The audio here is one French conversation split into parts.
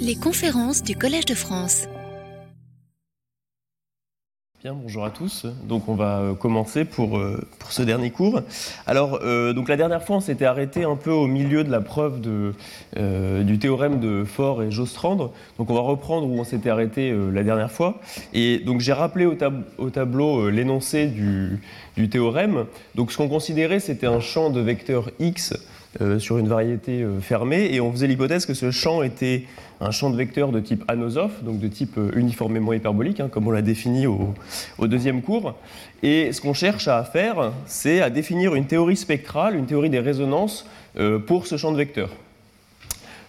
Les conférences du Collège de France. Bien, bonjour à tous. Donc on va euh, commencer pour, euh, pour ce dernier cours. Alors, euh, donc la dernière fois, on s'était arrêté un peu au milieu de la preuve du théorème de Fort et Jostrand. Donc on va reprendre où on s'était arrêté la dernière fois. Et donc j'ai rappelé au, au tableau l'énoncé du, du, théorème. Donc ce qu'on considérait, c'était un champ de vecteurs x sur une variété fermée, et on faisait l'hypothèse que ce champ était un champ de vecteurs de type anosophe, donc de type euh, uniformément hyperbolique, hein, comme on l'a défini au, deuxième cours. Et ce qu'on cherche à faire, c'est à définir une théorie spectrale, une théorie des résonances euh, pour ce champ de vecteurs.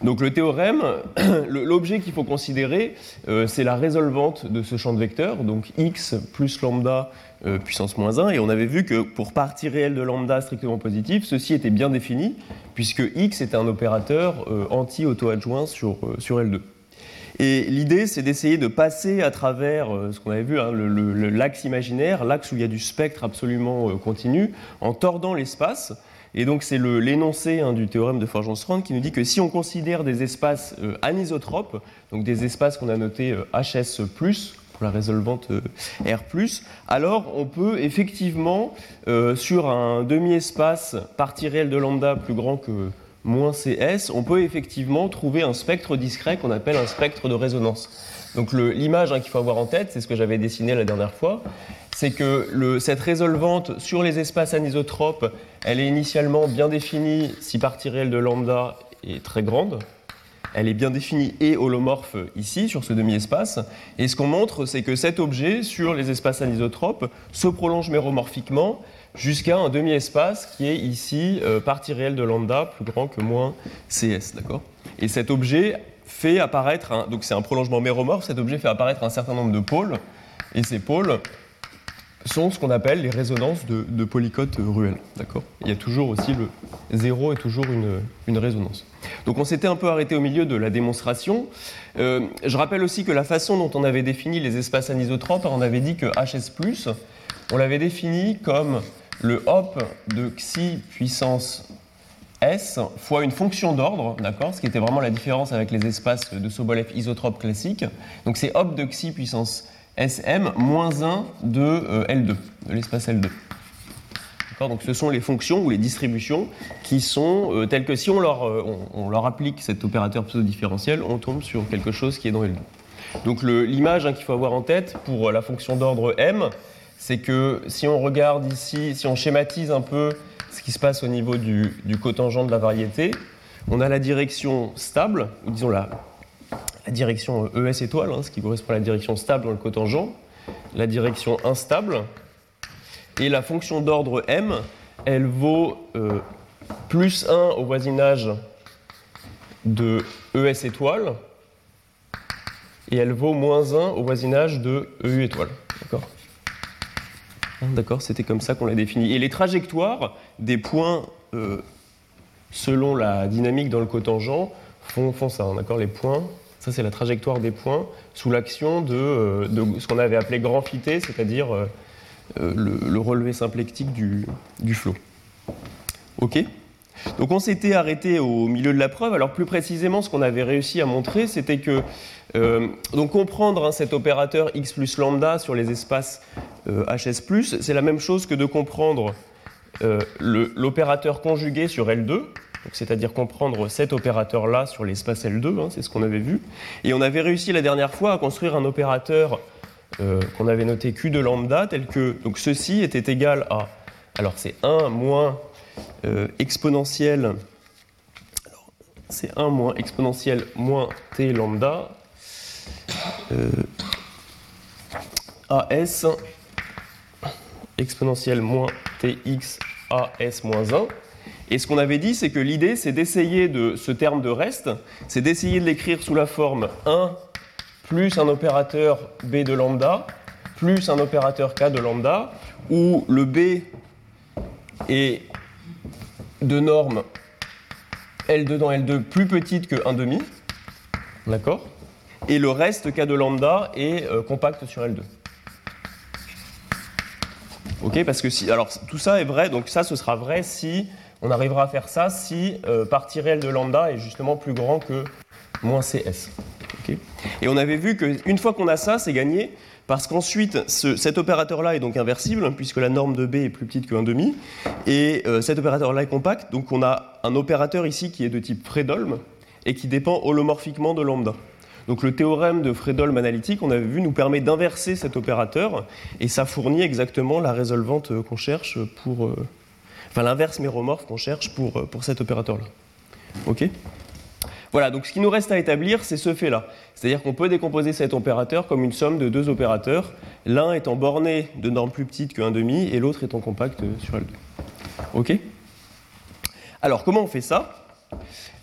Donc le théorème, l'objet qu'il faut considérer, euh, c'est la résolvante de ce champ de vecteurs, donc x plus lambda euh, puissance moins 1, et on avait vu que pour partie réelle de lambda strictement positive, ceci était bien défini, puisque x est un opérateur euh, anti-auto-adjoint sur, sur L2. Et l'idée, c'est d'essayer de passer à travers ce qu'on avait vu, hein, l'axe imaginaire, l'axe où il y a du spectre absolument continu, en tordant l'espace, et donc c'est l'énoncé hein, du théorème de Forgeon-Strand qui nous dit que si on considère des espaces euh, anisotropes, donc des espaces qu'on a notés HS+, euh, pour la résolvante euh, R+, alors on peut effectivement, sur un demi-espace partie réelle de lambda plus grand que moins CS, on peut effectivement trouver un spectre discret qu'on appelle un spectre de résonance. Donc l'image hein, qu'il faut avoir en tête, c'est ce que j'avais dessiné la dernière fois, c'est que cette résolvante sur les espaces anisotropes, elle est initialement bien définie si partie réelle de lambda est très grande. Elle est bien définie et holomorphe ici, sur ce demi-espace. Et ce qu'on montre, c'est que cet objet, sur les espaces anisotropes, se prolonge méromorphiquement jusqu'à un demi-espace qui est ici euh, partie réelle de lambda plus grand que moins CS. D'accord? Et cet objet fait apparaître, donc c'est un prolongement méromorphe, cet objet fait apparaître un certain nombre de pôles. Et ces pôles sont ce qu'on appelle les résonances de, polycotes ruelles. D'accord? Il y a toujours aussi le zéro est toujours une, résonance. Donc on s'était un peu arrêté au milieu de la démonstration. Euh, je rappelle aussi que la façon dont on avait défini les espaces anisotropes, on avait dit que HS+, on l'avait défini comme le hop de xi puissance S fois une fonction d'ordre, d'accord? Ce qui était vraiment la différence avec les espaces de Sobolev isotrope classique. Donc c'est hop de xi puissance S SM moins 1 de euh, L2, de l'espace L2. Donc ce sont les fonctions ou les distributions qui sont euh, telles que si on leur, euh, on, leur applique cet opérateur pseudo-différentiel, on tombe sur quelque chose qui est dans L2. Donc l'image hein, qu'il faut avoir en tête pour la fonction d'ordre m, c'est que si on regarde ici, si on schématise un peu ce qui se passe au niveau du, du cotangent de la variété, on a la direction stable, ou disons la la direction ES étoile, hein, ce qui correspond à la direction stable dans le cotangent, la direction instable, et la fonction d'ordre m, elle vaut euh, plus 1 au voisinage de ES étoile, et elle vaut moins 1 au voisinage de EU étoile. D'accord? Hein, D'accord, c'était comme ça qu'on l'a défini. Et les trajectoires des points euh, selon la dynamique dans le cotangent font, font ça. Hein, d'accord? Les points ça, c'est la trajectoire des points sous l'action de, euh, ce qu'on avait appelé grand fité, c'est-à-dire euh, euh, le, relevé symplectique du, flot. OK? Donc on s'était arrêté au milieu de la preuve. Alors plus précisément, ce qu'on avait réussi à montrer, c'était que comprendre hein, cet opérateur x plus lambda sur les espaces hs+, c'est la même chose que de comprendre l'opérateur conjugué sur L2, c'est-à-dire comprendre cet opérateur-là sur l'espace L2, hein, c'est ce qu'on avait vu. Et on avait réussi la dernière fois à construire un opérateur euh, qu'on avait noté Q de lambda, tel que donc ceci était égal à, alors c'est 1 moins euh, exponentiel, c'est 1 moins exponentiel moins t lambda, euh, AS exponentiel moins tx AS moins 1. Et ce qu'on avait dit, c'est que l'idée, c'est d'essayer de ce terme de reste, c'est d'essayer de l'écrire sous la forme 1 plus un opérateur b de lambda plus un opérateur k de lambda, où le b est de norme L2 dans L2 plus petite que 1 demi, d'accord? Et le reste k de lambda est euh, compact sur L2. Ok, parce que si, alors tout ça est vrai, donc ça ce sera vrai si on arrivera à faire ça si euh, partie réelle de lambda est justement plus grand que moins CS. et on avait vu qu'une fois qu'on a ça, c'est gagné, parce qu'ensuite, cet opérateur-là est donc inversible, puisque la norme de B est plus petite que 1,5, et euh, cet opérateur-là est compact, donc on a un opérateur ici qui est de type Fredholm, et qui dépend holomorphiquement de lambda. Donc le théorème de Fredholm analytique, on avait vu, nous permet d'inverser cet opérateur, et ça fournit exactement la résolvante qu'on cherche pour... Euh, enfin l'inverse méromorphe qu'on cherche pour, euh, pour cet opérateur-là. OK? Voilà, donc ce qui nous reste à établir, c'est ce fait-là. C'est-à-dire qu'on peut décomposer cet opérateur comme une somme de deux opérateurs, l'un étant borné de normes plus petites que 1,5 et l'autre étant compact sur L2. OK? Alors, comment on fait ça?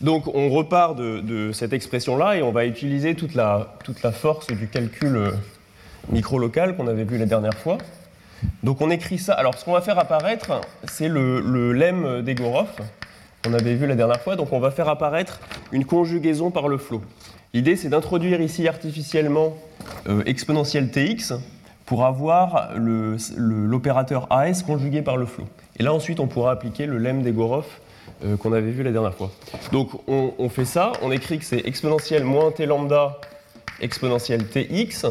Donc, on repart de, cette expression-là et on va utiliser toute la, toute la force du calcul euh, micro-local qu'on avait vu la dernière fois. Donc, on écrit ça. Alors, ce qu'on va faire apparaître, c'est le, le lemme d'Egorov on avait vu la dernière fois. Donc on va faire apparaître une conjugaison par le flot. L'idée c'est d'introduire ici artificiellement euh, exponentielle tx pour avoir l'opérateur as conjugué par le flot. Et là ensuite on pourra appliquer le lemme d'Egorov euh, qu'on avait vu la dernière fois. Donc on, fait ça, on écrit que c'est exponentielle moins t lambda exponentielle tx,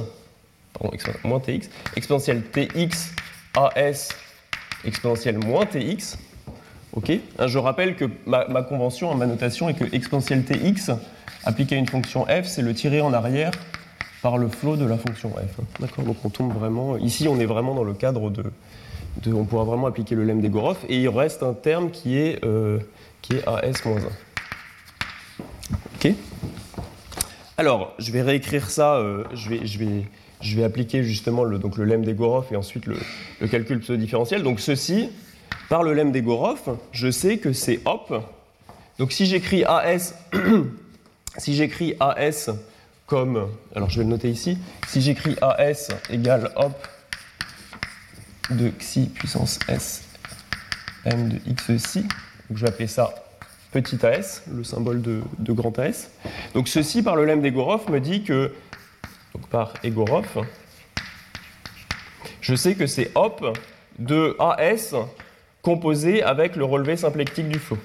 pardon, moins tx, exponentielle tx as exponentielle moins tx, Ok hein, Je rappelle que ma, convention, ma notation est que exponentielle tx appliquée à une fonction f, c'est le tirer en arrière par le flot de la fonction f. D'accord Donc on tombe vraiment. Ici, on est vraiment dans le cadre de. on pourra vraiment appliquer le lemme d'Egorov et il reste un terme qui est, euh, qui est as-1. Ok? Alors, je vais réécrire ça. Euh, je, vais, je vais appliquer justement le, donc le lemme d'Egorov et ensuite le, calcul pseudo-différentiel. Donc ceci, par le lemme d'Egorov, je sais que c'est hop. Donc si j'écris AS, si comme, alors je vais le noter ici, si j'écris AS égale hop de xi puissance s m de x donc je vais appeler ça petit as, le symbole de, grand as. Donc ceci par le lemme d'Egorov me dit que, donc par Egorov, je sais que c'est hop de AS composé avec le relevé symplectique du flot.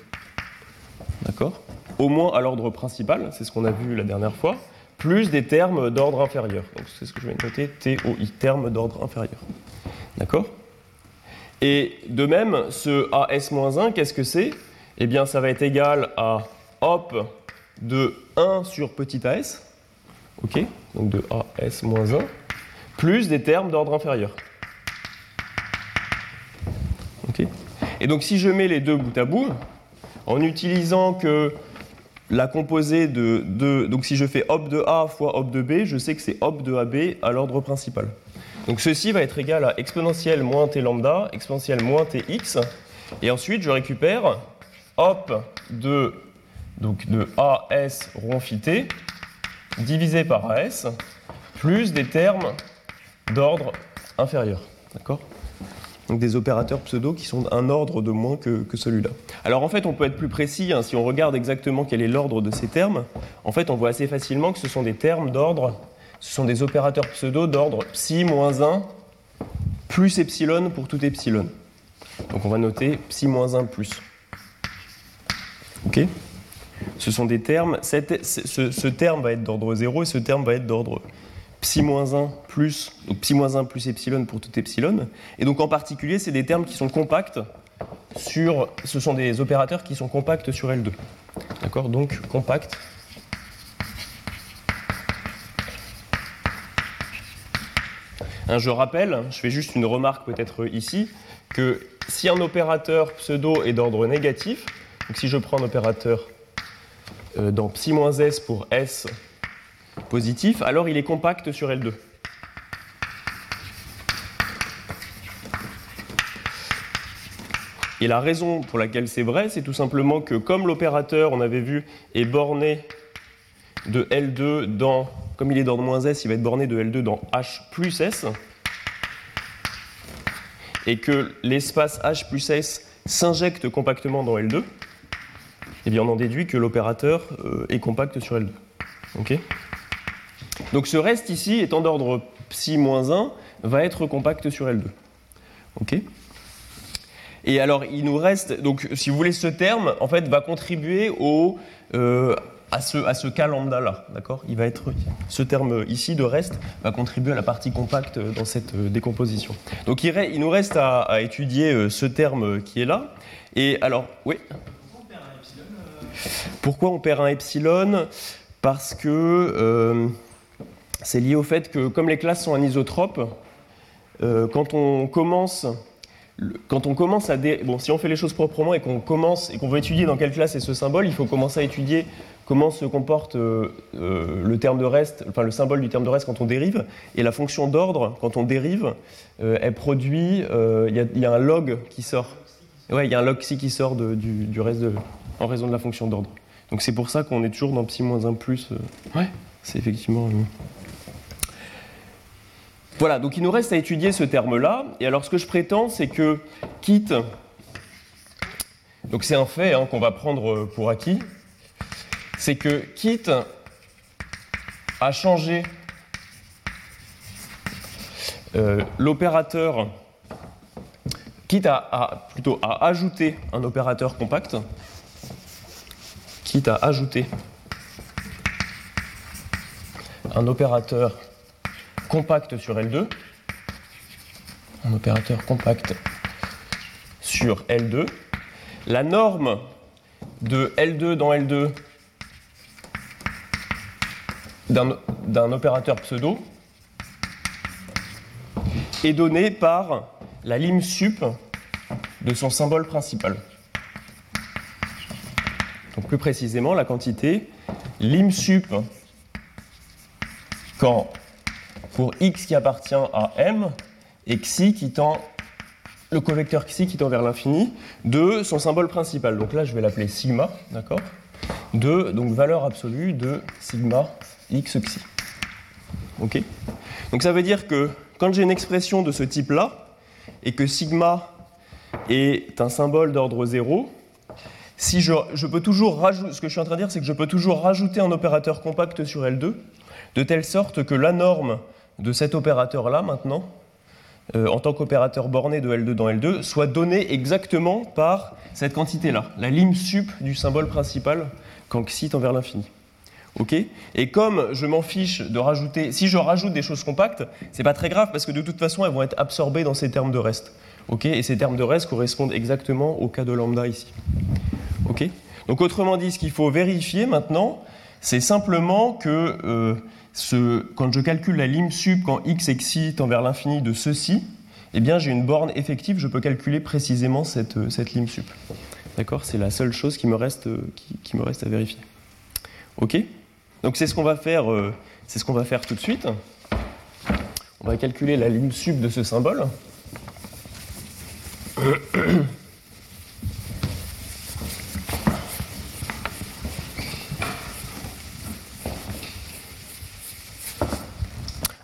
D'accord? Au moins à l'ordre principal, c'est ce qu'on a vu la dernière fois, plus des termes d'ordre inférieur. Donc c'est ce que je vais noter, TOI, termes d'ordre inférieur. D'accord? Et de même, ce AS-1, qu'est-ce que c'est? Eh bien, ça va être égal à hop de 1 sur petit as, ok Donc de AS-1, plus des termes d'ordre inférieur. ok et donc si je mets les deux bout à bout, en utilisant que la composée de, donc si je fais hop de A fois hop de B, je sais que c'est hop de AB à l'ordre principal. Donc ceci va être égal à exponentielle moins t lambda, exponentielle moins tx, et ensuite je récupère hop de, donc de AS rond t divisé par AS, plus des termes d'ordre inférieur. D'accord? Donc des opérateurs pseudo qui sont un ordre de moins que, celui-là. Alors en fait, on peut être plus précis, hein, si on regarde exactement quel est l'ordre de ces termes, en fait, on voit assez facilement que ce sont des termes d'ordre, ce sont des opérateurs pseudo d'ordre psi moins 1 plus epsilon pour tout epsilon. Donc on va noter psi moins 1 plus. Ok? Ce sont des termes, ce, terme va être d'ordre 0 et ce terme va être d'ordre psi-1 plus, donc psi-1 plus epsilon pour tout epsilon. Et donc en particulier, c'est des termes qui sont compacts sur, ce sont des opérateurs qui sont compacts sur L2. D'accord? Donc compact. je rappelle, je fais juste une remarque peut-être ici, que si un opérateur pseudo est d'ordre négatif, donc si je prends un opérateur dans psi-s pour s positif, alors il est compact sur L2. Et la raison pour laquelle c'est vrai, c'est tout simplement que comme l'opérateur, on avait vu, est borné de L2 dans, comme il est dans moins S, il va être borné de L2 dans H plus S, et que l'espace H plus S s'injecte compactement dans L2, eh bien on en déduit que l'opérateur euh, est compact sur L2. ok? Donc ce reste ici, étant d'ordre psi-1, va être compact sur L2. OK? Et alors, il nous reste, donc si vous voulez, ce terme, en fait, va contribuer au, euh, à ce, à ce cas lambda là, d'accord? Il va être ce terme ici de reste va contribuer à la partie compacte dans cette décomposition. Donc il, il nous reste à, à, étudier ce terme qui est là. Et alors, oui? Pourquoi on perd un epsilon Parce que euh, c'est lié au fait que comme les classes sont anisotropes, euh, quand on commence quand on commence à bon, si on fait les choses proprement et qu'on commence et qu'on veut étudier dans quelle classe est ce symbole, il faut commencer à étudier comment se comporte euh, euh, le terme de reste, enfin le symbole du terme de reste quand on dérive, et la fonction d'ordre quand on dérive, euh, elle produit, il y, a un log qui sort. Ouais, il y a un log xi qui sort du, reste de, en raison de la fonction d'ordre. Donc c'est pour ça qu'on est toujours dans psi moins 1 plus. ouais, c'est effectivement. Voilà, donc il nous reste à étudier ce terme-là. Et alors ce que je prétends, c'est que quitte, donc c'est un fait hein, qu'on va prendre pour acquis, c'est que quitte a changé euh, l'opérateur, quitte à, plutôt à ajouter un opérateur compact, quitte à ajouter un opérateur compact sur L2, un opérateur compact sur L2. La norme de L2 dans L2 d'un opérateur pseudo est donnée par la lim sup de son symbole principal. Donc plus précisément, la quantité lim sup quand pour x qui appartient à m et xi qui tend le covecteur xi qui tend vers l'infini de son symbole principal. Donc là, je vais l'appeler sigma, d'accord? De donc valeur absolue de sigma x xi. Ok? Donc ça veut dire que quand j'ai une expression de ce type-là et que sigma est un symbole d'ordre 0, si je, peux toujours ce que je suis en train de dire, c'est que je peux toujours rajouter un opérateur compact sur L2, de telle sorte que la norme de cet opérateur-là maintenant, euh, en tant qu'opérateur borné de L2 dans L2, soit donné exactement par cette quantité-là, la lim sup du symbole principal quand xi tend vers l'infini. Ok? Et comme je m'en fiche de rajouter, si je rajoute des choses compactes, c'est pas très grave parce que de toute façon elles vont être absorbées dans ces termes de reste. Ok Et ces termes de reste correspondent exactement au cas de lambda ici. Donc autrement dit, ce qu'il faut vérifier maintenant, c'est simplement que euh, quand je calcule la lim sup quand x et xi tend vers l'infini de ceci, eh bien j'ai une borne effective, je peux calculer précisément cette, euh, cette lim sup. D'accord C'est la seule chose qui me reste, euh, qui, me reste à vérifier. Ok Donc c'est ce qu'on va faire, ce qu'on va faire tout de suite. On va calculer la lim sup de ce symbole.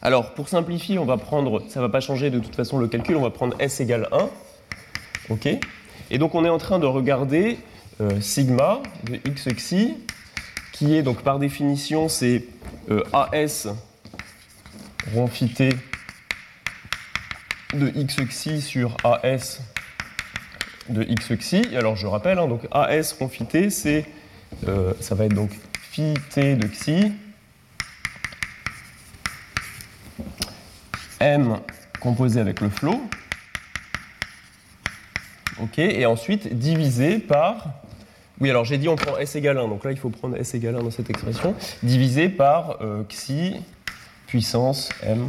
Alors, pour simplifier, on va prendre, ça ne va pas changer de toute façon le calcul, on va prendre S égale 1. OK? Et donc, on est en train de regarder euh, sigma de x xi, qui est donc par définition, c'est euh, AS rond de x xi sur AS de x xi. alors, je rappelle, hein, donc AS rond c'est, euh, ça va être donc phi t de xi M composé avec le flot. OK, et ensuite divisé par. Oui, alors j'ai dit on prend S égale 1, donc là il faut prendre S égale 1 dans cette expression, divisé par euh, xi puissance M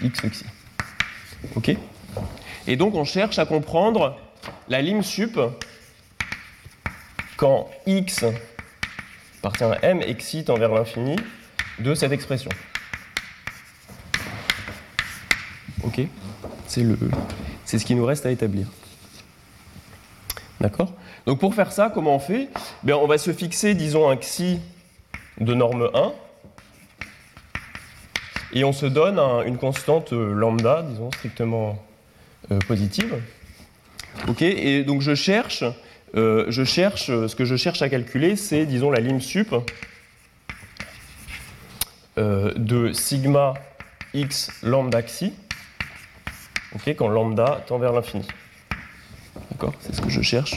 x xi. OK? Et donc on cherche à comprendre la lim sup quand x appartient à M et xi tend vers l'infini de cette expression. Ok C'est ce qui nous reste à établir. D'accord? Donc pour faire ça, comment on fait? Bien, On va se fixer, disons, un xi de norme 1. Et on se donne une constante lambda, disons, strictement euh, positive. Ok Et donc je cherche, euh, je cherche, ce que je cherche à calculer, c'est, disons, la lim sup de sigma x lambda xi quand lambda tend vers l'infini. D'accord C'est ce que je cherche.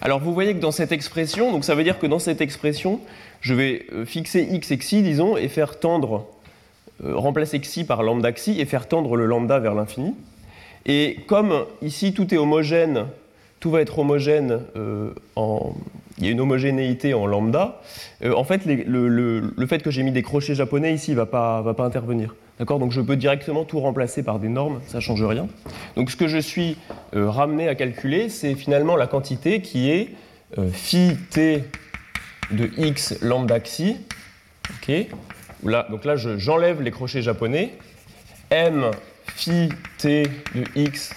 Alors vous voyez que dans cette expression, donc ça veut dire que dans cette expression, je vais euh, fixer x et xi, disons, et faire tendre, euh, remplacer xi par lambda xi et faire tendre le lambda vers l'infini. Et comme ici tout est homogène, tout va être homogène euh, en. Il y a une homogénéité en lambda. en fait, le, fait que j'ai mis des crochets japonais ici ne va pas, intervenir. D'accord? Donc je peux directement tout remplacer par des normes, ça ne change rien. Donc ce que je suis ramené à calculer, c'est finalement la quantité qui est phi t de x lambda xi. donc là, j'enlève les crochets japonais. m phi t de x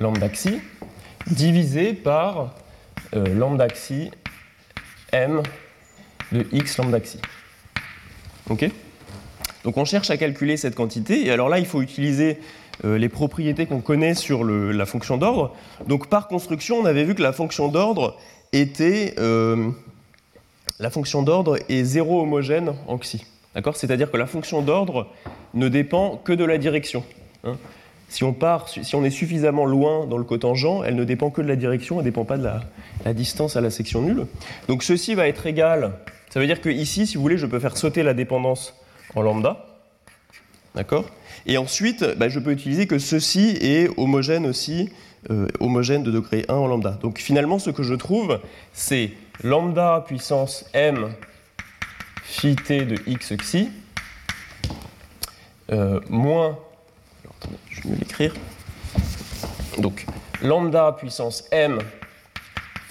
lambda xi divisé par euh, lambda xi m de x lambda xi. Ok? Donc on cherche à calculer cette quantité. Et alors là, il faut utiliser euh, les propriétés qu'on connaît sur la fonction d'ordre. Donc par construction, on avait vu que la fonction d'ordre était euh, la fonction d'ordre est zéro homogène en xi. D'accord? C'est-à-dire que la fonction d'ordre ne dépend que de la direction. Hein. si, on part, si on est suffisamment loin dans le cotangent, elle ne dépend que de la direction, elle ne dépend pas de la, distance à la section nulle. Donc ceci va être égal. Ça veut dire que ici, si vous voulez, je peux faire sauter la dépendance en lambda. D'accord? Et ensuite, bah, je peux utiliser que ceci est homogène aussi, euh, homogène de degré 1 en lambda. Donc finalement, ce que je trouve, c'est lambda puissance m phi t de x xi euh, moins, je vais mieux l'écrire, donc lambda puissance m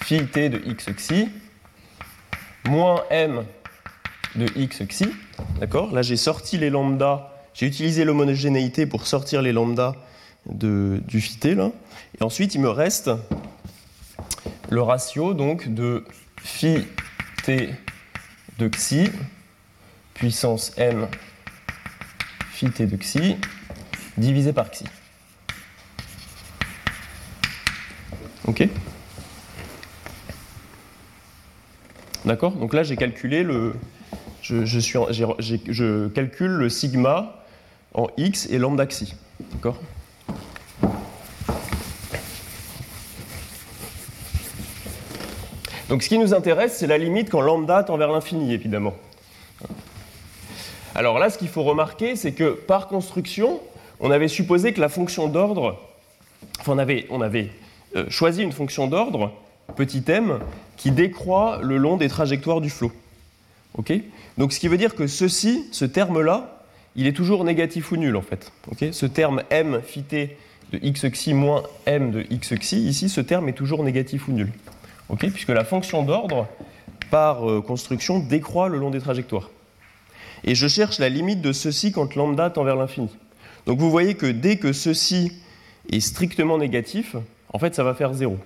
phi t de x xi moins m de x xi, d'accord? Là j'ai sorti les lambda, j'ai utilisé l'homogénéité pour sortir les lambda de, du phi t là, et ensuite il me reste le ratio donc de phi t de xi puissance m phi t de xi divisé par xi. Ok D'accord Donc là, j'ai calculé le. Je, calcule le sigma en x et lambda xi. D'accord Donc ce qui nous intéresse, c'est la limite quand lambda tend vers l'infini, évidemment. Alors là, ce qu'il faut remarquer, c'est que par construction, on avait supposé que la fonction d'ordre, enfin on avait, euh, choisi une fonction d'ordre, petit m, qui décroît le long des trajectoires du flot. Donc ce qui veut dire que ceci, ce terme-là, il est toujours négatif ou nul en fait. Ce terme m phi de x xi moins m de x xi, ici, ce terme est toujours négatif ou nul puisque la fonction d'ordre, par euh, construction, décroît le long des trajectoires. Et je cherche la limite de ceci quand lambda tend vers l'infini. Donc vous voyez que dès que ceci est strictement négatif, en fait, ça va faire 0.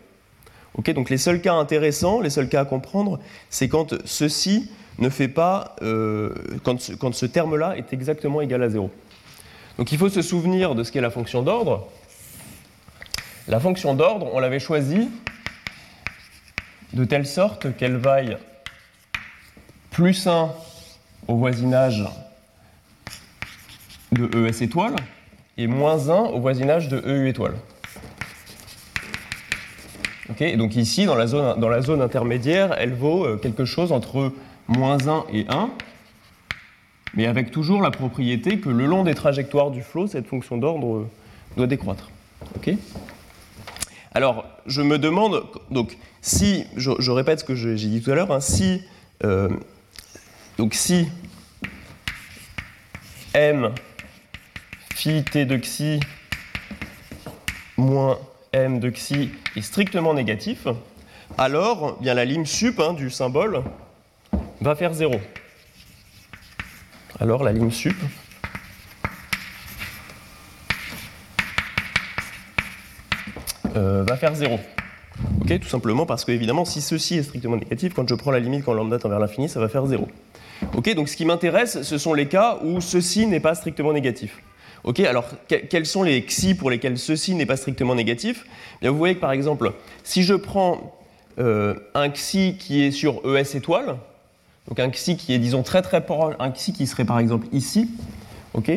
donc les seuls cas intéressants, les seuls cas à comprendre, c'est quand ceci ne fait pas, euh, quand quand ce terme-là est exactement égal à 0. Donc il faut se souvenir de ce qu'est la fonction d'ordre. La fonction d'ordre, on l'avait choisie de telle sorte qu'elle vaille plus 1 au voisinage de ES étoile et moins 1 au voisinage de EU étoile. donc ici, dans la, zone, intermédiaire, elle vaut euh, quelque chose entre moins 1 et 1, mais avec toujours la propriété que le long des trajectoires du flot, cette fonction d'ordre euh, doit décroître. Alors, je me demande, donc, si, je, répète ce que j'ai dit tout à l'heure, hein, si, euh, donc si m phi t de xi moins m de xi est strictement négatif, alors bien la lim sup hein, du symbole va faire 0. Alors la lim sup Euh, va faire 0. Ok, tout simplement parce que, évidemment, si ceci est strictement négatif, quand je prends la limite quand lambda tend vers l'infini, ça va faire 0. Ok, donc ce qui m'intéresse, ce sont les cas où ceci n'est pas strictement négatif. Ok, alors quels sont les xi pour lesquels ceci n'est pas strictement négatif? Eh Vous voyez que par exemple, si je prends euh, un xi qui est sur ES étoile, donc un xi qui est disons très très proche, un xi qui serait par exemple ici, ok,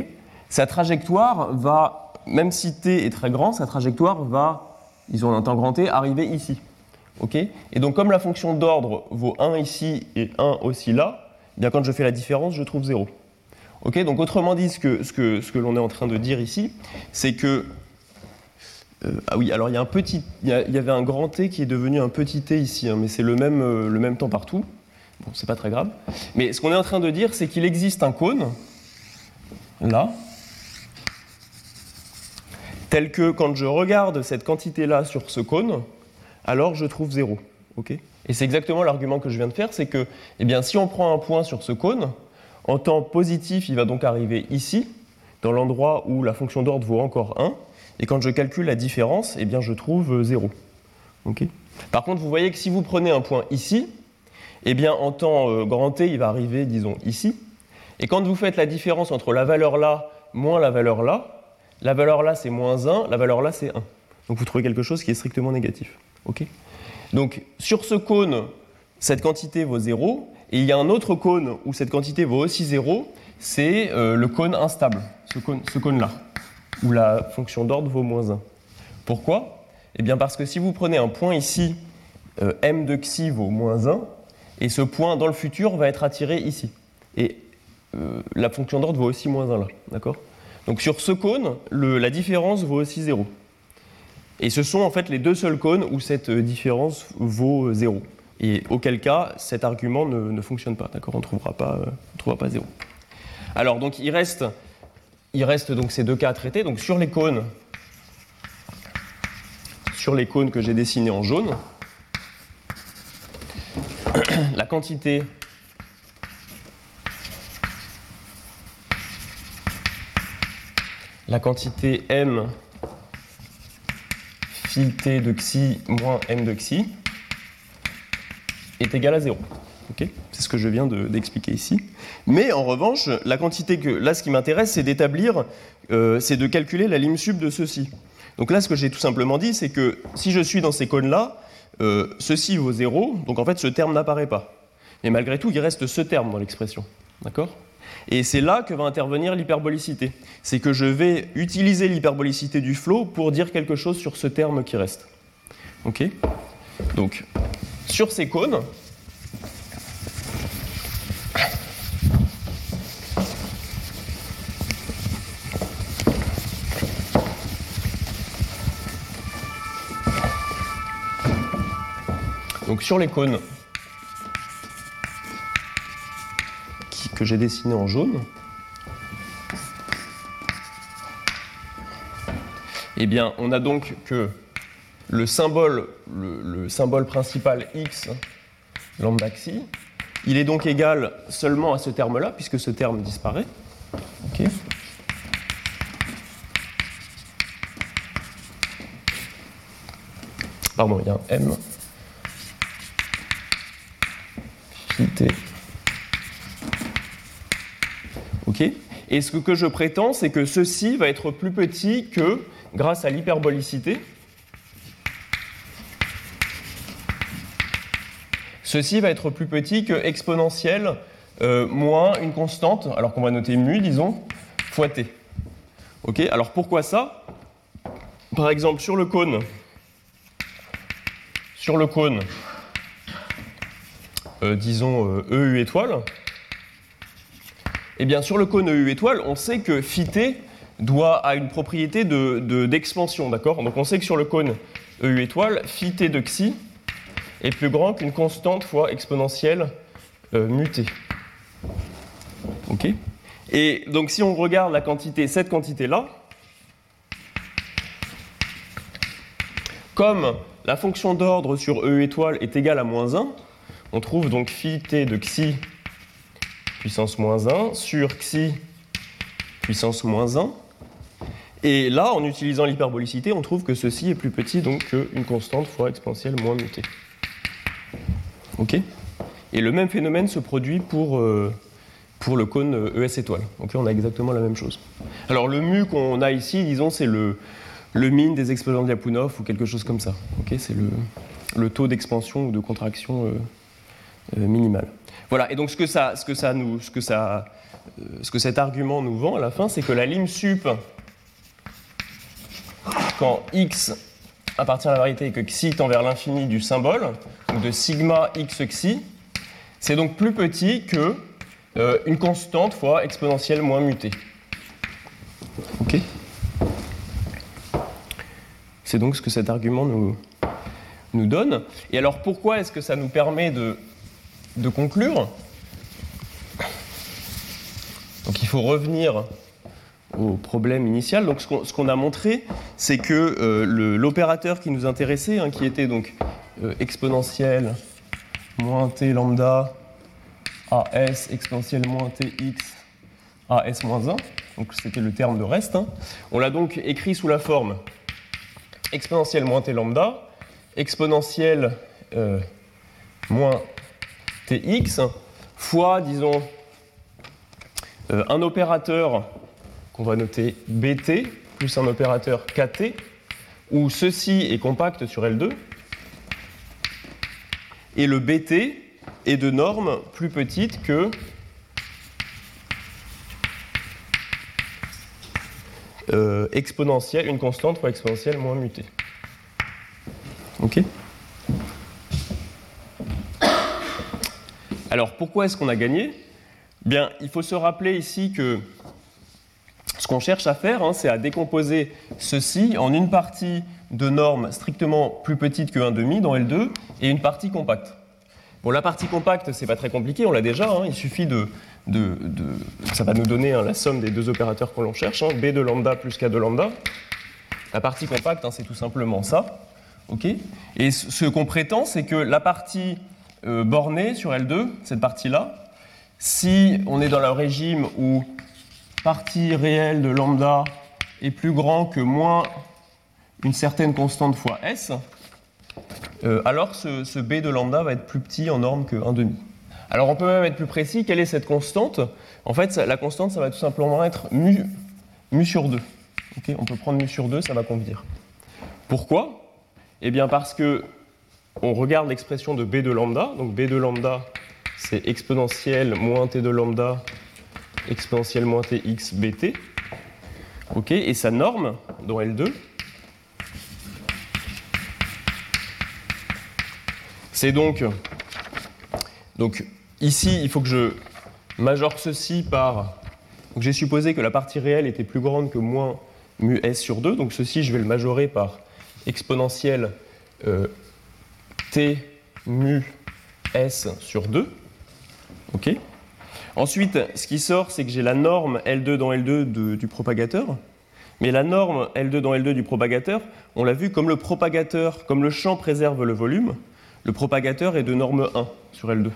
sa trajectoire va, même si t est très grand, sa trajectoire va ils ont un temps grand T, arriver ici. Et donc comme la fonction d'ordre vaut 1 ici et 1 aussi là, eh bien quand je fais la différence, je trouve 0. Ok Donc autrement dit, ce que, ce que, ce que l'on est en train de dire ici, c'est que... euh, ah oui, alors il y, a un petit, il, y avait un grand T qui est devenu un petit t ici, hein, mais c'est le même, euh, le même temps partout. Bon, c'est pas très grave. Mais ce qu'on est en train de dire, c'est qu'il existe un cône, là, tel que quand je regarde cette quantité-là sur ce cône, alors je trouve 0. ok? Et c'est exactement l'argument que je viens de faire, c'est que eh bien, si on prend un point sur ce cône, en temps positif, il va donc arriver ici, dans l'endroit où la fonction d'ordre vaut encore 1, et quand je calcule la différence, eh bien, je trouve 0. ok Par contre, vous voyez que si vous prenez un point ici, eh bien, en temps euh, grand T, il va arriver, disons, ici. Et quand vous faites la différence entre la valeur là moins la valeur là, la valeur là c'est moins 1, la valeur là c'est 1. Donc vous trouvez quelque chose qui est strictement négatif. Donc sur ce cône, cette quantité vaut 0, et il y a un autre cône où cette quantité vaut aussi 0, c'est euh, le cône instable, ce cône- cône-là, où la fonction d'ordre vaut moins 1. Pourquoi? Eh bien parce que si vous prenez un point ici, euh, m de xi vaut moins 1, et ce point dans le futur va être attiré ici. Et euh, la fonction d'ordre vaut aussi moins 1 là, d'accord? Donc sur ce cône, la différence vaut aussi 0. Et ce sont en fait les deux seuls cônes où cette différence vaut 0. Et auquel cas, cet argument ne, ne fonctionne pas, d'accord On ne trouvera pas, euh, on trouvera pas 0. Alors donc il reste, il reste donc ces deux cas à traiter. Donc sur les cônes, sur les cônes que j'ai dessinés en jaune, la quantité la quantité m phi t de xi moins m de xi est égale à 0. Ok? C'est ce que je viens de- d'expliquer ici. Mais en revanche, la quantité que là, ce qui m'intéresse, c'est d'établir, euh, c'est de calculer la lim sub de ceci. Donc là, ce que j'ai tout simplement dit, c'est que si je suis dans ces cônes-là, euh, ceci vaut 0, donc en fait, ce terme n'apparaît pas. Mais malgré tout, il reste ce terme dans l'expression. D'accord? Et c'est là que va intervenir l'hyperbolicité. C'est que je vais utiliser l'hyperbolicité du flot pour dire quelque chose sur ce terme qui reste. Ok? Donc, sur ces cônes, donc sur les cônes qui- que j'ai dessinés en jaune, eh bien, on a donc que le symbole, le, le symbole principal x, lambda xi, il est donc égal seulement à ce terme-là, puisque ce terme disparaît. Pardon, il y a un m. Ok Et ce que je prétends, c'est que ceci va être plus petit que, grâce à l'hyperbolicité, ceci va être plus petit que exponentielle euh, moins une constante, alors qu'on va noter mu, disons, fois t. Alors pourquoi ça? Par exemple, sur le cône, sur le cône, euh, disons EU étoile, eh bien, sur le cône EU étoile, on sait que phi t doit à une propriété de- de- d'expansion, d'accord? Donc on sait que sur le cône EU étoile, phi t de xi est plus grand qu'une constante fois exponentielle euh, mu t. Ok Et donc si on regarde la quantité, cette quantité-là, comme la fonction d'ordre sur E étoile est égale à moins 1, on trouve donc phi t de xi puissance moins 1 sur xi puissance moins 1. Et là, en utilisant l'hyperbolicité, on trouve que ceci est plus petit donc qu'une constante fois exponentielle moins mu t. Ok Et le même phénomène se produit pour, euh, pour le cône euh, ES étoile. Là, on a exactement la même chose. Alors le mu qu'on a ici, disons, c'est le, le min des exposants de Lyapunov ou quelque chose comme ça. Ok c'est le, le taux d'expansion ou de contraction euh, euh, minimal. Voilà, et donc ce que, ça, ce, que ça nous, ce, que ça, ce que cet argument nous vend à la fin, c'est que la lim sup, quand x à la variété que xi tend vers l'infini du symbole, donc de sigma x xi, c'est donc plus petit que euh, une constante fois exponentielle moins mutée. Ok C'est donc ce que cet argument nous, nous donne. Et alors pourquoi est-ce que ça nous permet de, de conclure? Donc il faut revenir au problème initial. Donc ce qu'on a montré, c'est que euh, l'opérateur qui nous intéressait, hein, qui était donc euh, exponentielle moins t lambda as exponentielle moins tx as moins 1, donc c'était le terme de reste, hein. on l'a donc écrit sous la forme exponentielle moins t lambda, exponentielle euh, moins tx, fois, disons, un opérateur on va noter BT plus un opérateur KT, où ceci est compact sur L2, et le BT est de norme plus petite que euh, exponentielle, une constante fois exponentielle moins mutée. OK. Alors pourquoi est-ce qu'on a gagné? Bien, il faut se rappeler ici que qu'on cherche à faire, hein, c'est à décomposer ceci en une partie de norme strictement plus petite que 1,5 dans L2 et une partie compacte. Bon, la partie compacte, c'est pas très compliqué, on l'a déjà, hein. il suffit de, Ça va nous donner hein, la somme des deux opérateurs que l'on cherche, B de lambda plus K de lambda. La partie compacte, c'est tout simplement ça. ok? Et ce qu'on prétend, c'est que la partie euh, bornée sur L2, cette partie-là, si on est dans le régime où partie réelle de lambda est plus grand que moins une certaine constante fois s, euh, alors ce, b de lambda va être plus petit en norme que 1,5. Alors on peut même être plus précis, quelle est cette constante? En fait, la constante, ça va tout simplement être mu, sur 2. on peut prendre mu sur 2, ça va convenir. Pourquoi? Eh bien parce que on regarde l'expression de b de lambda, donc b de lambda c'est exponentielle moins t de lambda exponentielle moins tx bt. Ok, et sa norme dans L2, c'est donc, donc ici, il faut que je majore ceci par. Donc j'ai supposé que la partie réelle était plus grande que moins mu s sur 2, donc ceci, je vais le majorer par exponentielle euh, t mu s sur 2. ok Ensuite, ce qui sort, c'est que j'ai la norme L2 dans L2 du propagateur. Mais la norme L2 dans L2 du propagateur, on l'a vu, comme le propagateur, comme le champ préserve le volume, le propagateur est de norme 1 sur L2.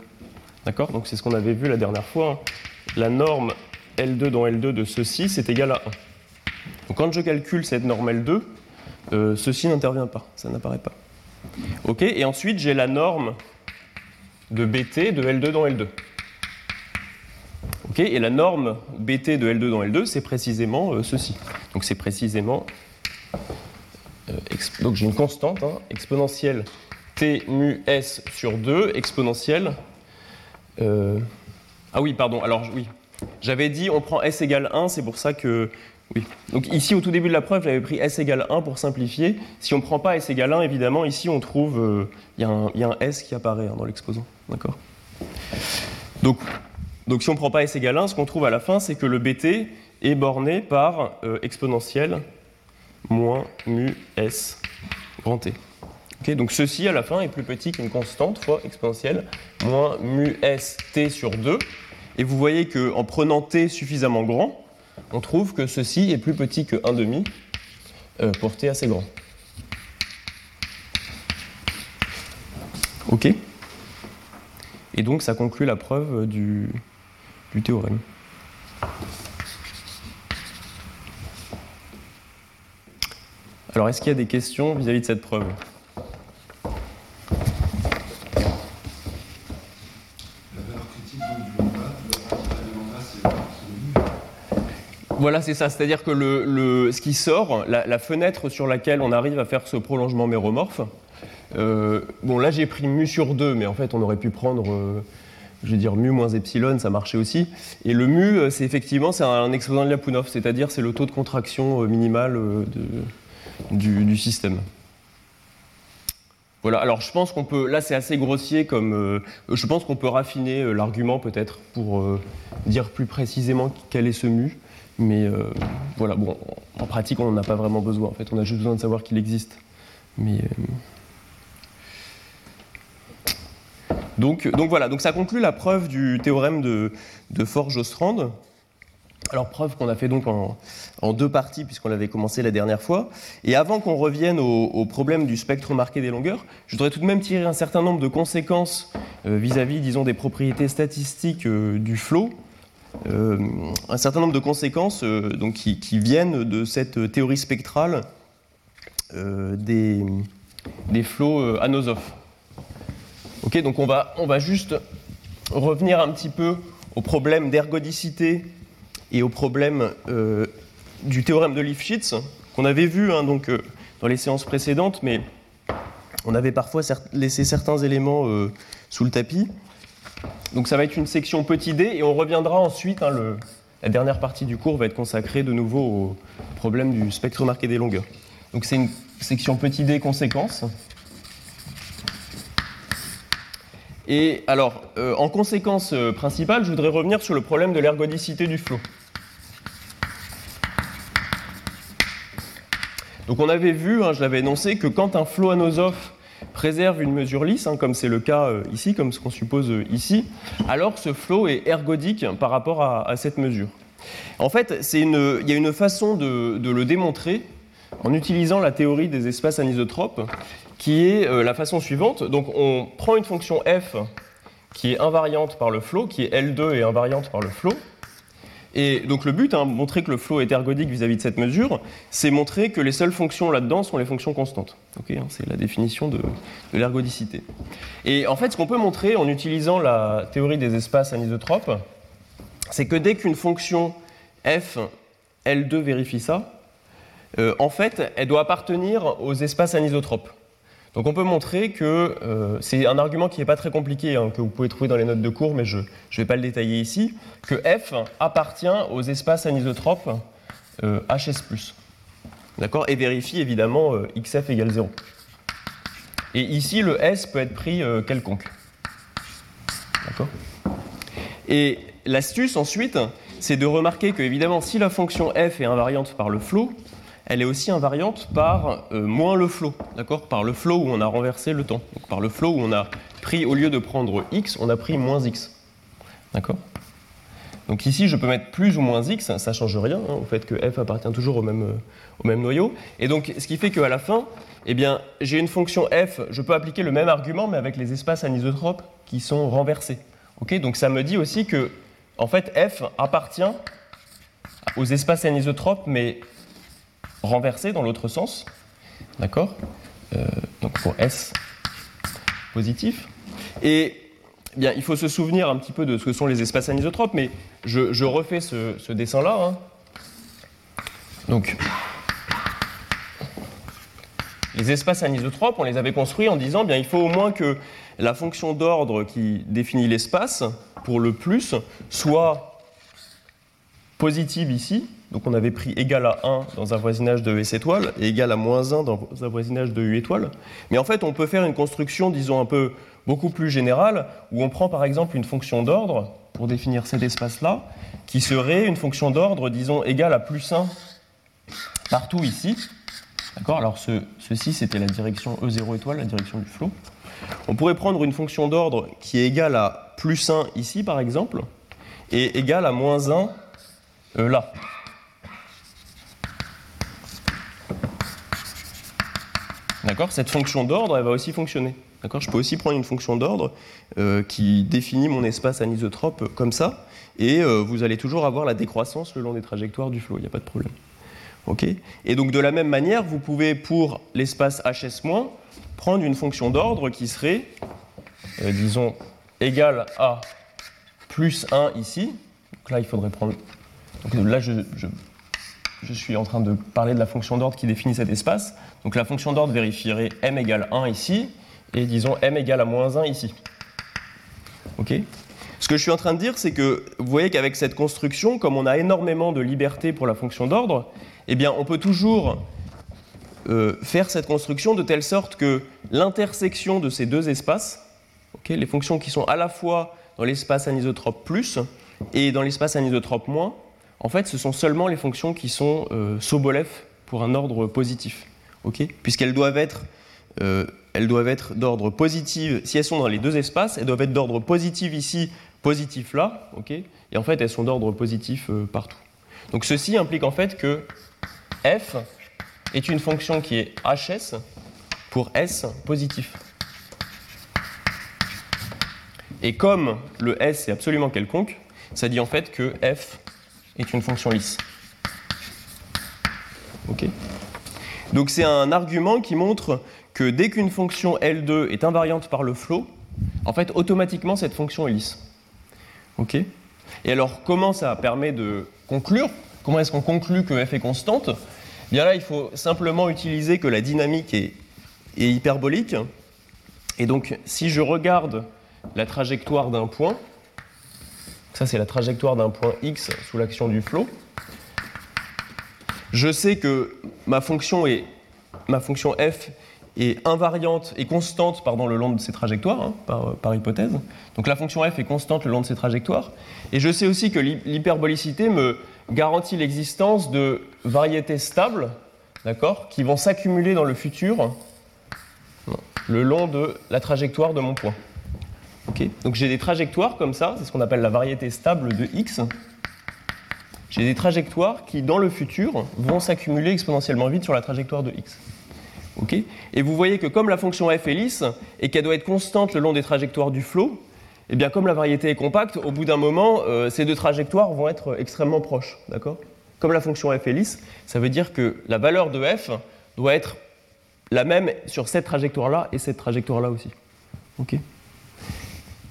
D'accord? Donc c'est ce qu'on avait vu la dernière fois. Hein. La norme L2 dans L2 de ceci, c'est égal à 1. Donc quand je calcule cette norme L2, euh, ceci n'intervient pas, ça n'apparaît pas. Ok, et ensuite j'ai la norme de BT de L2 dans L2 et la norme BT de L2 dans L2, c'est précisément euh, ceci. Donc c'est précisément. Euh, donc j'ai une constante hein, exponentielle T mu S sur 2 exponentielle. Euh, ah oui, pardon, alors oui. J'avais dit on prend S égale 1, c'est pour ça que. Oui. Donc ici, au tout début de la preuve, j'avais pris S égale 1 pour simplifier. Si on ne prend pas S égale 1, évidemment, ici on trouve. Il y, a un S qui apparaît hein, dans l'exposant. D'accord? Donc donc si on ne prend pas s égale 1, ce qu'on trouve à la fin, c'est que le bt est borné par euh, exponentielle moins mu s grand t. donc ceci à la fin est plus petit qu'une constante fois exponentielle moins mu s t sur 2. Et vous voyez qu'en prenant t suffisamment grand, on trouve que ceci est plus petit que 1,5 euh, pour t assez grand. OK Et donc ça conclut la preuve du, du théorème. Alors, est-ce qu'il y a des questions vis-à-vis de cette preuve? Voilà, c'est ça. C'est-à-dire que le, ce qui sort, la, fenêtre sur laquelle on arrive à faire ce prolongement méromorphe, euh, bon, là j'ai pris mu sur 2, mais en fait on aurait pu prendre euh, je vais dire mu moins epsilon, ça marchait aussi. Et le mu, euh, c'est effectivement c'est un exposant de Lyapunov, c'est-à-dire c'est le taux de contraction euh, minimal euh, du, système. Voilà, alors je pense qu'on peut, là c'est assez grossier comme, je pense qu'on peut raffiner l'argument peut-être pour dire plus précisément quel est ce mu, mais voilà, bon, en pratique on n'en a pas vraiment besoin, en fait on a juste besoin de savoir qu'il existe. Mais, donc, voilà, donc ça conclut la preuve du théorème de, Forge-Ostrand. Alors preuve qu'on a fait donc en, deux parties puisqu'on l'avait commencé la dernière fois. Et avant qu'on revienne au, problème du spectre marqué des longueurs, je voudrais tout de même tirer un certain nombre de conséquences euh, vis-à-vis, des propriétés statistiques euh, du flot. Euh, un certain nombre de conséquences qui, viennent de cette théorie spectrale des, des, flots anosophes. Ok, donc on va, on va juste revenir un petit peu au problème d'ergodicité et au problème euh, du théorème de Lifshitz, qu'on avait vu hein, donc, euh, dans les séances précédentes, mais on avait parfois laissé certains éléments euh, sous le tapis. Donc ça va être une section petit d, et on reviendra ensuite, hein, le, la dernière partie du cours va être consacrée de nouveau au problème du spectre marqué des longueurs. Donc c'est une section petit d conséquence. Et alors, en conséquence principale, je voudrais revenir sur le problème de l'ergodicité du flot. Donc on avait vu, hein, je l'avais énoncé, que quand un flot anosophe préserve une mesure lisse, hein, comme c'est le cas euh, ici, comme ce qu'on suppose euh, ici, alors ce flot est ergodique par rapport à, cette mesure. En fait, il y a une façon de, le démontrer en utilisant la théorie des espaces anisotropes, qui est euh, la façon suivante. Donc on prend une fonction f qui est invariante par le flot, qui est L2 et invariante par le flot, et donc le but, hein, montrer que le flow est ergodique vis-à-vis de cette mesure, c'est montrer que les seules fonctions là-dedans sont les fonctions constantes. Hein, c'est la définition de, l'ergodicité. Et en fait, ce qu'on peut montrer en utilisant la théorie des espaces anisotropes, c'est que dès qu'une fonction f, L2 vérifie ça, euh, en fait, elle doit appartenir aux espaces anisotropes. Donc on peut montrer que euh, c'est un argument qui n'est pas très compliqué, hein, que vous pouvez trouver dans les notes de cours, mais je ne vais pas le détailler ici, que f appartient aux espaces anisotropes euh, HS+. D'accord? Et vérifie évidemment euh, xf égale 0. Et ici, le S peut être pris quelconque. D'accord? Et l'astuce ensuite, c'est de remarquer que évidemment, si la fonction f est invariante par le flow, elle est aussi invariante par euh, moins le flow, d'accord? Par le flow où on a renversé le temps. par le flow où on a pris, au lieu de prendre x, on a pris moins x. D'accord? Donc ici, je peux mettre plus ou moins x, ça ne change rien hein, au fait que f appartient toujours au même, euh, au même noyau. Et donc, ce qui fait qu'à la fin, eh bien, j'ai une fonction f, je peux appliquer le même argument, mais avec les espaces anisotropes qui sont renversés. Ok? Donc ça me dit aussi que, en fait, f appartient aux espaces anisotropes, mais renversé dans l'autre sens. D'accord? Euh, Donc pour S positif. Et bien, il faut se souvenir un petit peu de ce que sont les espaces anisotropes, mais je, refais ce, dessin-là. Hein. Donc, les espaces anisotropes, on les avait construits en disant bien il faut au moins que la fonction d'ordre qui définit l'espace pour le plus soit positive ici, donc on avait pris égal à 1 dans un voisinage de S étoile et égal à moins 1 dans un voisinage de U étoile. Mais en fait, on peut faire une construction, disons, un peu beaucoup plus générale, où on prend par exemple une fonction d'ordre pour définir cet espace-là, qui serait une fonction d'ordre, disons, égale à plus 1 partout ici. D'accord? Alors ce, ceci, c'était la direction E0 étoile, la direction du flot. On pourrait prendre une fonction d'ordre qui est égale à plus 1 ici, par exemple, et égale à moins 1 euh, là. D'accord Cette fonction d'ordre, elle va aussi fonctionner. D'accord? Je peux aussi prendre une fonction d'ordre euh, qui définit mon espace anisotrope comme ça, et euh, vous allez toujours avoir la décroissance le long des trajectoires du flot, il n'y a pas de problème. Et donc de la même manière, vous pouvez pour l'espace hs- prendre une fonction d'ordre qui serait, euh, disons, égale à plus 1 ici. Donc là, il faudrait prendre... Donc là, je suis en train de parler de la fonction d'ordre qui définit cet espace. Donc la fonction d'ordre vérifierait m égale 1 ici, et disons m égale à moins 1 ici. Ok? Ce que je suis en train de dire, c'est que vous voyez qu'avec cette construction, comme on a énormément de liberté pour la fonction d'ordre, eh bien on peut toujours euh, faire cette construction de telle sorte que l'intersection de ces deux espaces, les fonctions qui sont à la fois dans l'espace anisotrope plus et dans l'espace anisotrope moins, en fait, ce sont seulement les fonctions qui sont euh, Sobolev pour un ordre positif, puisqu'elles doivent être, euh, elles doivent être d'ordre positif. Si elles sont dans les deux espaces, elles doivent être d'ordre positif ici, positif là, et en fait, elles sont d'ordre positif partout. Donc ceci implique en fait que f est une fonction qui est hs pour s positif. Et comme le s est absolument quelconque, ça dit en fait que f est une fonction lisse. Ok Donc c'est un argument qui montre que dès qu'une fonction L2 est invariante par le flow, en fait automatiquement cette fonction est lisse. Ok Et alors comment ça permet de conclure? Comment est-ce qu'on conclut que f est constante? Bien là, il faut simplement utiliser que la dynamique est, hyperbolique. Et donc, si je regarde la trajectoire d'un point, ça c'est la trajectoire d'un point x sous l'action du flot, je sais que ma fonction, f est invariante et constante le long de ces trajectoires, hein, par, par, hypothèse. Donc la fonction f est constante le long de ces trajectoires. Et je sais aussi que l'hyperbolicité me garantit l'existence de variétés stables, d'accord, qui vont s'accumuler dans le futur le long de la trajectoire de mon point. Donc j'ai des trajectoires comme ça, c'est ce qu'on appelle la variété stable de x. J'ai des trajectoires qui, dans le futur, vont s'accumuler exponentiellement vite sur la trajectoire de x. et vous voyez que comme la fonction f est lisse et qu'elle doit être constante le long des trajectoires du flot, eh bien comme la variété est compacte, au bout d'un moment, euh, ces deux trajectoires vont être extrêmement proches. D'accord? Comme la fonction f est lisse, ça veut dire que la valeur de f doit être la même sur cette trajectoire-là et cette trajectoire-là aussi.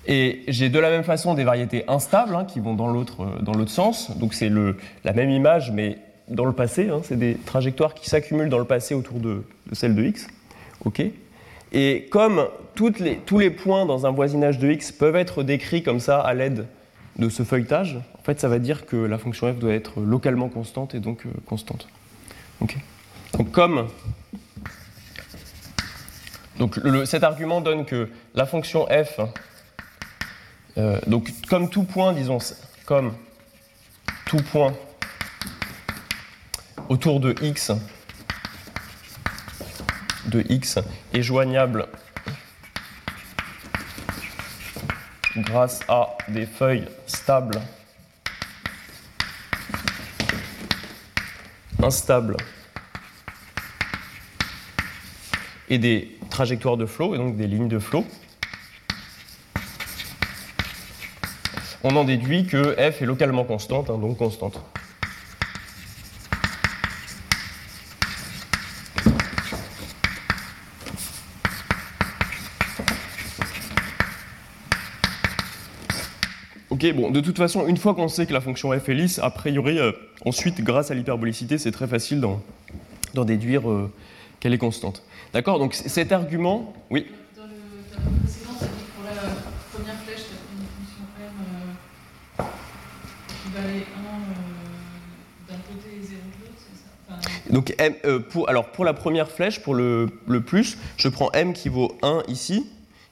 Et j'ai de la même façon des variétés instables hein, qui vont dans l'autre, euh, dans l'autre sens. Donc c'est la même image, mais dans le passé. Hein. c'est des trajectoires qui s'accumulent dans le passé autour de, celle de x. et comme les, tous les points dans un voisinage de x peuvent être décrits comme ça à l'aide de ce feuilletage, en fait, ça va dire que la fonction f doit être localement constante et donc euh, constante. Donc, comme donc cet argument donne que la fonction f, euh, donc comme tout point, disons, comme tout point autour de x, de x est joignable grâce à des feuilles stables, instables et des trajectoires de flot, et donc des lignes de flot. On en déduit que f est localement constante, hein, donc constante. bon, de toute façon, une fois qu'on sait que la fonction f est lisse, a priori, euh, ensuite, grâce à l'hyperbolicité, c'est très facile d'en déduire euh, qu'elle est constante. D'accord Donc cet argument, oui Dans le tableau précédent, ça dit pour la première flèche, tu as pris une fonction m euh, qui valait 1 d'un côté et 0 de l'autre, c'est ça enfin, Donc, m, pour, alors, pour la première flèche, pour le, le plus, je prends m qui vaut 1 ici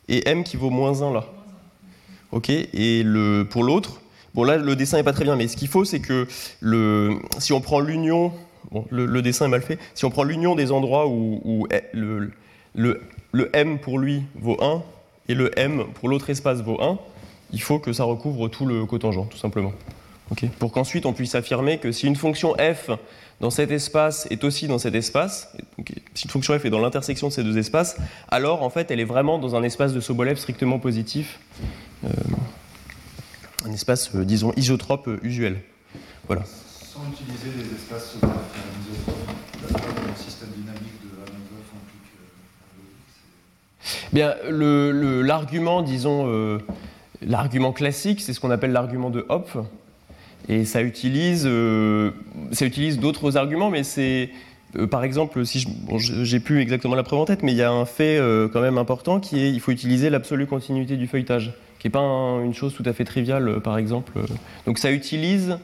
et m qui vaut moins 1 là ok Et le, pour l'autre, bon là le dessin n'est pas très bien, mais ce qu'il faut c'est que le, si on prend l'union, bon, le, dessin est mal fait, si on prend l'union des endroits où, le, le, le, m pour lui vaut 1 et le m pour l'autre espace vaut 1, il faut que ça recouvre tout le cotangent, tout simplement. ok pour qu'ensuite on puisse affirmer que si une fonction f dans cet espace est aussi dans cet espace, donc, si une fonction f est dans l'intersection de ces deux espaces, alors en fait elle est vraiment dans un espace de Sobolev strictement positif euh, un espace, euh, disons, isotrope euh, usuel. Voilà. Sans utiliser des espaces isotropes, le système dynamique de implique Bien, l'argument, disons, l'argument classique, c'est ce qu'on appelle l'argument de Hopf, et ça utilise, ça utilise d'autres arguments, mais c'est par exemple, si je, j'ai plus exactement la preuve en tête, mais il y a un fait quand même important qui est, il faut utiliser l'absolue continuité du feuilletage qui n'est pas une chose tout à fait triviale, euh, par exemple. Donc ça utilise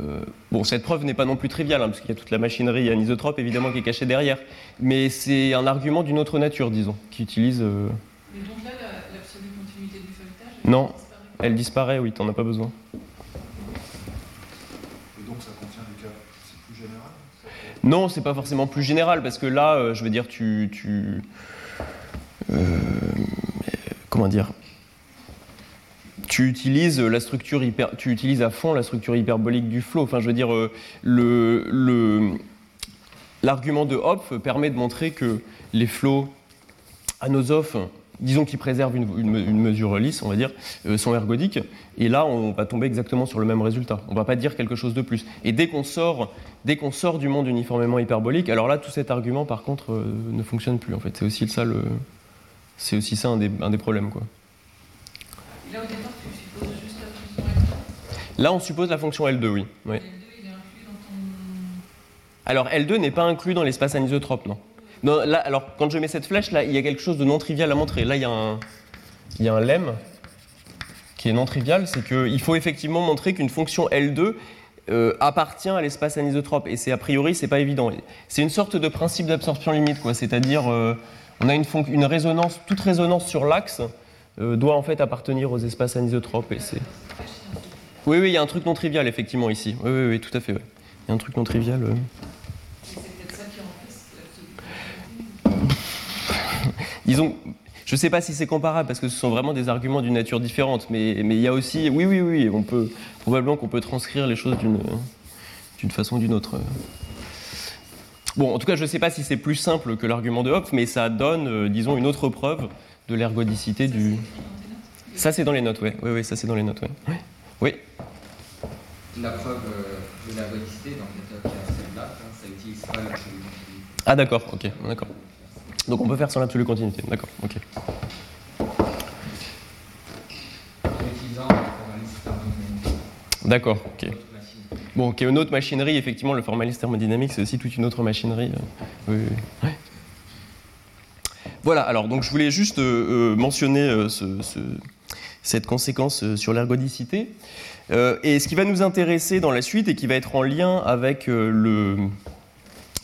euh, bon, cette preuve n'est pas non plus triviale, hein, parce qu'il y a toute la machinerie anisotrope évidemment qui est cachée derrière, mais c'est un argument d'une autre nature, disons, qui utilise. euh, Mais donc là, la- l'absolue continuité du feuilletage, Non. disparaît. Elle disparaît, oui, t'en as pas besoin. Et donc ça contient du cas, c'est plus général ça peut- Non, c'est pas forcément plus général, parce que là, euh, je veux dire, tu. tu euh, comment dire tu utilises à fond la structure hyperbolique du flow. Enfin, je veux dire, euh, le, l'argument de Hopf permet de montrer que les flows anosophes, disons qu'ils préservent une, mesure lisse, on va dire, sont ergodiques. Et là, on va tomber exactement sur le même résultat. On va pas dire quelque chose de plus. Et dès qu'on sort, dès qu'on sort du monde uniformément hyperbolique, alors là, tout cet argument, par contre, euh, ne fonctionne plus. En fait, c'est aussi ça le, c'est aussi ça un des, un des problèmes, quoi. Là, au départ, tu supposes juste la fonction L2. Là, on suppose la fonction L2, oui. oui. L2, il est inclus dans ton. Alors L2 n'est pas inclus dans l'espace anisotrope, non. Non, là, alors quand je mets cette flèche, là, il y a quelque chose de non trivial à montrer. Là, il y a un, il y a un lemme qui est non trivial, c'est qu'il faut effectivement montrer qu'une fonction L2 euh, appartient à l'espace anisotrope. Et c'est a priori, c'est pas évident. C'est une sorte de principe d'absorption limite, quoi. C'est-à-dire, euh, on a une, une résonance, toute résonance sur l'axe euh, doit en fait appartenir aux espaces anisotropes. Et c'est oui, oui, il y a un truc non trivial effectivement ici. Oui, oui, oui, tout à fait. ouais. Il y a un truc non trivial. euh. Et c'est je ne sais pas si c'est comparable parce que ce sont vraiment des arguments d'une nature différente, mais, mais il y a aussi, oui, oui, oui, on peut probablement qu'on peut transcrire les choses d'une façon ou d'une autre. Bon, en tout cas, je ne sais pas si c'est plus simple que l'argument de Hopf, mais ça donne, euh, disons, une autre preuve de l'ergodicité du. Ça, c'est dans les notes, oui. Oui, oui, ça, c'est dans les notes, oui. Oui. La preuve euh, de validité dans le méthode qui a celle-là, hein, ça utilise pas continuité. Ah, d'accord, ok, d'accord. Donc on peut faire sans l'absolue continuité, d'accord, ok. D'accord, ok. Bon, ok, une autre machinerie, effectivement, le formalisme thermodynamique, c'est aussi toute une autre machinerie. euh, oui, oui. Voilà, alors, donc je voulais juste euh, euh, mentionner ce- ce- cette conséquence sur l'ergodicité. Et ce qui va nous intéresser dans la suite et qui va être en lien avec le,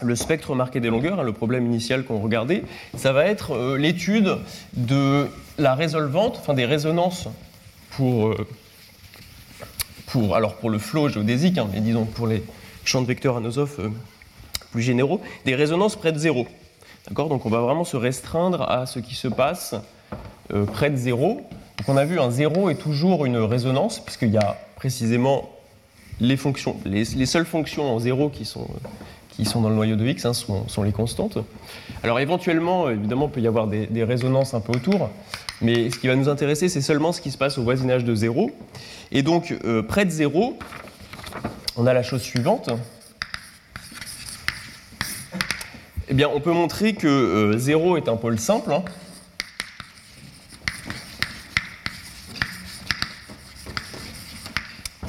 le spectre marqué des longueurs, hein, le problème initial qu'on regardait, ça va être euh, l'étude de la résolvante, enfin des résonances pour, euh, pour, alors pour le flow géodésique, hein, mais disons pour les champs de vecteurs anosophes euh, plus généraux, des résonances près de zéro. D'accord? Donc on va vraiment se restreindre à ce qui se passe près de zéro. Donc on a vu un zéro est toujours une résonance, puisqu'il y a précisément les fonctions, les, les seules fonctions en zéro qui sont, qui sont dans le noyau de x hein, sont, les constantes. Alors éventuellement, évidemment, il peut y avoir des, résonances un peu autour, mais ce qui va nous intéresser, c'est seulement ce qui se passe au voisinage de zéro. Et donc, euh, près de zéro, on a la chose suivante. Eh bien, on peut montrer que euh, 0 est un pôle simple. hein.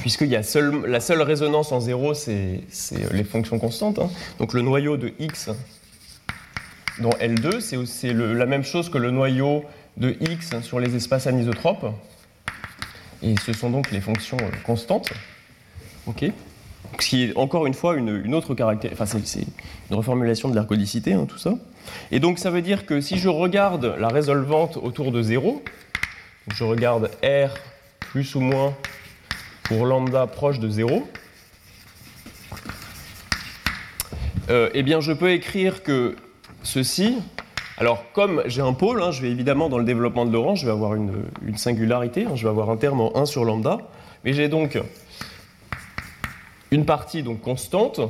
Puisqu'il y a la seule résonance en 0, c'est les fonctions constantes. hein. Donc le noyau de x dans L2, c'est la même chose que le noyau de x sur les espaces anisotropes. Et ce sont donc les fonctions euh, constantes. Ok ce qui est encore une fois une, autre caractéristique, enfin c'est- c'est une reformulation de l'ergodicité, hein, tout ça. Et donc ça veut dire que si je regarde la résolvante autour de 0, je regarde R plus ou moins pour lambda proche de 0, euh, eh bien je peux écrire que ceci, alors comme j'ai un pôle, hein, je vais évidemment dans le développement de Laurent, je vais avoir une, singularité, hein, je vais avoir un terme en 1 sur lambda, mais j'ai donc une partie donc constante,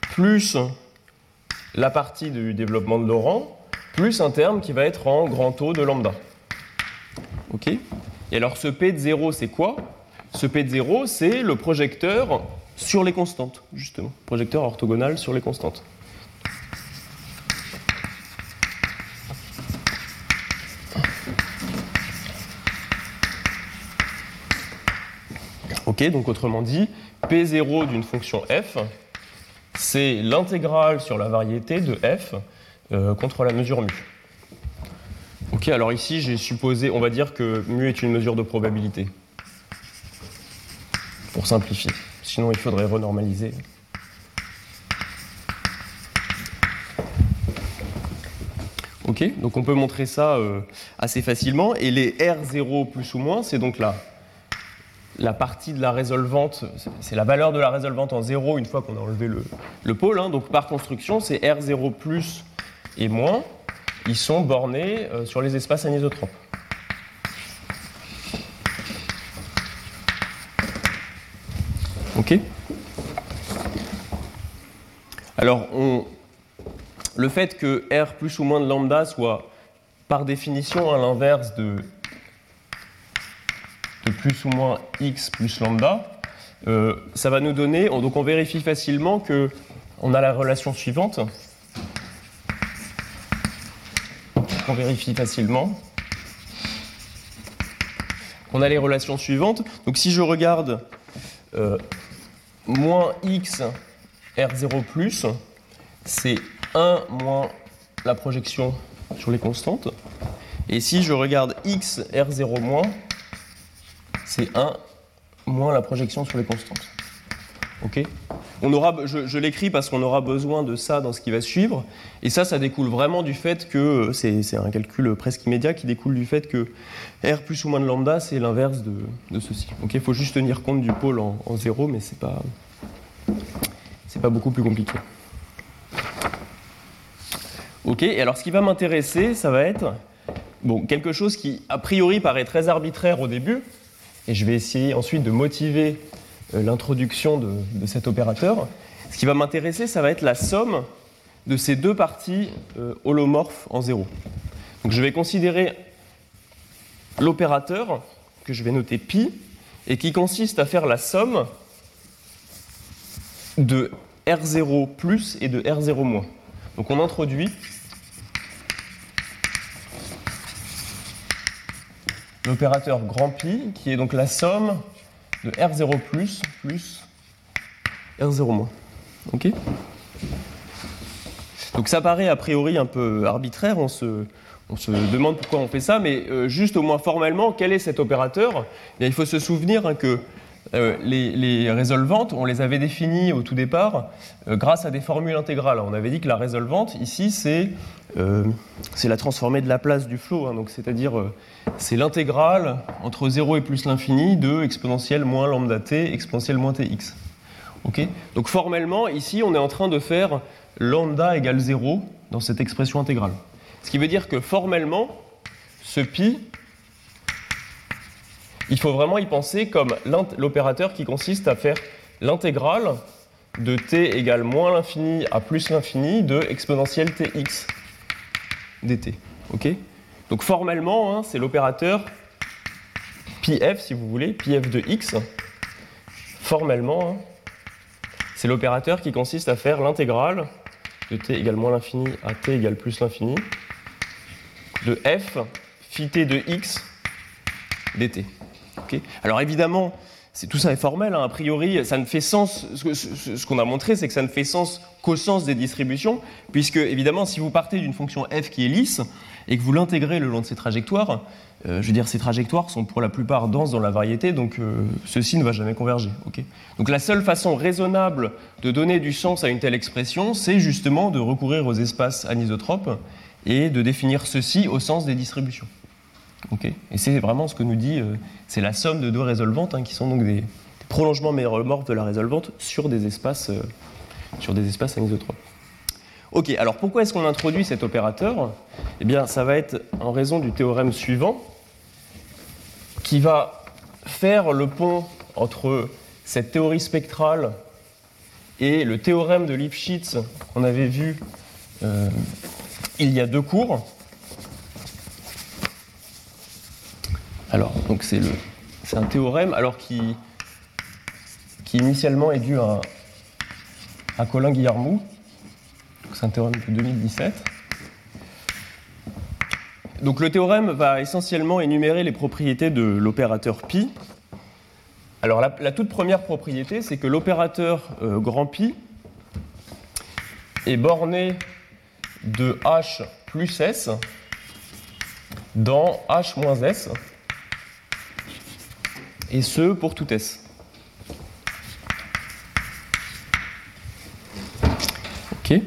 plus la partie du développement de Laurent, plus un terme qui va être en grand O de lambda. Ok? Et alors ce P de 0, c'est quoi? Ce P de 0, c'est le projecteur sur les constantes, justement. Projecteur orthogonal sur les constantes. Ok, donc autrement dit, P0 d'une fonction f, c'est l'intégrale sur la variété de f euh, contre la mesure mu. Ok, alors ici j'ai supposé, on va dire que mu est une mesure de probabilité. Pour simplifier. sinon il faudrait renormaliser. Ok, donc on peut montrer ça euh, assez facilement. Et les R0 plus ou moins, c'est donc la, la partie de la résolvante, c'est la valeur de la résolvante en 0 une fois qu'on a enlevé le, le pôle. hein. Donc par construction, c'est R0 plus et moins, ils sont bornés euh, sur les espaces anisotropes. Alors, le fait que R plus ou moins de lambda soit par définition à l'inverse de, plus ou moins x plus lambda, euh, ça va nous donner, on- donc on vérifie facilement que on a la relation suivante. On vérifie facilement. On a les relations suivantes. Donc si je regarde euh, moins x R0 plus, c'est 1 moins la projection sur les constantes. Et si je regarde x R0 moins, c'est 1 moins la projection sur les constantes. Ok? On aura, je, l'écris parce qu'on aura besoin de ça dans ce qui va suivre. Et ça, ça découle vraiment du fait que euh, c'est un calcul presque immédiat qui découle du fait que R plus ou moins de lambda, c'est l'inverse de, de ceci. Il faut juste tenir compte du pôle en, zéro, mais c'est pas, pas beaucoup plus compliqué. Ok, et alors ce qui va m'intéresser, ça va être bon, quelque chose qui a priori paraît très arbitraire au début, et je vais essayer ensuite de motiver l'introduction de, de cet opérateur. Ce qui va m'intéresser, ça va être la somme de ces deux parties euh, holomorphes en zéro. Donc je vais considérer l'opérateur, que je vais noter pi, et qui consiste à faire la somme de R0 plus et de R0 moins. Donc on introduit l'opérateur grand pi, qui est donc la somme de R0 plus plus. R0 moins. Ok. Donc ça paraît a priori un peu arbitraire, on se, demande pourquoi on fait ça, mais euh, juste au moins formellement, quel est cet opérateur? Eh Il faut se souvenir hein, que euh, les, résolvantes, on les avait définies au tout départ euh, grâce à des formules intégrales. On avait dit que la résolvante, ici, c'est euh, c'est la transformée de la place du flot, hein, c'est-à-dire c'est l'intégrale entre 0 et plus l'infini de exponentielle moins lambda t, exponentielle moins tx. Donc formellement, ici, on est en train de faire lambda égale 0 dans cette expression intégrale. Ce qui veut dire que formellement, ce pi, il faut vraiment y penser comme l'opérateur qui consiste à faire l'intégrale de t égale moins l'infini à plus l'infini de exponentielle tx dt. Ok? Donc formellement, hein, c'est l'opérateur πf, si vous voulez, πf de x. Formellement, hein, c'est l'opérateur qui consiste à faire l'intégrale de t égale moins l'infini à t égale plus l'infini de f phi t de x dt. Alors évidemment, c'est, tout ça est formel, hein, a priori, ça ne fait sens, ce, qu'on a montré, c'est que ça ne fait sens qu'au sens des distributions, puisque évidemment, si vous partez d'une fonction f qui est lisse et que vous l'intégrez le long de ces trajectoires, euh, je veux dire, ces trajectoires sont pour la plupart denses dans la variété, donc euh, ceci ne va jamais converger. donc la seule façon raisonnable de donner du sens à une telle expression, c'est justement de recourir aux espaces anisotropes et de définir ceci au sens des distributions. Et c'est vraiment ce que nous dit, euh, c'est la somme de deux résolvantes, hein, qui sont donc des, des prolongements méromorphes de la résolvante sur des espaces, euh, sur des espaces anisotropes. Ok, alors pourquoi est-ce qu'on introduit cet opérateur? Eh bien, ça va être en raison du théorème suivant, qui va faire le pont entre cette théorie spectrale et le théorème de Lipschitz qu'on avait vu euh, il y a deux cours. Alors, c'est un théorème, alors qui, initialement est dû à, Colin Guillermou. Donc, C'est un théorème de 2017. Donc le théorème va essentiellement énumérer les propriétés de l'opérateur pi. Alors la, la toute première propriété, c'est que l'opérateur euh, grand pi est borné de h plus s dans h moins s, et ce pour tout S. Ok.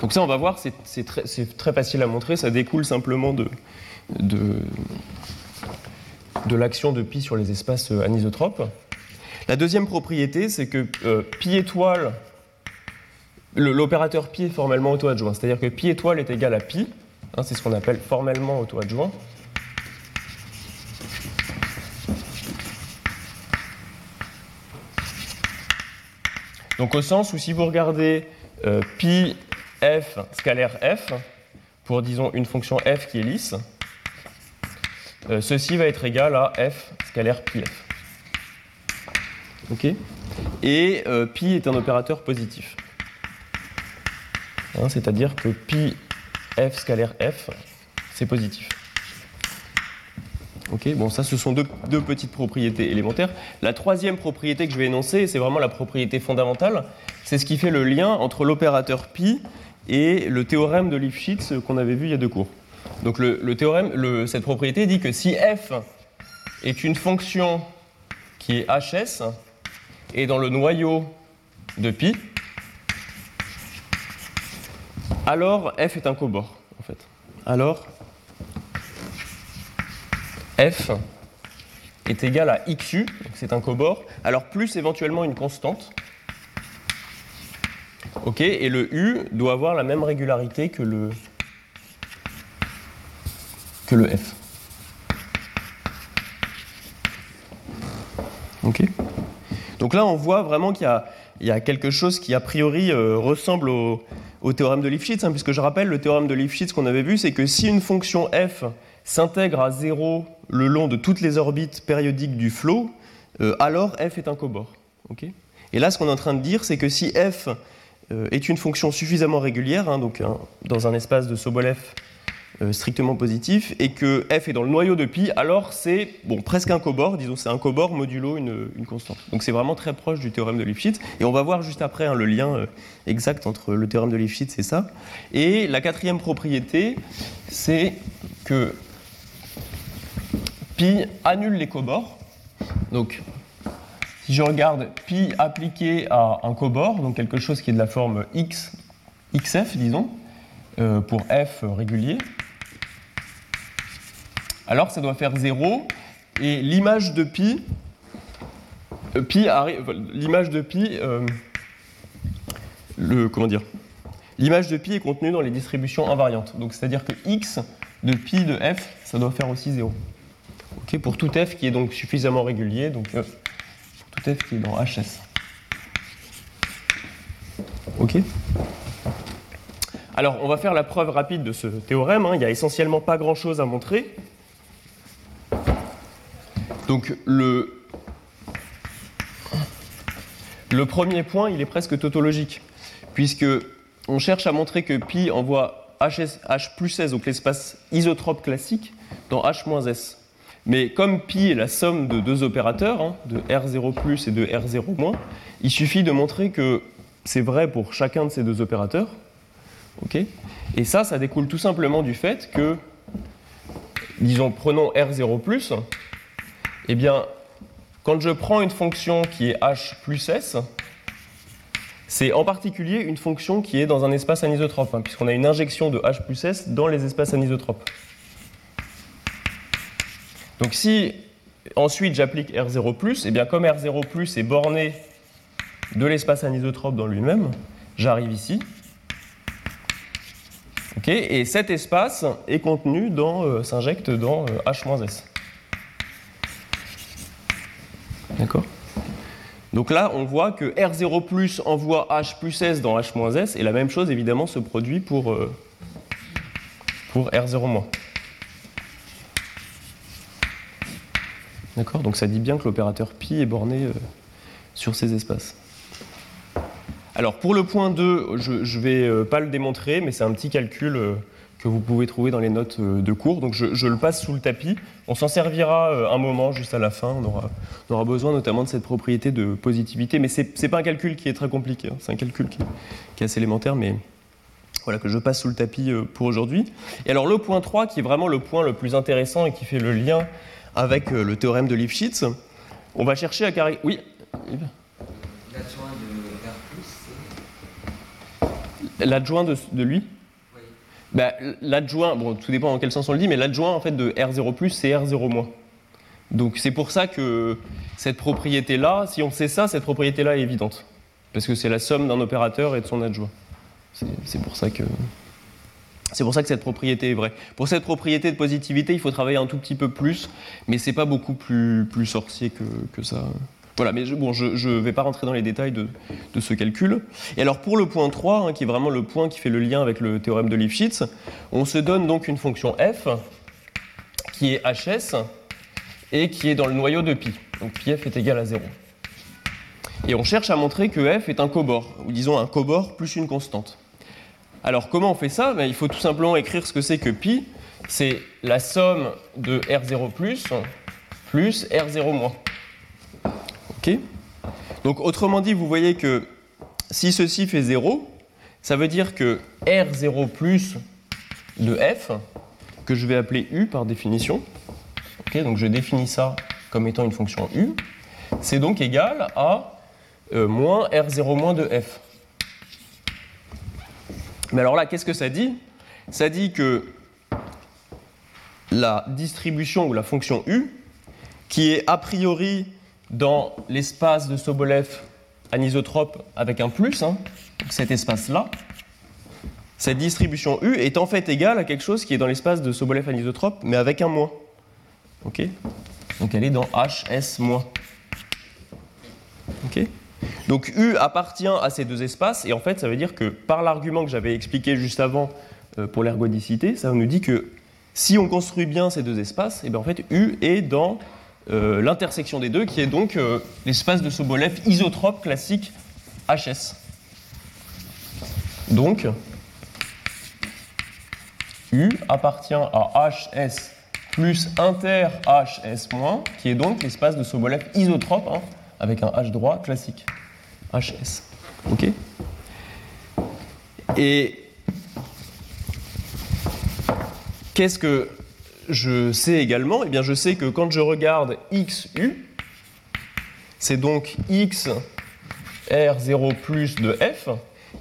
Donc ça, on va voir, c'est très, facile à montrer, ça découle simplement de, de, l'action de pi sur les espaces euh, anisotropes. La deuxième propriété, c'est que euh, pi étoile, l'opérateur pi est formellement auto-adjoint, c'est-à-dire que pi étoile est égal à pi, hein, c'est ce qu'on appelle formellement auto-adjoint. Donc au sens où si vous regardez euh, pi f scalaire f, pour disons une fonction f qui est lisse, euh, ceci va être égal à f scalaire pi f. Ok? Et euh, pi est un opérateur positif. Hein, c'est-à-dire que pi f scalaire f, c'est positif. Ok, bon, ça, ce sont deux, petites propriétés élémentaires. La troisième propriété que je vais énoncer, c'est vraiment la propriété fondamentale. C'est ce qui fait le lien entre l'opérateur pi et le théorème de Lifshitz qu'on avait vu il y a deux cours. Donc, le, théorème, cette propriété dit que si f est une fonction qui est hs et dans le noyau de pi, alors f est un cobord, en fait. Alors, f est égal à xu, c'est un cobord, alors plus éventuellement une constante. Ok, et le u doit avoir la même régularité que le, que le f. Ok Donc là, on voit vraiment qu'il y, a quelque chose qui, a priori, euh, ressemble au, théorème de Lifshitz, hein, puisque je rappelle, le théorème de Lifshitz qu'on avait vu, c'est que si une fonction f s'intègre à zéro le long de toutes les orbites périodiques du flot, euh, alors f est un cobord. Et là, ce qu'on est en train de dire, c'est que si f euh, est une fonction suffisamment régulière, hein, donc dans un espace de Sobolev euh, strictement positif, et que f est dans le noyau de pi, alors c'est bon, presque un cobord, disons c'est un cobord modulo une, constante. Donc c'est vraiment très proche du théorème de Lifshitz, et on va voir juste après hein, le lien exact entre le théorème de Lifshitz et ça. Et la quatrième propriété, c'est que pi annule les cobords. Donc, si je regarde pi appliqué à un cobord, donc quelque chose qui est de la forme x, xf, disons, euh, pour f régulier, alors ça doit faire 0, et l'image de pi, euh, l'image de pi, euh, le, comment dire, l'image de pi est contenue dans les distributions invariantes. Donc c'est-à-dire que x de pi de f, ça doit faire aussi 0 pour tout f qui est donc suffisamment régulier, donc euh, pour tout f qui est dans HS. Ok Alors, on va faire la preuve rapide de ce théorème. Hein. Il n'y a essentiellement pas grand-chose à montrer. Donc, le, le premier point, il est presque tautologique, puisque on cherche à montrer que pi envoie H plus S, donc l'espace isotrope classique, dans H-S. Mais comme pi est la somme de deux opérateurs, hein, de R0 et de R0 il suffit de montrer que c'est vrai pour chacun de ces deux opérateurs. et ça, ça découle tout simplement du fait que, disons, prenons R0 eh bien, quand je prends une fonction qui est H plus S, c'est en particulier une fonction qui est dans un espace anisotrope, hein, puisqu'on a une injection de H plus S dans les espaces anisotropes. Donc si ensuite j'applique R0, et eh bien comme R0 est borné de l'espace anisotrope dans lui-même, j'arrive ici. et cet espace est contenu dans, euh, s'injecte dans euh, H-S. D'accord? Donc là, on voit que R0 envoie H plus S dans H-S, et la même chose évidemment se produit pour, euh, pour R0-. D'accord Donc ça dit bien que l'opérateur pi est borné euh, sur ces espaces. Alors pour le point 2, je ne vais euh, pas le démontrer, mais c'est un petit calcul euh, que vous pouvez trouver dans les notes de cours. Donc je, le passe sous le tapis. On s'en servira un moment juste à la fin. On aura, besoin notamment de cette propriété de positivité. Mais ce n'est pas un calcul qui est très compliqué. Hein. C'est un calcul qui, qui, est assez élémentaire, mais voilà, que je passe sous le tapis pour aujourd'hui. Et alors le point 3, qui est vraiment le point le plus intéressant et qui fait le lien avec euh, le théorème de Lifshitz. On va chercher à caractériser. Oui L'adjoint de R+, L'adjoint de, lui? Oui. bah, L'adjoint, bon, tout dépend dans quel sens on le dit, mais l'adjoint en fait de R0+, c'est R0-. Donc c'est pour ça que cette propriété-là, si on sait ça, cette propriété-là est évidente. Parce que c'est la somme d'un opérateur et de son adjoint. C'est pour ça que. C'est pour ça que cette propriété est vraie. Pour cette propriété de positivité, il faut travailler un tout petit peu plus, mais c'est pas beaucoup plus, plus sorcier que, que ça. Voilà, mais je, bon, je ne vais pas rentrer dans les détails de, de ce calcul. Et alors pour le point 3, hein, qui est vraiment le point qui fait le lien avec le théorème de Lifshitz, on se donne donc une fonction f qui est hs et qui est dans le noyau de pi. Donc pi f est égal à 0. Et on cherche à montrer que f est un cobord, ou disons un cobord plus une constante. Alors comment on fait ça? Ben, Il faut tout simplement écrire ce que c'est que pi. C'est la somme de R0 plus plus R0 moins. Donc autrement dit, vous voyez que si ceci fait 0, ça veut dire que R0 plus de f, que je vais appeler u par définition, ok? Donc je définis ça comme étant une fonction u, c'est donc égal à euh, moins R0 moins de f. Mais alors là, qu'est-ce que ça dit? Ça dit que la distribution ou la fonction u, qui est a priori dans l'espace de Sobolev anisotrope avec un plus, hein, cet espace-là, cette distribution u est en fait égale à quelque chose qui est dans l'espace de Sobolev anisotrope, mais avec un moins. Donc elle est dans hs. Ok? Donc U appartient à ces deux espaces, et en fait, ça veut dire que par l'argument que j'avais expliqué juste avant euh, pour l'ergodicité, ça nous dit que si on construit bien ces deux espaces, et bien en fait, U est dans euh, l'intersection des deux, qui est donc euh, l'espace de Sobolev isotrope classique HS. Donc, U appartient à HS plus inter HS qui est donc l'espace de Sobolev isotrope, avec un H droit classique. HS. OK Et qu'est-ce que je sais également? Eh bien, je sais que quand je regarde XU, c'est donc X R0 plus de F.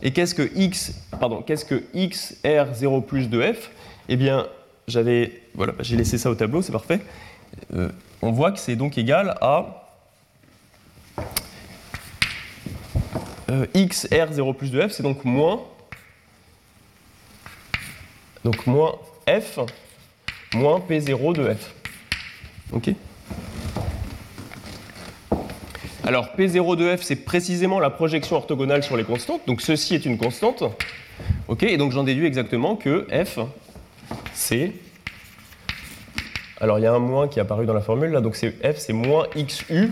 Et qu'est-ce que X, pardon, qu'est-ce que X R0 plus de F? Eh bien, j'avais, voilà, j'ai laissé ça au tableau, c'est parfait. Euh, on voit que c'est donc égal à euh, x R0 plus de f, c'est donc moins, donc moins f moins P0 de f. Ok Alors P0 de f, c'est précisément la projection orthogonale sur les constantes, donc ceci est une constante. Ok Et donc j'en déduis exactement que f, c'est... Alors il y a un moins qui est apparu dans la formule là, donc c'est f, c'est moins xu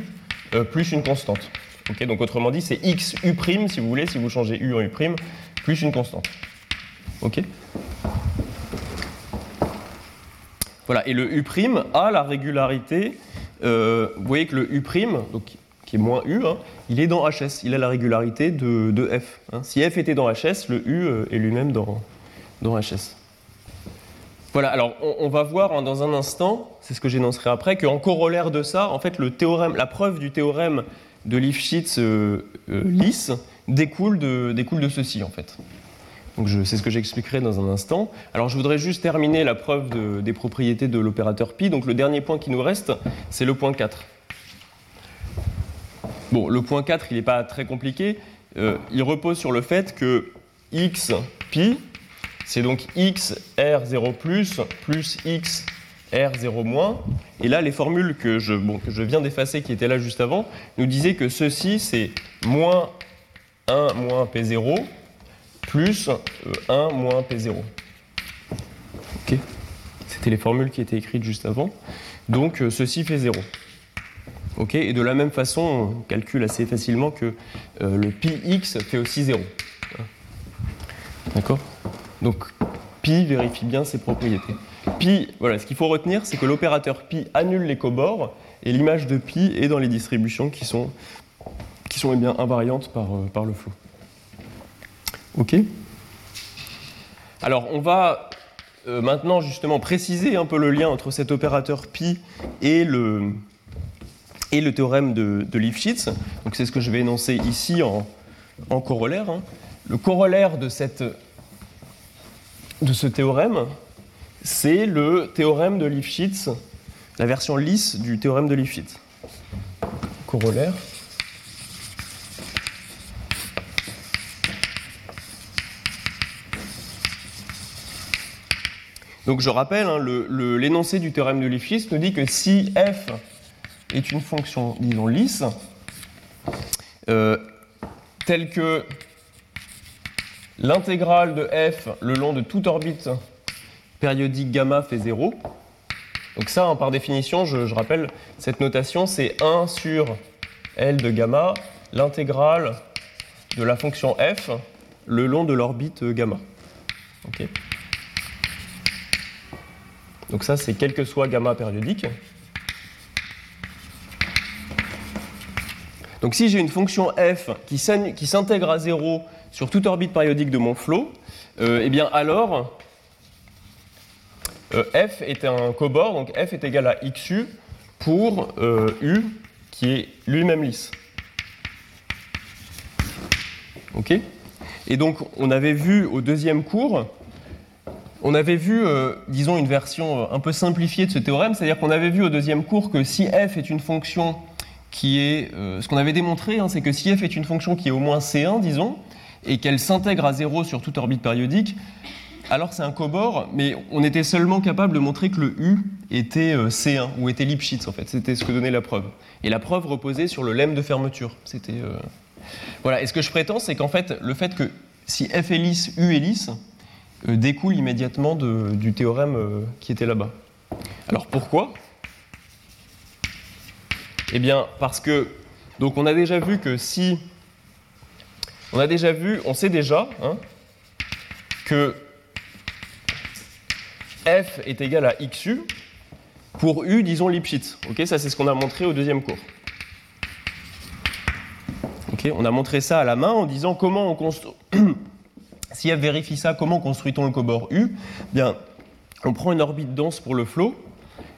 euh, plus une constante. Ok, donc autrement dit, c'est x u si vous voulez, si vous changez u en u plus une constante. Ok Voilà, et le u a la régularité, euh, vous voyez que le u donc, qui est moins u, hein, il est dans hs, il a la régularité de, f. hein. Si f était dans hs, le u euh, est lui-même dans, dans hs. Voilà, alors on, on va voir hein, dans un instant, c'est ce que j'énoncerai après, qu'en corollaire de ça, en fait, le théorème, la preuve du théorème de Lifshitz euh, euh, lisse découle de, ceci en fait. Donc c'est ce que j'expliquerai dans un instant. Alors je voudrais juste terminer la preuve de- des propriétés de l'opérateur pi. Donc le dernier point qui nous reste, c'est le point 4. Bon, le point 4, il n'est pas très compliqué. Euh, il repose sur le fait que x pi, c'est donc x r0 plus plus x r0 moins. Et là, les formules que je, bon, que je viens d'effacer, qui étaient là juste avant, nous disaient que ceci, c'est moins 1 moins P0 plus euh, 1 moins P0. Ok C'était les formules qui étaient écrites juste avant. Donc, euh, ceci fait 0. Ok Et de la même façon, on calcule assez facilement que euh, le pi x fait aussi 0. D'accord? Donc, pi vérifie bien ses propriétés. Pi, voilà, ce qu'il faut retenir, c'est que l'opérateur pi annule les cobords et l'image de pi est dans les distributions qui sont, eh bien, invariantes par, euh, le flot. Ok Alors, on va euh, maintenant justement préciser un peu le lien entre cet opérateur pi et le, théorème de, de. Donc, c'est ce que je vais énoncer ici en, corollaire. hein. le corollaire de ce théorème, c'est le théorème de Lifshitz, la version lisse du théorème de Lifshitz. Corollaire. Donc je rappelle, hein, l'énoncé du théorème de Lifshitz nous dit que si f est une fonction, disons, lisse, euh, telle que l'intégrale de f le long de toute orbite périodique gamma fait 0. Donc ça, hein, par définition, je, rappelle, cette notation, c'est 1 sur L de gamma, l'intégrale de la fonction f le long de l'orbite gamma. Ok Donc ça, c'est quel que soit gamma périodique. Donc si j'ai une fonction f qui s'intègre à 0 sur toute orbite périodique de mon flot, euh, eh bien alors f est un cobord, donc f est égal à xu pour euh, u qui est lui-même lisse. Ok? Et donc on avait vu au deuxième cours, on avait vu, euh, disons, une version euh, un peu simplifiée de ce théorème, c'est-à-dire qu'on avait vu au deuxième cours que si f est une fonction qui est. euh, ce qu'on avait démontré, hein, c'est que si f est une fonction qui est au moins C1, disons, et qu'elle s'intègre à 0 sur toute orbite périodique, alors c'est un cobord, mais on était seulement capable de montrer que le U était euh, C1, ou était Lipschitz en fait. C'était ce que donnait la preuve. Et la preuve reposait sur le lemme de fermeture. Euh, Voilà. Et ce que je prétends, c'est qu'en fait, le fait que si f est lisse, U est lisse, euh, découle immédiatement du théorème qui était là-bas. Alors pourquoi? Eh bien, parce que. Donc, on a déjà vu que si. On a déjà vu, on sait déjà hein, que f est égal à xu pour u, disons Lipschitz. Ok, ça c'est ce qu'on a montré au deuxième cours. On a montré ça à la main en disant comment on construit. si f vérifie ça, comment construit-on le cobord u? Bien, on prend une orbite dense pour le flot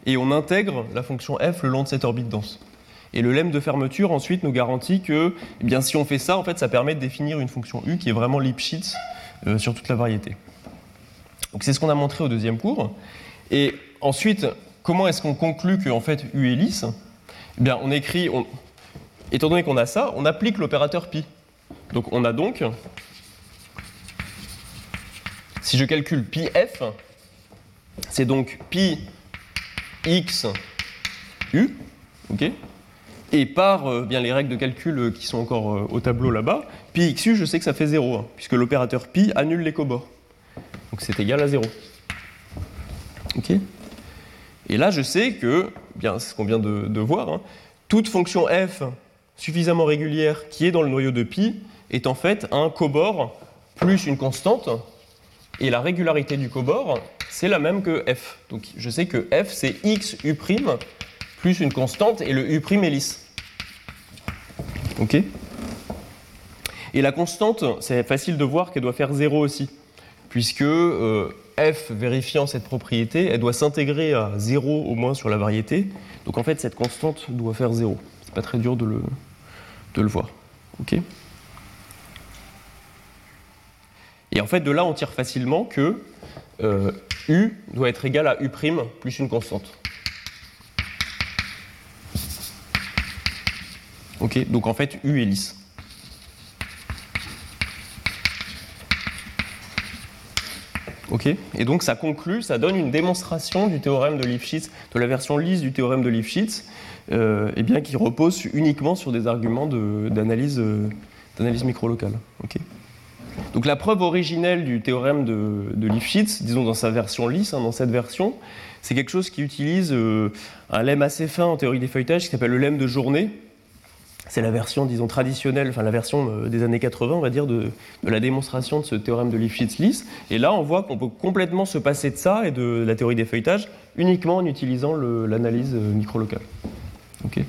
et on intègre la fonction f le long de cette orbite dense. Et le lemme de fermeture ensuite nous garantit que, eh bien, si on fait ça, en fait, ça permet de définir une fonction u qui est vraiment Lipschitz euh, sur toute la variété. Donc c'est ce qu'on a montré au deuxième cours. Et ensuite, comment est-ce qu'on conclut que en fait u est lisse Eh bien, on écrit, étant donné qu'on a ça, on applique l'opérateur pi. Donc on a donc, si je calcule pi c'est donc pi x u, ok et par euh, bien les règles de calcul euh, qui sont encore euh, au tableau là-bas, pi xu, je sais que ça fait 0, hein, puisque l'opérateur pi annule les cobords. Donc c'est égal à 0. Ok Et là, je sais que, bien, c'est ce qu'on vient de, voir, hein, toute fonction f suffisamment régulière qui est dans le noyau de pi est en fait un cobord plus une constante, et la régularité du cobord, c'est la même que f. Donc je sais que f, c'est x u' plus une constante, et le u' est lisse. Ok Et la constante, c'est facile de voir qu'elle doit faire 0 aussi, puisque euh, f, vérifiant cette propriété, elle doit s'intégrer à 0 au moins sur la variété. Donc en fait, cette constante doit faire 0. C'est pas très dur de le, voir. Ok Et en fait, de là, on tire facilement que euh, u doit être égal à u' plus une constante. Ok, donc en fait, u est lisse. Ok, et donc ça conclut, ça donne une démonstration du théorème de Lifshitz, de la version lisse du théorème de Lifshitz, euh, eh bien, qui repose uniquement sur des arguments de- d'analyse euh, d'analyse microlocale. Ok. Donc la preuve originelle du théorème de, de Lifshitz, disons dans sa version lisse, hein, dans cette version, c'est quelque chose qui utilise euh, un lemme assez fin en théorie des feuilletages qui s'appelle le lemme de journée. C'est la version, disons, traditionnelle, enfin la version euh, des années 80, on va dire, de, la démonstration de ce théorème de Lifshitz lisse. Et là, on voit qu'on peut complètement se passer de ça et de la théorie des feuilletages uniquement en utilisant l'analyse euh, microlocale. Ok.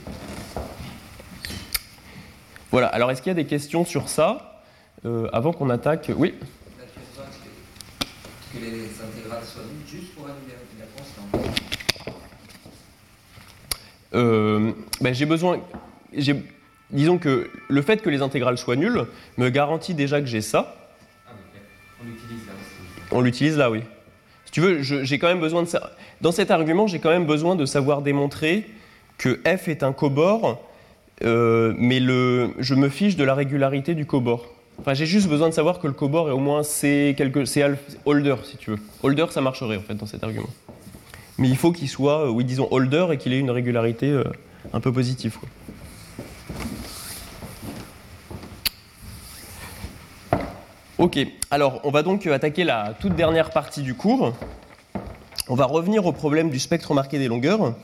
Voilà. Alors, est-ce qu'il y a des questions sur ça euh, avant qu'on attaque? Oui. Que, les intégrales soient juste pour la j'ai besoin. Disons que le fait que les intégrales soient nulles me garantit déjà que j'ai ça. On l'utilise là aussi. On l'utilise là, oui. Si tu veux, j'ai quand même besoin de ça. Dans cet argument, j'ai quand même besoin de savoir démontrer que f est un cobord, euh, mais le, je me fiche de la régularité du cobord. Enfin, j'ai juste besoin de savoir que le cobord est au moins C, quelque, C holder, si tu veux. Holder, ça marcherait en fait dans cet argument. Mais il faut qu'il soit, euh, oui, disons holder et qu'il ait une régularité euh, un peu positive. quoi. Ok, alors on va donc attaquer la toute dernière partie du cours. On va revenir au problème du spectre marqué des longueurs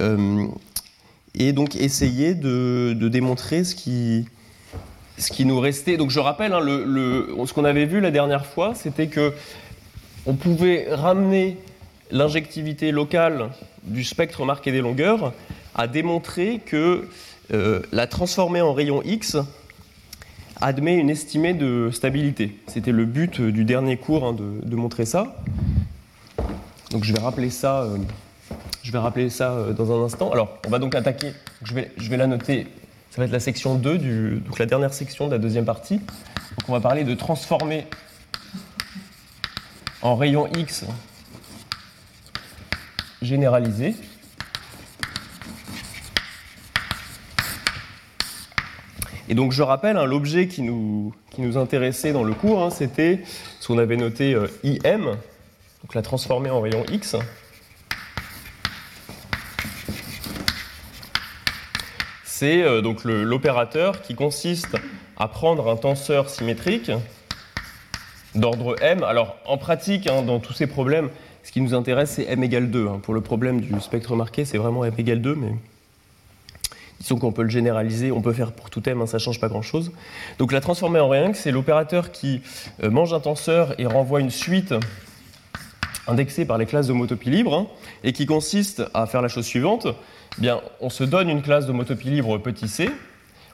euh, et donc essayer de, démontrer ce qui, nous restait. Donc je rappelle, hein, ce qu'on avait vu la dernière fois, c'était que on pouvait ramener l'injectivité locale du spectre marqué des longueurs à démontrer que euh, la transformer en rayon X admet une estimée de stabilité. C'était le but du dernier cours hein, de, montrer ça. Donc je vais rappeler ça, euh, je vais rappeler ça euh, dans un instant. Alors on va donc attaquer, je vais, je la noter, ça va être la section 2, du, la dernière section de la deuxième partie. On va parler de transformer en rayon X généralisé. Et donc je rappelle, hein, l'objet qui nous, qui nous intéressait dans le cours, hein, c'était ce qu'on avait noté euh, IM, donc la transformer en rayon X. C'est euh, donc l'opérateur qui consiste à prendre un tenseur symétrique d'ordre m. Alors en pratique, hein, dans tous ces problèmes, ce qui nous intéresse, c'est m égale 2. hein. Pour le problème du spectre marqué, c'est vraiment m égale 2, mais disons qu'on peut le généraliser, on peut faire pour tout m, hein, ça ne change pas grand-chose. Donc la transformer en X, c'est l'opérateur qui euh, mange un tenseur et renvoie une suite indexée par les classes d'homotopie libre, hein, et qui consiste à faire la chose suivante. Eh bien, on se donne une classe d'homotopie libre petit c,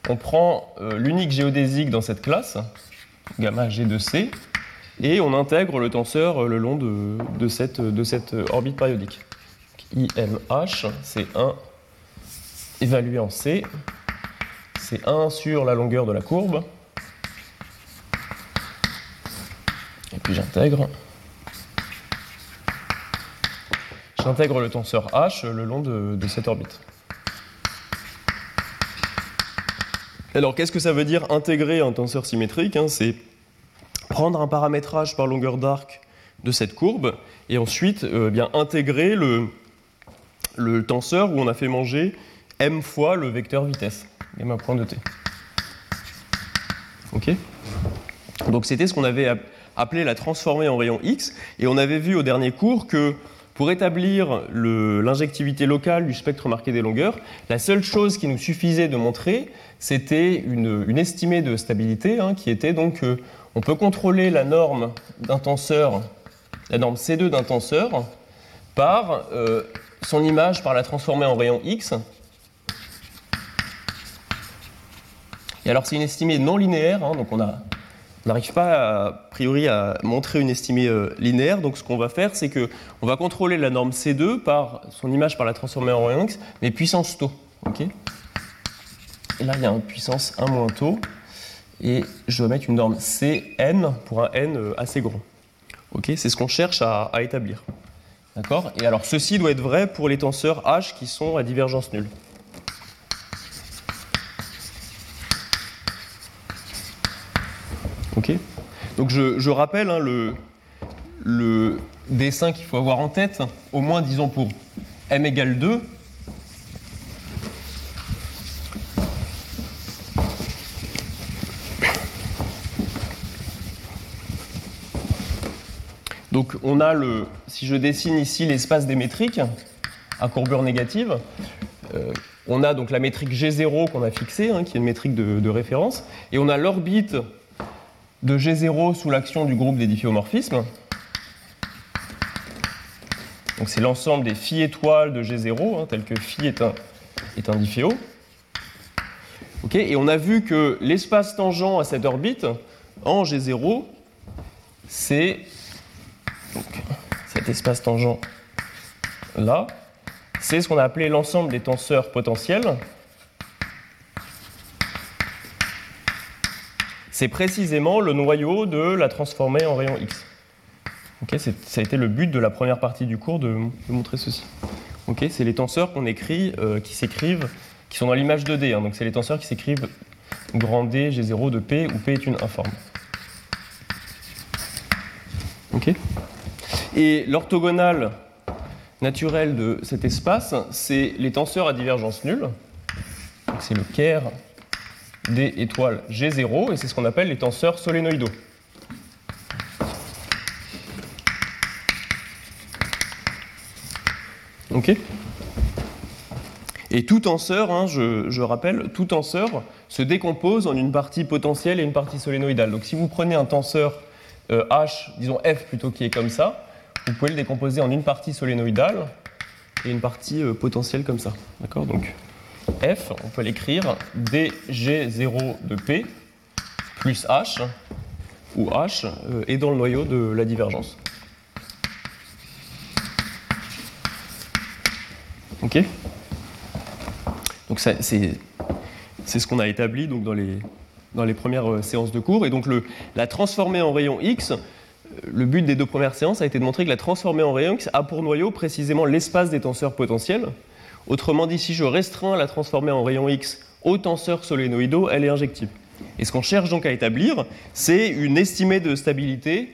on prend euh, l'unique géodésique dans cette classe, gamma g de c, et on intègre le tenseur euh, le long de, cette, orbite périodique. IMH, c'est 1 évalué en C, c'est 1 sur la longueur de la courbe, et puis j'intègre. J'intègre le tenseur H le long de, cette orbite. Alors, qu'est-ce que ça veut dire intégrer un tenseur symétrique hein? C'est prendre un paramétrage par longueur d'arc de cette courbe et ensuite euh, bien intégrer le tenseur où on a fait manger m fois le vecteur vitesse, gamma point de t. Ok Donc c'était ce qu'on avait app- appelé la transformée en rayon X et on avait vu au dernier cours que pour établir l'injectivité locale du spectre marqué des longueurs, la seule chose qui nous suffisait de montrer, c'était une, estimée de stabilité hein, qui était donc que on peut contrôler la norme d'un tenseur, la norme C2 d'un tenseur, par euh, son image par la transformer en rayon X. Et alors c'est une estimée non linéaire, hein, donc on n'arrive pas a priori à montrer une estimée euh, linéaire. Donc ce qu'on va faire, c'est que on va contrôler la norme C2 par son image par la transformer en X, mais puissance taux. et là, il y a une puissance 1 moins taux. Et je dois mettre une norme Cn pour un n euh, assez grand. Ok, c'est ce qu'on cherche à, à établir. D'accord? Et alors, ceci doit être vrai pour les tenseurs H qui sont à divergence nulle. Donc, je, rappelle hein, le, dessin qu'il faut avoir en tête, au moins, disons, pour m égale 2. Donc on a le, si je dessine ici l'espace des métriques à courbure négative, euh, on a donc la métrique G0 qu'on a fixée, hein, qui est une métrique de référence, et on a l'orbite de G0 sous l'action du groupe des difféomorphismes. Donc c'est l'ensemble des phi étoiles de G0, hein, tel que phi est un, est un difféo. Et on a vu que l'espace tangent à cette orbite, en G0, c'est cet espace tangent là, c'est ce qu'on a appelé l'ensemble des tenseurs potentiels. C'est précisément le noyau de la transformée en rayon X. Ok, ça a été le but de la première partie du cours de, montrer ceci. C'est les tenseurs qu'on écrit, euh, qui s'écrivent, qui sont dans l'image 2D. Hein, donc c'est les tenseurs qui s'écrivent grand D, G0 de P, où P est une informe. Et l'orthogonale naturelle de cet espace, c'est les tenseurs à divergence nulle. C'est le ker D étoile G0, et c'est ce qu'on appelle les tenseurs solénoïdaux. Ok Et tout tenseur, hein, je, je, rappelle, tout tenseur se décompose en une partie potentielle et une partie solénoïdale. Donc si vous prenez un tenseur euh, H, disons F plutôt, qui est comme ça, vous pouvez le décomposer en une partie solénoïdale et une partie euh, potentielle comme ça. D'accord? Donc F, on peut l'écrire dg0 de P plus H, où H euh, est dans le noyau de la divergence. Ok? Donc c'est ce qu'on a établi donc, dans, les, premières euh, séances de cours. Et donc la transformée en rayon X, euh, le but des deux premières séances a été de montrer que la transformée en rayon X a pour noyau précisément l'espace des tenseurs potentiels. Autrement dit, si je restreins la transformée en rayon X aux tenseurs solénoïdaux, elle est injective. Et ce qu'on cherche donc à établir, c'est une estimée de stabilité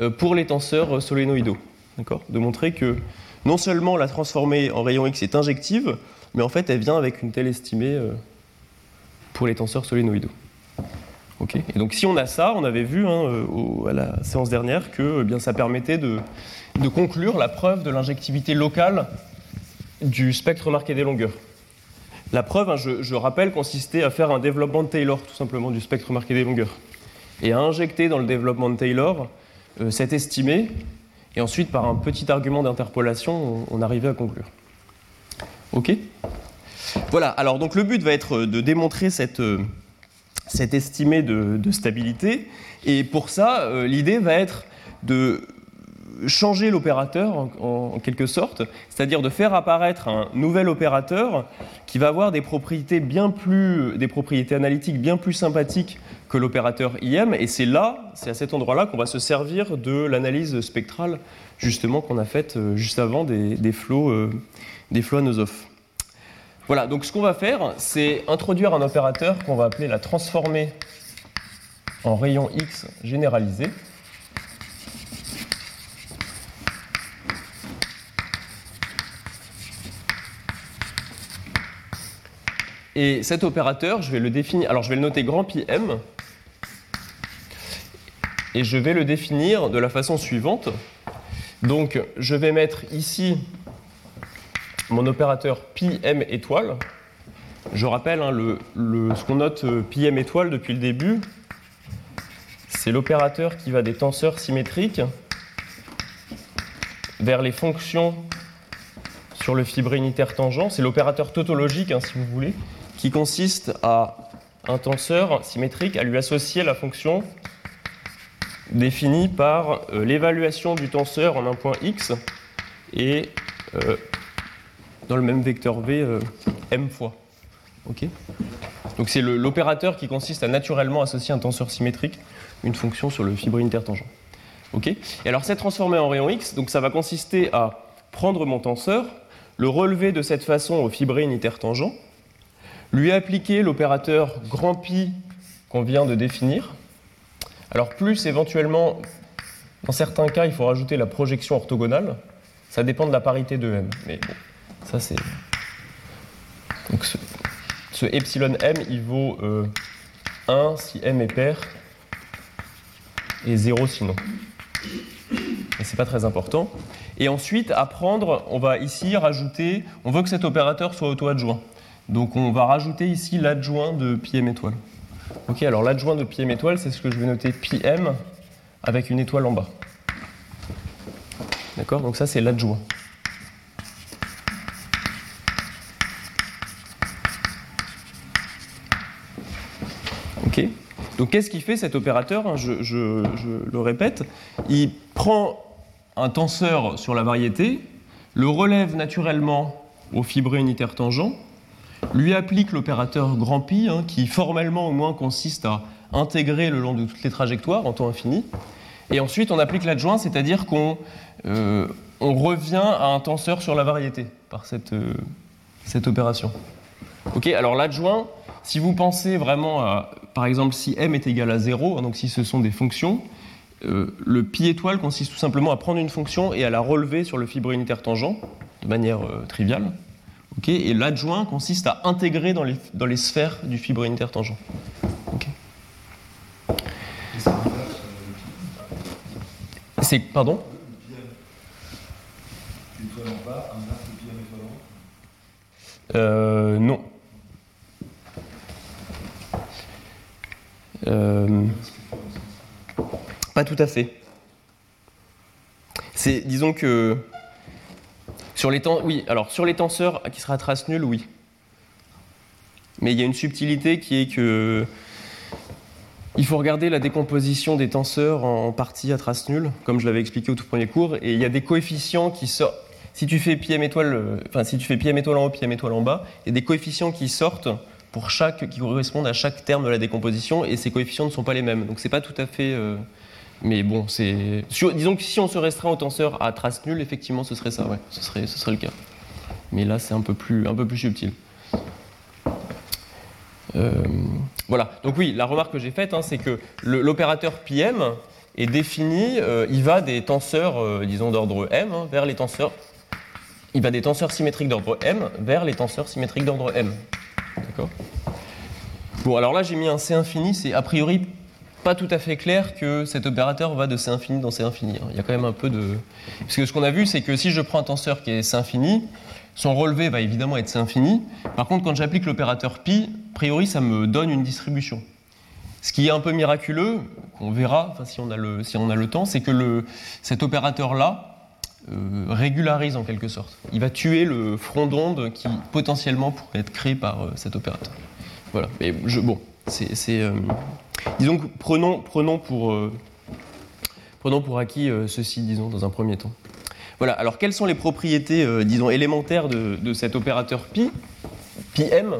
euh, pour les tenseurs solénoïdaux. De montrer que non seulement la transformée en rayon X est injective, mais en fait elle vient avec une telle estimée euh, pour les tenseurs solénoïdaux. Okay et donc si on a ça, on avait vu hein, au, à la séance dernière que eh bien, ça permettait de, conclure la preuve de l'injectivité locale du spectre marqué des longueurs. La preuve, hein, je, rappelle, consistait à faire un développement de Taylor, tout simplement, du spectre marqué des longueurs. Et à injecter dans le développement de Taylor euh, cette estimée et ensuite, par un petit argument d'interpolation, on, arrivait à conclure. OK? Voilà, alors donc le but va être de démontrer cette, cette estimée de, stabilité. Et pour ça, euh, l'idée va être de changer l'opérateur en, quelque sorte, c'est-à-dire de faire apparaître un nouvel opérateur qui va avoir des propriétés bien plus, des propriétés analytiques bien plus sympathiques que l'opérateur IM, et c'est là, c'est à cet endroit-là qu'on va se servir de l'analyse spectrale justement qu'on a faite euh, juste avant des, des flots, euh, des flots. Voilà, donc ce qu'on va faire, c'est introduire un opérateur qu'on va appeler la transformée en rayon X généralisé. Et cet opérateur, je vais le définir. Alors, je vais le noter grand pi m. Et je vais le définir de la façon suivante. Donc, je vais mettre ici mon opérateur pi m étoile. Je rappelle, hein, ce qu'on note euh, pi m étoile depuis le début, c'est l'opérateur qui va des tenseurs symétriques vers les fonctions sur le fibre unitaire tangent. C'est l'opérateur tautologique, hein, si vous voulez, qui consiste à un tenseur symétrique à lui associer la fonction définie par euh, l'évaluation du tenseur en un point x et euh, dans le même vecteur v euh, m fois. Okay Donc c'est l'opérateur qui consiste à naturellement associer un tenseur symétrique, une fonction sur le fibre unitaire tangent. Okay et alors c'est transformé en rayon x, donc ça va consister à prendre mon tenseur, le relever de cette façon au fibré unitaire tangent, lui appliquer l'opérateur grand pi qu'on vient de définir. Alors plus éventuellement, dans certains cas, il faut rajouter la projection orthogonale. Ça dépend de la parité de m. Mais ça c'est. Ce, epsilon m, il vaut euh, 1 si m est pair et 0 sinon. Et c'est pas très important. Et ensuite, à prendre, on va ici rajouter, on veut que cet opérateur soit auto-adjoint. Donc on va rajouter ici l'adjoint de pi m étoile. Ok, alors l'adjoint de pi m étoile, c'est ce que je vais noter pi m avec une étoile en bas. D'accord? Donc ça, c'est l'adjoint. Ok? Donc qu'est-ce qu'il fait cet opérateur? Je, je, je le répète. Il prend un tenseur sur la variété, le relève naturellement au fibré unitaire tangent, lui applique l'opérateur grand pi, hein, qui formellement au moins consiste à intégrer le long de toutes les trajectoires en temps infini. Et ensuite, on applique l'adjoint, c'est-à-dire qu'on euh, revient à un tenseur sur la variété par cette, euh, cette opération. Ok, alors l'adjoint, si vous pensez vraiment à, par exemple, si m est égal à 0, hein, donc si ce sont des fonctions, euh, le pi étoile consiste tout simplement à prendre une fonction et à la relever sur le fibre unitaire tangent de manière triviale. Ok et l'adjoint consiste à intégrer dans les, dans les sphères du fibre unitaire tangent. ok Et ça inverse le pi. C'est, pardon? Euh, non. Euh, pas tout à fait. C'est, disons que sur les tenseurs qui sera trace nulle, oui. Mais il y a une subtilité qui est que il faut regarder la décomposition des tenseurs en partie à trace nulle, comme je l'avais expliqué au tout premier cours, et il y a des coefficients qui sortent. Si tu fais pi m étoile, euh, enfin tu fais étoile en haut, pi m étoile en bas, il y a des coefficients qui sortent pour chaque, qui correspondent à chaque terme de la décomposition, et ces coefficients ne sont pas les mêmes. Donc c'est pas tout à fait. euh, mais bon, c'est. Disons que si on se restreint au tenseur à trace nulle, effectivement, ce serait ça, ouais, ce serait, ce serait le cas. Mais là, c'est un peu plus, un peu plus subtil. Euh, voilà. Donc oui, la remarque que j'ai faite, hein, c'est que l'opérateur PM est défini, euh, il va des tenseurs, euh, disons d'ordre m, hein, vers les tenseurs. Il va des tenseurs symétriques d'ordre m vers les tenseurs symétriques d'ordre m. D'accord? Bon, alors là, j'ai mis un C infini, c'est a priori pas tout à fait clair que cet opérateur va de C infini dans C infini. hein. Il y a quand même un peu de. Parce que ce qu'on a vu, c'est que si je prends un tenseur qui est C infini, son relevé va évidemment être C infini. Par contre, quand j'applique l'opérateur pi, a priori, ça me donne une distribution. Ce qui est un peu miraculeux, qu'on verra enfin, si, on a le, si on a le temps, c'est que le, cet opérateur-là euh, régularise en quelque sorte. Il va tuer le front d'onde qui potentiellement pourrait être créé par euh, cet opérateur. Voilà. Mais je, bon, c'est. c'est, euh, disons que prenons, prenons, pour, euh, prenons pour acquis euh, ceci, disons, dans un premier temps. Voilà, alors quelles sont les propriétés, euh, disons, élémentaires de, cet opérateur pi, pi m?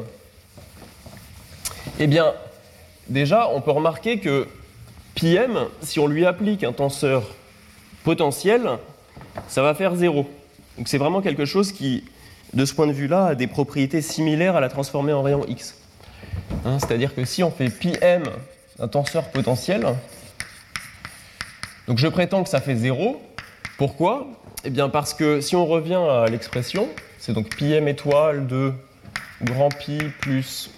Eh bien, déjà, on peut remarquer que pi m, si on lui applique un tenseur potentiel, ça va faire 0. Donc c'est vraiment quelque chose qui, de ce point de vue-là, a des propriétés similaires à la transformer en rayon x. Hein, C'est-à-dire que si on fait pi m un tenseur potentiel, donc je prétends que ça fait 0. Pourquoi? Eh bien parce que si on revient à l'expression, c'est donc pi m étoile de grand pi plus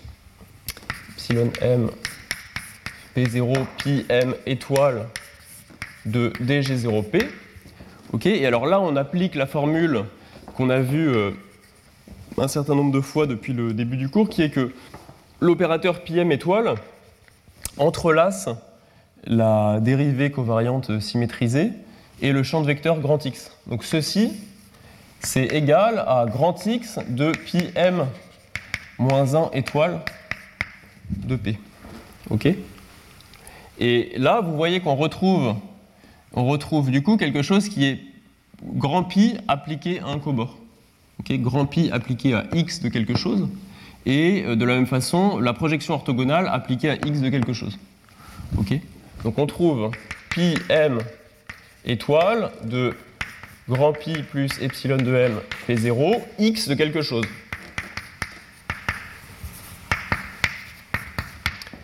epsilon m p0 pi m étoile de dg0p. Ok, et alors là, on applique la formule qu'on a vue euh, un certain nombre de fois depuis le début du cours, qui est que l'opérateur πm étoile entrelace la dérivée covariante symétrisée et le champ de vecteur grand X. Donc ceci, c'est égal à grand X de pi m moins 1 étoile de P. Ok? Et là, vous voyez qu'on retrouve, on retrouve du coup quelque chose qui est grand pi appliqué à un cobord. Ok? Grand pi appliqué à x de quelque chose. Et euh, de la même façon, la projection orthogonale appliquée à x de quelque chose. Donc on trouve pi m étoile de grand pi plus epsilon de m p0, x de quelque chose.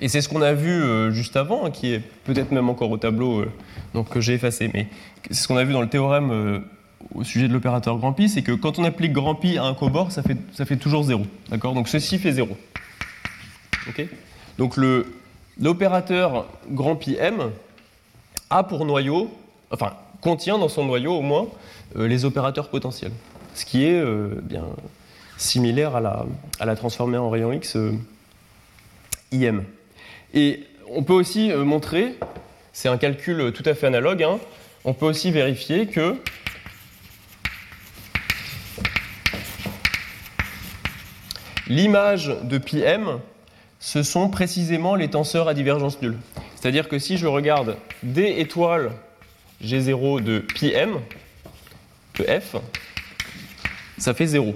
Et c'est ce qu'on a vu euh, juste avant, hein, qui est peut-être même encore au tableau euh, donc, que j'ai effacé, mais c'est ce qu'on a vu dans le théorème au sujet de l'opérateur grand pi, c'est que quand on applique grand pi à un cobord, ça fait, ça fait toujours 0. D'accord? Donc ceci fait 0. Ok? Donc l'opérateur grand pi m a pour noyau, enfin contient dans son noyau au moins euh, les opérateurs potentiels. Ce qui est euh, bien similaire à la, à la transformée en rayon X euh, IM. Et on peut aussi montrer, c'est un calcul tout à fait analogue, hein, on peut aussi vérifier que l'image de πm, ce sont précisément les tenseurs à divergence nulle. C'est-à-dire que si je regarde D étoile G0 de πm, de f, ça fait 0.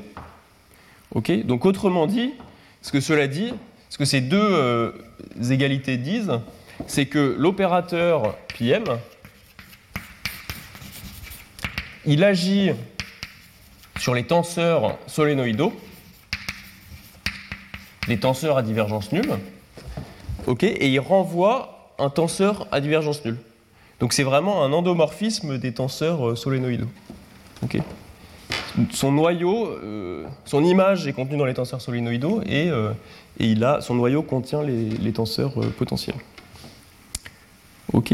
Ok Donc autrement dit, ce que cela dit, ce que ces deux euh, égalités disent, c'est que l'opérateur PM, il agit sur les tenseurs solénoïdaux, les tenseurs à divergence nulle, ok, et il renvoie un tenseur à divergence nulle. Donc c'est vraiment un endomorphisme des tenseurs euh, solénoïdaux. son noyau, euh, son image est contenue dans les tenseurs solénoïdaux et, euh, et il a, son noyau contient les, tenseurs potentiels. Ok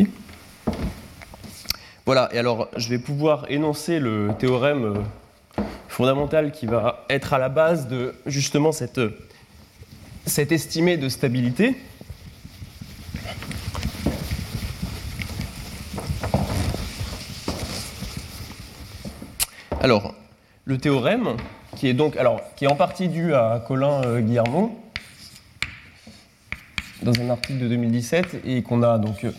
Voilà, et alors je vais pouvoir énoncer le théorème fondamental qui va être à la base de justement cette, cette estimée de stabilité. Alors, le théorème, qui est donc, alors, qui est en partie dû à Colin euh, Guillermo, dans un article de 2017, et qu'on a donc euh,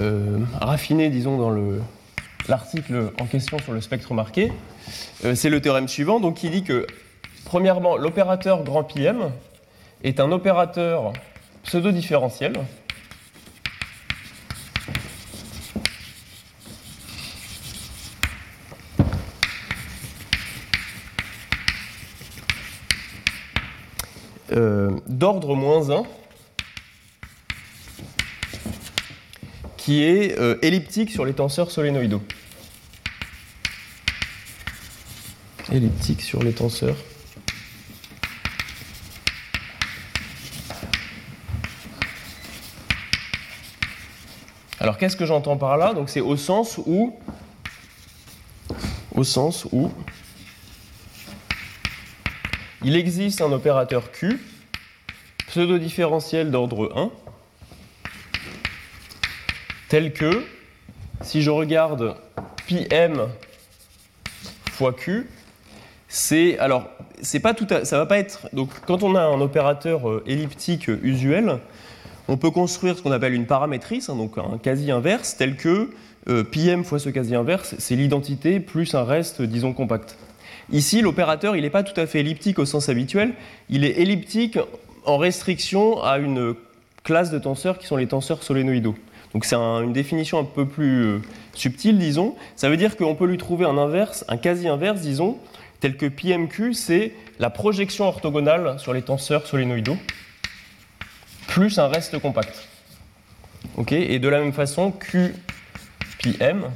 euh, raffiné, disons, dans le- l'article en question sur le spectre marqué. Euh, c'est le théorème suivant, donc qui dit que, premièrement, l'opérateur grand PM est un opérateur pseudo-différentiel. euh, d'ordre moins 1 qui est euh, elliptique sur les tenseurs solénoïdaux. Elliptique sur les tenseurs. Alors qu'est-ce que j'entends par là? Donc c'est au sens où au sens où il existe un opérateur Q, pseudo-différentiel d'ordre 1, tel que, si je regarde πm fois Q, c'est alors c'est pas tout à- ça va pas être donc quand on a un opérateur euh, elliptique usuel, on peut construire ce qu'on appelle une paramétrice, hein, donc un quasi inverse, tel que euh, πm fois ce quasi inverse, c'est l'identité plus un reste, disons compact. Ici, l'opérateur, il n'est pas tout à fait elliptique au sens habituel, il est elliptique en restriction à une classe de tenseurs qui sont les tenseurs solénoïdaux. Donc c'est un- une définition un peu plus euh, subtile, disons. Ça veut dire qu'on peut lui trouver un inverse, un quasi-inverse, disons, tel que PMQ, c'est la projection orthogonale sur les tenseurs solénoïdaux, plus un reste compact. Ok Et de la même façon, QPM,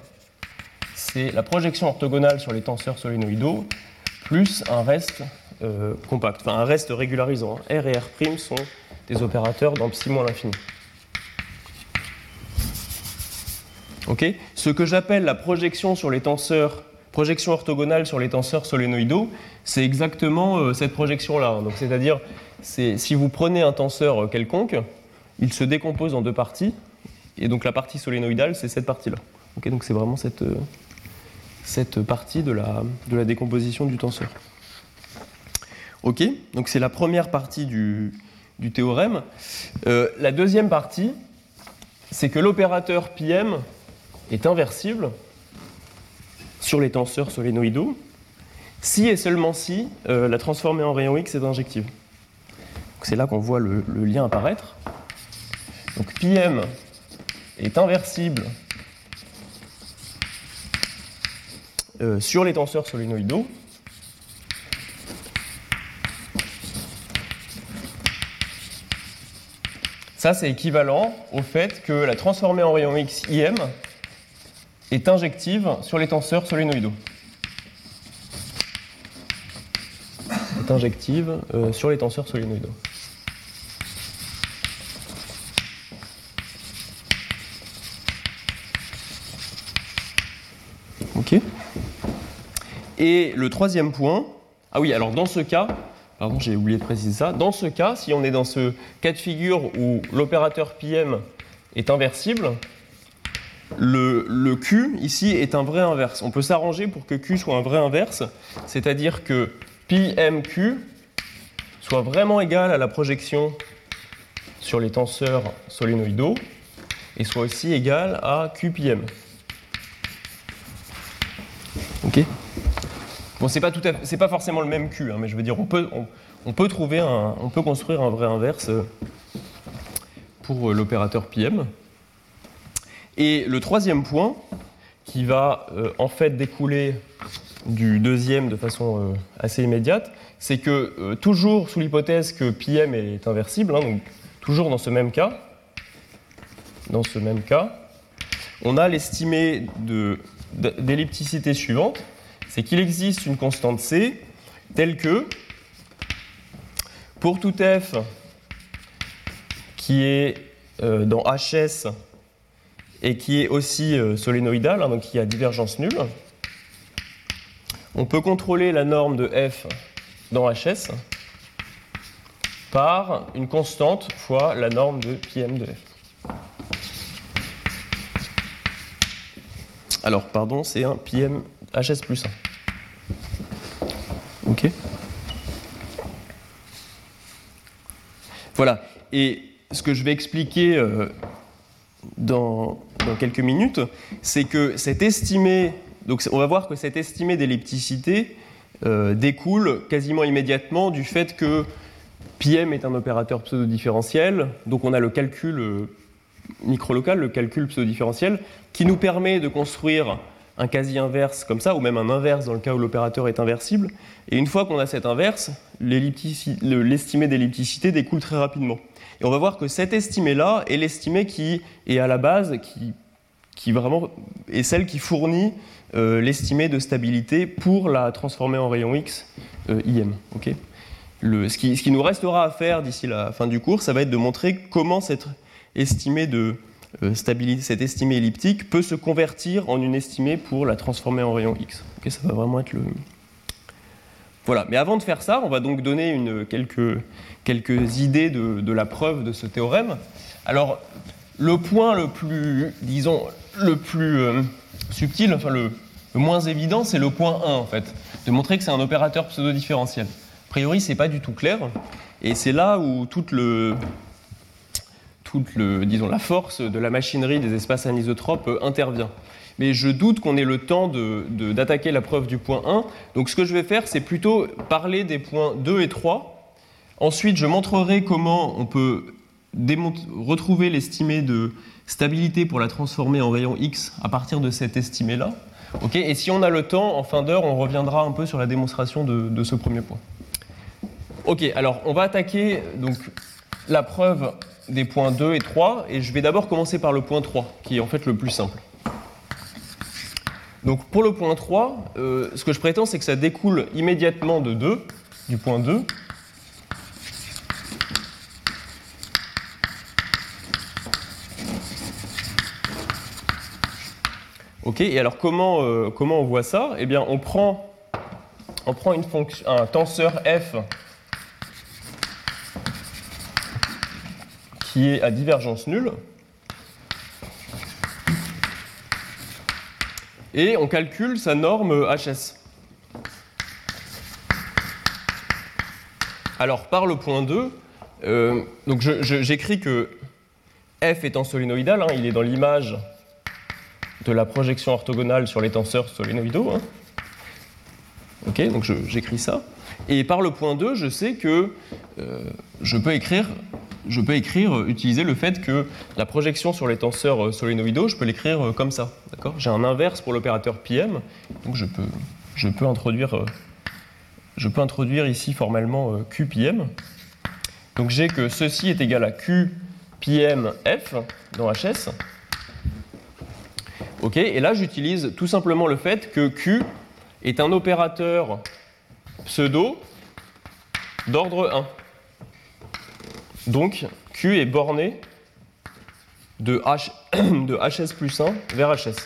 c'est la projection orthogonale sur les tenseurs solénoïdaux plus un reste euh, compact, enfin un reste régularisant. hein. R et R' sont des opérateurs dans psi moins l'infini. Ok Ce que j'appelle la projection sur les tenseurs, projection orthogonale sur les tenseurs solénoïdaux, c'est exactement euh, cette projection-là. c'est-à-dire, c'est- si vous prenez un tenseur euh, quelconque, il se décompose en deux parties, et donc la partie solénoïdale, c'est cette partie-là. Donc c'est vraiment cette, euh, partie de la, décomposition du tenseur. Ok, donc c'est la première partie du, théorème. La deuxième partie, c'est que l'opérateur PM est inversible sur les tenseurs solénoïdaux si et seulement si euh, la transformée en rayon X est injective. C'est là qu'on voit le, le lien apparaître. Donc PM est inversible euh, sur les tenseurs solénoïdaux Ça, c'est équivalent au fait que la transformée en rayon X IM est injective sur les tenseurs solénoïdaux. Est injective euh, sur les tenseurs solénoïdaux. Ok. Et le troisième point, ah oui, alors dans ce cas, pardon, j'ai oublié de préciser ça, dans ce cas, si on est dans ce cas de figure où l'opérateur PM est inversible, le, Q ici est un vrai inverse. On peut s'arranger pour que Q soit un vrai inverse, c'est-à-dire que PMQ soit vraiment égal à la projection sur les tenseurs solénoïdaux et soit aussi égal à QPM. Ok? Bon, c'est pas forcément le même Q, hein, mais je veux dire, on peut, on, on peut trouver un, on peut construire un vrai inverse euh, pour euh, l'opérateur PM. Et le troisième point, qui va euh, en fait découler du deuxième de façon euh, assez immédiate, c'est que euh, toujours sous l'hypothèse que PM est inversible, hein, donc toujours dans ce même cas, dans ce même cas, on a l'estimé d'ellipticité suivante, c'est qu'il existe une constante C telle que pour tout f qui est dans HS et qui est aussi euh, solénoïdal, hein, donc qui a divergence nulle, on peut contrôler la norme de f dans HS par une constante fois la norme de πm de f. Alors, pardon, c'est un PM HS plus 1. Ok Voilà. Et ce que je vais expliquer euh, dans, quelques minutes, c'est que cet estimé, donc on va voir que cet estimé d'ellipticité euh, découle quasiment immédiatement du fait que PM est un opérateur pseudo-différentiel, donc on a le calcul euh, microlocal, le calcul pseudo-différentiel, qui nous permet de construire un quasi-inverse comme ça, ou même un inverse dans le cas où l'opérateur est inversible. Et une fois qu'on a cet inverse, l'estimé d'ellipticité découle très rapidement. Et on va voir que cet estimé-là est l'estimé qui est à la base, qui, vraiment est celle qui fournit euh, l'estimé de stabilité pour la transformer en rayon X euh, IM. ce, qui, nous restera à faire d'ici la fin du cours, ça va être de montrer comment cette estimée de euh, stabilité, cette estimée elliptique peut se convertir en une estimée pour la transformer en rayon X. Ça va vraiment être le. Voilà. Mais avant de faire ça, on va donc donner quelques, quelques idées de, de la preuve de ce théorème. Alors, le point le plus, disons, le plus euh, subtil, enfin le, le moins évident, c'est le point 1 en fait, de montrer que c'est un opérateur pseudo-différentiel. A priori, c'est pas du tout clair, et c'est là où toute le, toute le, disons, la force de la machinerie des espaces anisotropes intervient. Mais je doute qu'on ait le temps de- de- d'attaquer la preuve du point 1. Donc ce que je vais faire, c'est plutôt parler des points 2 et 3. Ensuite, je montrerai comment on peut retrouver l'estimé de stabilité pour la transformer en rayon X à partir de cet estimé-là. Ok et si on a le temps, en fin d'heure, on reviendra un peu sur la démonstration de, de ce premier point. Ok, alors on va attaquer la preuve des points 2 et 3, et je vais d'abord commencer par le point 3, qui est en fait le plus simple. Donc pour le point 3, euh, ce que je prétends, c'est que ça découle immédiatement de 2, du point 2. Ok, et alors comment, euh, comment on voit ça? Eh bien, on prend, on prend un tenseur f qui est à divergence nulle. Et on calcule sa norme HS. Alors, par le point 2, euh, donc j'écris que f étant solénoïdal, hein, il est dans l'image de la projection orthogonale sur les tenseurs solénoïdaux. hein. Ok, donc j'écris ça. Et par le point 2, je sais que euh, je peux écrire, je peux écrire, euh, utiliser le fait que la projection sur les tenseurs euh, solénoïdaux, je peux l'écrire euh, comme ça. D'accord? J'ai un inverse pour l'opérateur PM, donc je peux, je peux introduire, je peux introduire ici formellement QPM. Donc j'ai que ceci est égal à QPMF dans HS. Ok, et là j'utilise tout simplement le fait que Q est un opérateur pseudo d'ordre 1. Donc Q est borné de, HS plus 1 vers HS.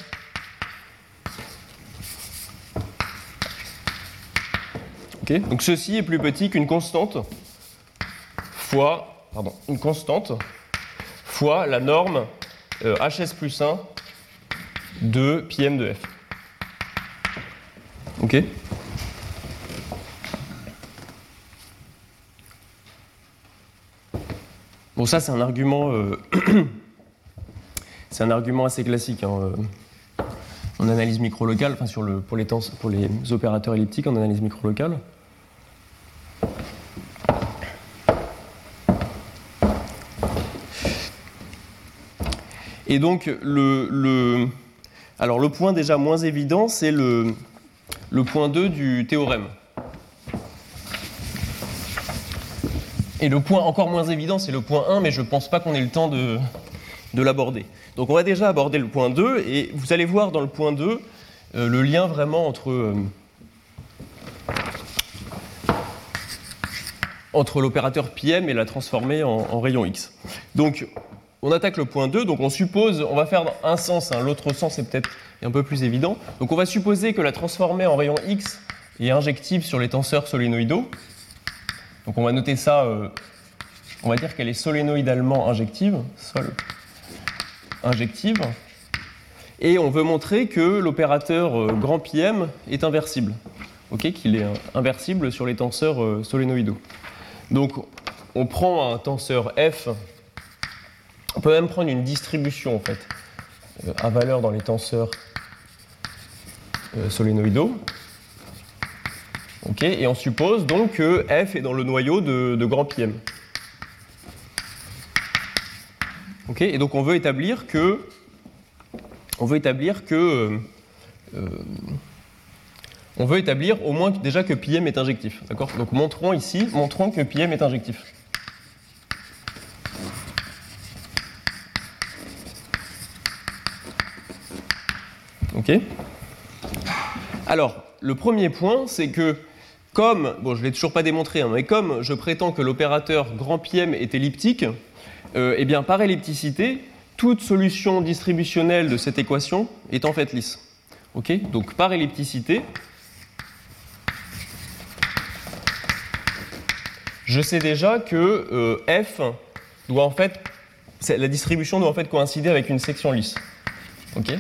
Ok, donc ceci est plus petit qu'une constante fois, pardon, une constante fois la norme euh, HS plus 1 de PM de F. Ok Bon, ça, c'est un argument. euh, c'est un argument assez classique. hein, euh. en analyse microlocale, enfin sur le, pour, les pour les opérateurs elliptiques en analyse microlocale. Et donc, le, le, alors le point déjà moins évident, c'est le, le point 2 du théorème. Et le point encore moins évident, c'est le point 1, mais je ne pense pas qu'on ait le temps de, de l'aborder. Donc on va déjà aborder le point 2, et vous allez voir dans le point 2 euh, le lien vraiment entre, euh, entre l'opérateur PM et la transformée en, rayon X. Donc on attaque le point 2, donc on suppose, on va faire un sens, hein, l'autre sens est peut-être un peu plus évident. Donc on va supposer que la transformée en rayon X est injective sur les tenseurs solénoïdaux. Donc on va noter ça, euh, on va dire qu'elle est solénoïdalement injective, sol injective. Et on veut montrer que l'opérateur euh, grand PM est inversible, ok, qu'il est inversible sur les tenseurs euh, solénoïdaux. Donc on prend un tenseur F, on peut même prendre une distribution en fait, euh, à valeur dans les tenseurs solénoïdaux. Ok, et on suppose donc que F est dans le noyau de, grand PM. ok, et donc on veut établir que on veut établir que euh, on veut établir au moins déjà que PM est injectif. D'accord? Donc montrons ici, montrons que PM est injectif. Ok? Alors, le premier point, c'est que comme, bon je ne l'ai toujours pas démontré, hein, mais comme je prétends que l'opérateur grand PM est elliptique, euh, eh bien par ellipticité, toute solution distributionnelle de cette équation est en fait lisse. Ok? Donc par ellipticité, je sais déjà que euh, f doit en fait, la distribution doit en fait coïncider avec une section lisse. Ok?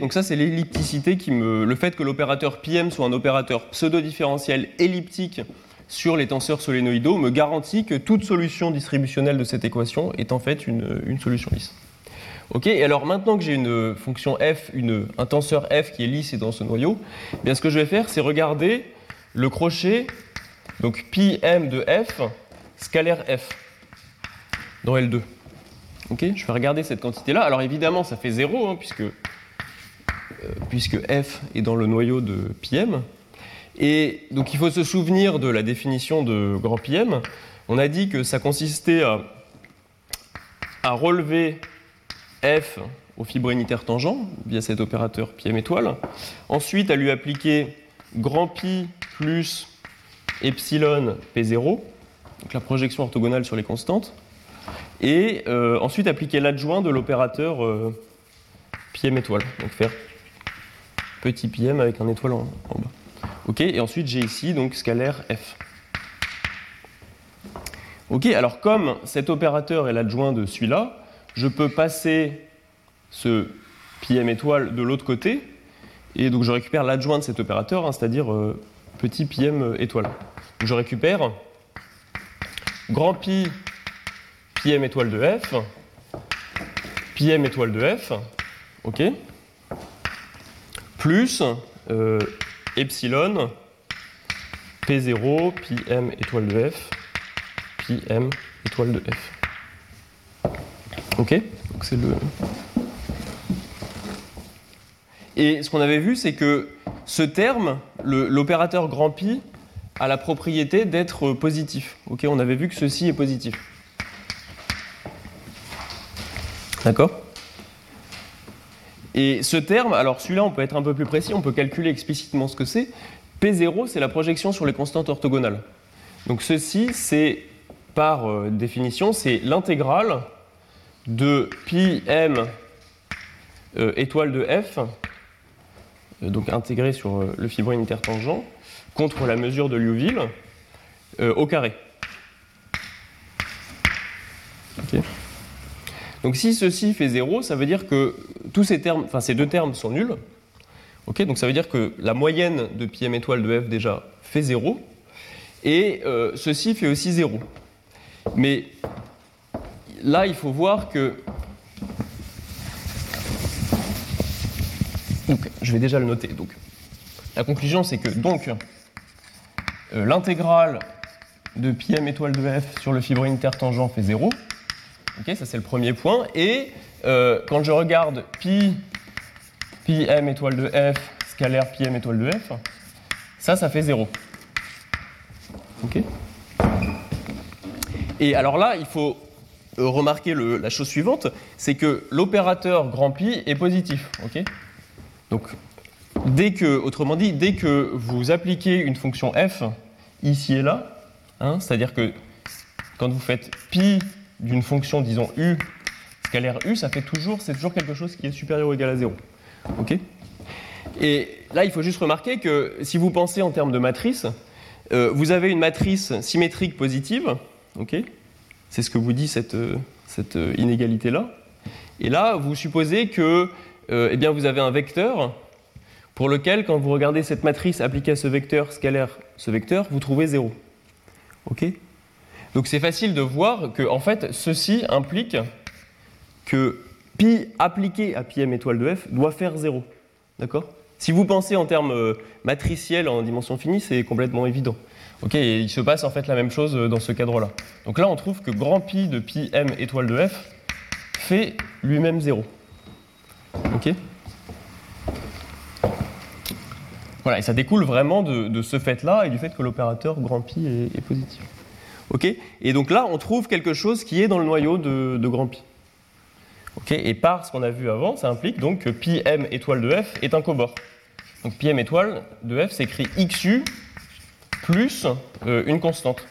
Donc ça c'est l'ellipticité qui me. Le fait que l'opérateur PM soit un opérateur pseudo-différentiel elliptique sur les tenseurs solénoïdaux me garantit que toute solution distributionnelle de cette équation est en fait une, solution lisse. Ok, et alors maintenant que j'ai une fonction f, un tenseur f qui est lisse et dans ce noyau, eh bien ce que je vais faire c'est regarder le crochet, donc pi m de f, scalaire f, dans L2. Ok, je vais regarder cette quantité-là. Alors évidemment ça fait 0, hein, puisque euh, puisque F est dans le noyau de PM. Et donc il faut se souvenir de la définition de grand PM. On a dit que ça consistait à, relever F au fibre unitaire tangent via cet opérateur PM étoile, ensuite à lui appliquer grand pi plus epsilon P0, donc la projection orthogonale sur les constantes, et euh, ensuite appliquer l'adjoint de l'opérateur euh, PM étoile, donc faire petit pm avec un étoile en, bas. Ok, et ensuite j'ai ici donc scalaire f. Ok, alors comme cet opérateur est l'adjoint de celui-là, je peux passer ce pm étoile de l'autre côté, et donc je récupère l'adjoint de cet opérateur, hein, c'est-à-dire euh, petit pm étoile. Je récupère grand pi pm étoile de f, pm étoile de f, ok plus euh, epsilon P0 pi m étoile de f pi m étoile de f. Ok? Et ce qu'on avait vu, c'est que ce terme, l'opérateur grand pi, a la propriété d'être positif. Ok? On avait vu que ceci est positif. D'accord? Et ce terme, alors celui-là, on peut être un peu plus précis, on peut calculer explicitement ce que c'est. P0, c'est la projection sur les constantes orthogonales. Donc ceci, c'est par euh, définition, c'est l'intégrale de pi m euh, étoile de f, euh, donc intégré sur le fibre unitaire tangent, contre la mesure de Liouville au carré. Okay. Donc si ceci fait 0, ça veut dire que tous ces termes, enfin ces deux termes sont nuls. Donc ça veut dire que la moyenne de pi m étoile de f déjà fait 0. Et euh, ceci fait aussi 0. Mais là, il faut voir que. Donc, je vais déjà le noter. Donc, la conclusion, c'est que donc euh, l'intégrale de pi m étoile de f sur le fibre intertangent fait 0. Ok, ça c'est le premier point. Et euh, quand je regarde pi, pi m étoile de f scalaire pi m étoile de f, ça, ça fait 0. Ok Et alors là, il faut euh, remarquer la chose suivante, c'est que l'opérateur grand pi est positif. Ok? Donc, dès que, autrement dit, dès que vous appliquez une fonction f ici et là, hein, c'est-à-dire que quand vous faites pi d'une fonction, disons u, scalaire u, ça fait toujours, c'est toujours quelque chose qui est supérieur ou égal à 0. Ok? Et là, il faut juste remarquer que si vous pensez en termes de matrice, euh, vous avez une matrice symétrique positive, ok? C'est ce que vous dit cette, euh, euh, inégalité-là. Et là, vous supposez que eh bien, vous avez un vecteur pour lequel, quand vous regardez cette matrice appliquée à ce vecteur scalaire, ce vecteur, vous trouvez 0. Ok? Donc c'est facile de voir que, en fait, ceci implique que pi appliqué à pi m étoile de f doit faire 0. D'accord? Si vous pensez en termes euh, matriciels en dimension finie, c'est complètement évident. Ok, et il se passe en fait la même chose euh, dans ce cadre-là. Donc là, on trouve que grand pi de pi m étoile de f fait lui-même 0. Ok? Voilà, et ça découle vraiment de, ce fait-là et du fait que l'opérateur grand pi est positif. Ok Et donc là, on trouve quelque chose qui est dans le noyau de, grand pi. Ok et par ce qu'on a vu avant, ça implique donc que pi m étoile de f est un cobord. Donc pi m étoile de f s'écrit xu plus euh, une constante.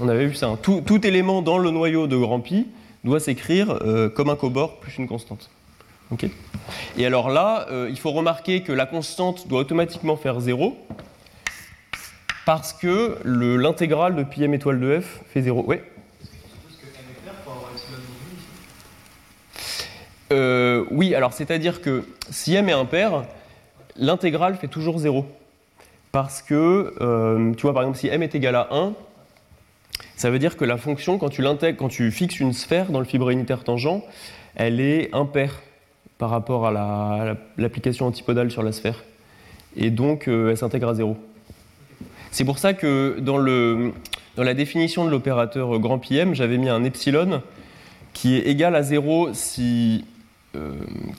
On avait vu ça. hein. Tout, élément dans le noyau de grand pi doit s'écrire euh, comme un cobord plus une constante. Ok Et alors là, euh, il faut remarquer que la constante doit automatiquement faire 0 parce que le- l'intégrale de pi m étoile de f fait 0. Ouais. Euh, oui, alors c'est-à-dire que si m est impair, l'intégrale fait toujours 0. Parce que, euh, tu vois, par exemple, si m est égal à 1, ça veut dire que la fonction, quand tu, fixes une sphère dans le fibre unitaire tangent, elle est impaire par rapport à la- à la- l'application antipodale sur la sphère. Et donc, euh, elle s'intègre à 0. C'est pour ça que dans, la définition de l'opérateur grand pi m, j'avais mis un epsilon qui est égal à 0 si, euh,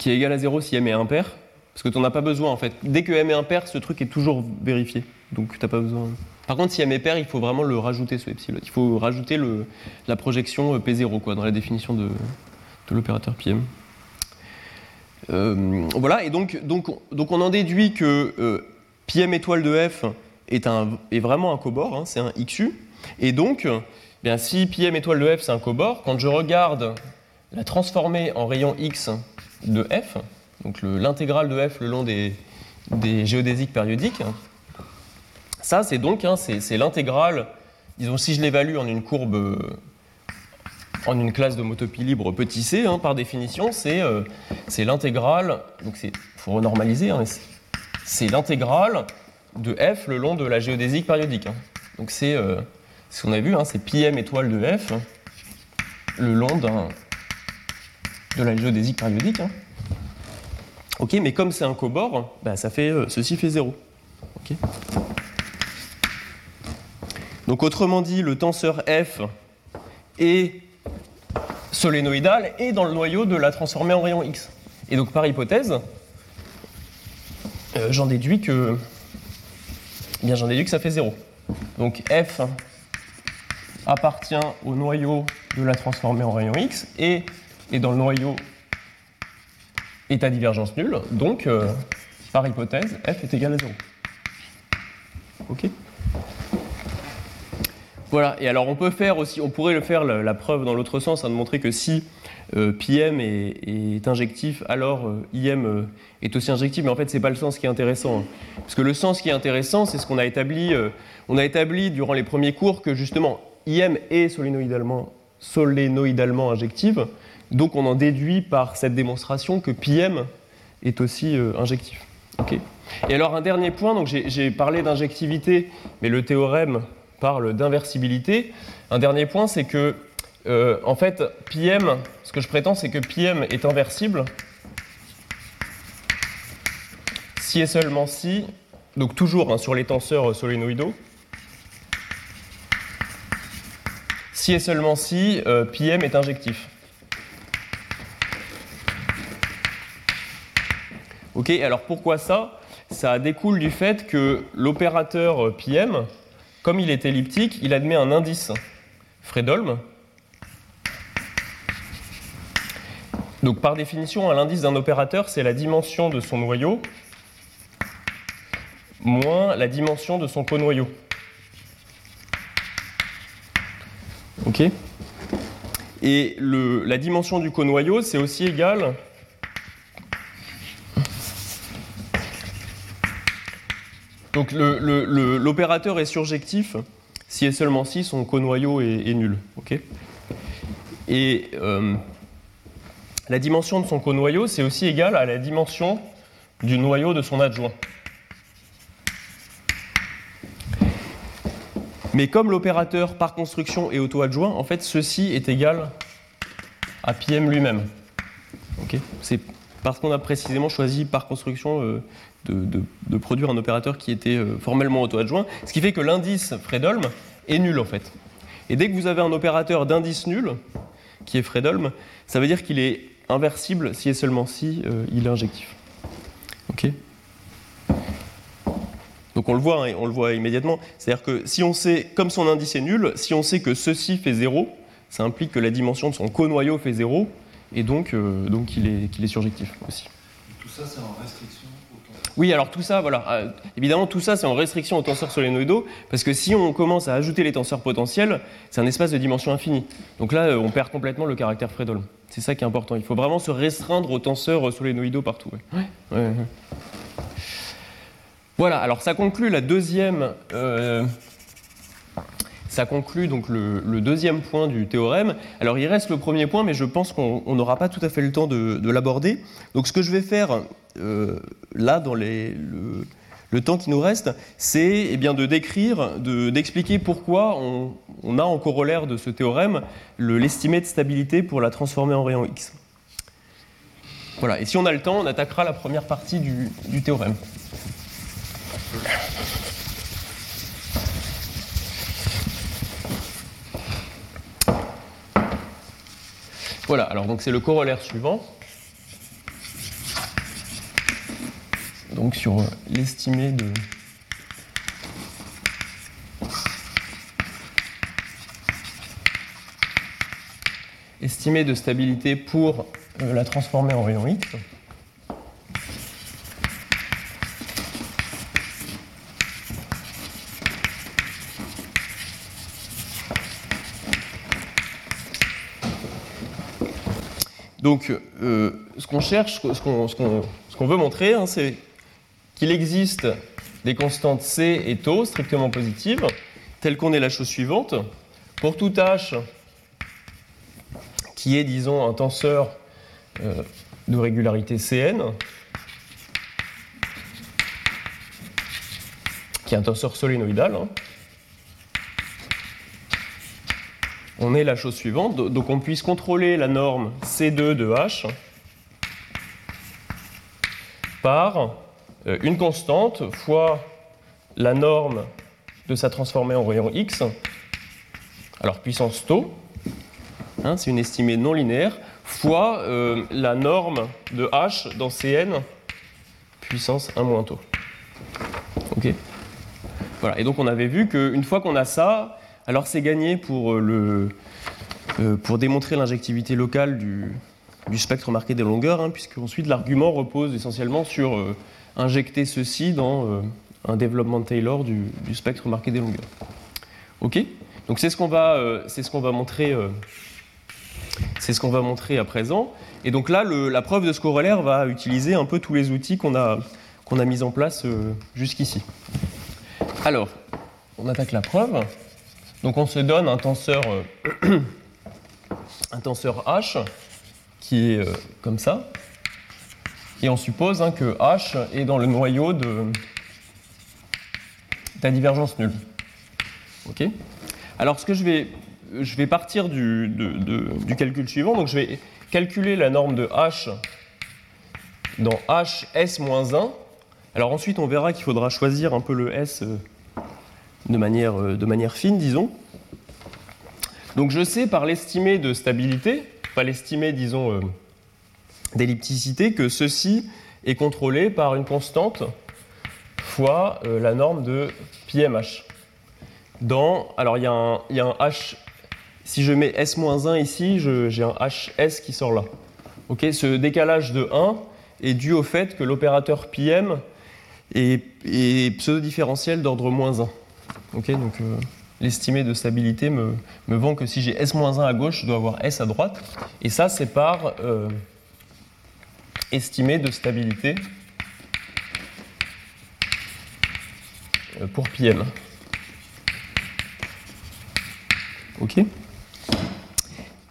est égal à 0 si m est impair. Parce que tu n'en as pas besoin en fait. Dès que m est impair, ce truc est toujours vérifié. Donc tu n'as pas besoin. Par contre, si m est pair, il faut vraiment le rajouter ce epsilon. Il faut rajouter la projection euh, P0 quoi, dans la définition de, l'opérateur PM. Euh, voilà, et donc, on en déduit que PM étoile de F est, vraiment un cobord, hein, c'est un XU. Et donc, eh bien, si PM étoile de F c'est un cobord, quand je regarde la transformée en rayon X de F, donc le- l'intégrale de F le long des, des géodésiques périodiques, ça c'est donc hein, c'est l'intégrale, disons si je l'évalue en une courbe, euh, en une classe de motopie libre petit c, hein, par définition, c'est euh, l'intégrale, donc il faut renormaliser, c'est l'intégrale de f le long de la géodésique périodique. hein. Donc c'est euh, ce qu'on a vu, hein, c'est pi m étoile de f le long de la géodésique périodique. hein. Ok, mais comme c'est un cobord, bah, fait, euh, ceci fait 0. Ok. Donc autrement dit, le tenseur f est solénoïdal et dans le noyau de la transformée en rayon x. Et donc par hypothèse, euh, j'en déduis que bien j'en déduis que ça fait 0. Donc f appartient au noyau de la transformée en rayon x et est dans le noyau à divergence nulle. Donc euh, par hypothèse, f est égal à 0. Ok voilà, et alors on peut faire aussi, on pourrait le faire la, preuve dans l'autre sens, hein, de montrer que si PM est, est injectif, alors euh, IM euh, est aussi injectif, mais en fait c'est pas le sens qui est intéressant. hein. Parce que le sens qui est intéressant, c'est ce qu'on a établi, euh, on a établi durant les premiers cours que justement IM est solénoïdalement, solénoïdalement injective, donc on en déduit par cette démonstration que PM est aussi euh, injectif. Et alors un dernier point, donc j'ai parlé d'injectivité, mais le théorème parle d'inversibilité. Un dernier point, c'est que euh, en fait, PM, ce que je prétends, c'est que PM est inversible si et seulement si, donc toujours hein, sur les tenseurs solénoïdaux, si et seulement si euh, PM est injectif. Ok, alors pourquoi ça? Ça découle du fait que l'opérateur euh, PM, comme il est elliptique, il admet un indice Fredholm. Donc par définition, l'indice d'un opérateur, c'est la dimension de son noyau moins la dimension de son conoyau. Ok Et le, la dimension du conoyau, c'est aussi égal Donc l'opérateur est surjectif si et seulement si son conoyau est, est nul. ok et euh, la dimension de son conoyau, c'est aussi égal à la dimension du noyau de son adjoint. Mais comme l'opérateur par construction est auto-adjoint, en fait, ceci est égal à PM lui-même. C'est parce qu'on a précisément choisi par construction euh, de, produire un opérateur qui était euh, formellement auto-adjoint, ce qui fait que l'indice Fredholm est nul en fait. Et dès que vous avez un opérateur d'indice nul, qui est Fredholm, ça veut dire qu'il est inversible si et seulement si euh, il est injectif. Ok donc on le voit, hein, on le voit immédiatement. C'est-à-dire que si on sait, comme son indice est nul, si on sait que ceci fait 0, ça implique que la dimension de son conoyau fait 0, et donc, euh, donc il, est, qu'il est surjectif aussi. Tout ça, c'est en restriction au tenseur Oui, alors tout ça, voilà. Euh, évidemment, tout ça, c'est en restriction aux tenseurs solénoïdaux, parce que si on commence à ajouter les tenseurs potentiels, c'est un espace de dimension infinie. Donc là, on perd complètement le caractère Fredholm. C'est ça qui est important. Il faut vraiment se restreindre aux tenseurs solénoïdaux partout. Voilà, alors ça conclut la deuxième. Euh, ça conclut donc le, deuxième point du théorème. Alors il reste le premier point, mais je pense qu'on n'aura pas tout à fait le temps de, l'aborder. Donc ce que je vais faire euh, là, dans les, le, temps qui nous reste, c'est eh bien de décrire, d'expliquer pourquoi on, a en corollaire de ce théorème l'estimé de stabilité pour la transformer en rayon X. Voilà, et si on a le temps, on attaquera la première partie du, théorème. Voilà, alors donc c'est le corollaire suivant. Donc sur l'estimé de estimé de stabilité pour euh, la transformer en rayon X. Donc, euh, ce qu'on cherche, ce qu'on veut montrer, hein, c'est qu'il existe des constantes C et tau strictement positives, telles qu'on est la chose suivante. Pour tout H qui est, disons, un tenseur euh, de régularité Cn, qui est un tenseur solénoïdal, hein, on est la chose suivante. Donc on puisse contrôler la norme C2 de H par une constante fois la norme de sa transformée en rayon X, alors puissance tau, hein, c'est une estimée non linéaire, fois euh, la norme de H dans Cn puissance 1 moins tau. Ok. Voilà, et donc on avait vu qu'une fois qu'on a ça, alors c'est gagné pour, euh, euh, pour démontrer l'injectivité locale du, spectre marqué des longueurs, hein, puisque ensuite l'argument repose essentiellement sur euh, injecter ceci dans un développement de Taylor du, spectre marqué des longueurs. Ok? Donc c'est ce qu'on va, va montrer. c'est ce qu'on va montrer à présent. Et donc là, la preuve de ce corollaire va utiliser un peu tous les outils qu'on a, a mis en place jusqu'ici. Alors, on attaque la preuve. Donc on se donne un tenseur, euh, H qui est euh, comme ça. Et on suppose hein, que H est dans le noyau de la divergence nulle. Ok Alors ce que je vais, je vais partir du, du calcul suivant. Donc je vais calculer la norme de H dans H S-1. Alors ensuite on verra qu'il faudra choisir un peu le S euh, de manière, euh, de manière fine, disons. Donc je sais par l'estimé de stabilité, pas l'estimé, disons, euh, d'ellipticité, que ceci est contrôlé par une constante fois euh, la norme de πmh. Dans, alors il y, a un h, si je mets s-1 ici, j'ai un hs qui sort là. Ok, ce décalage de 1 est dû au fait que l'opérateur est, est pseudo-différentiel d'ordre moins 1. Ok, donc euh, l'estimé de stabilité me, me vend que si j'ai s-1 à gauche, je dois avoir s à droite. Et ça, c'est par euh, estimé de stabilité euh, pour PM. OK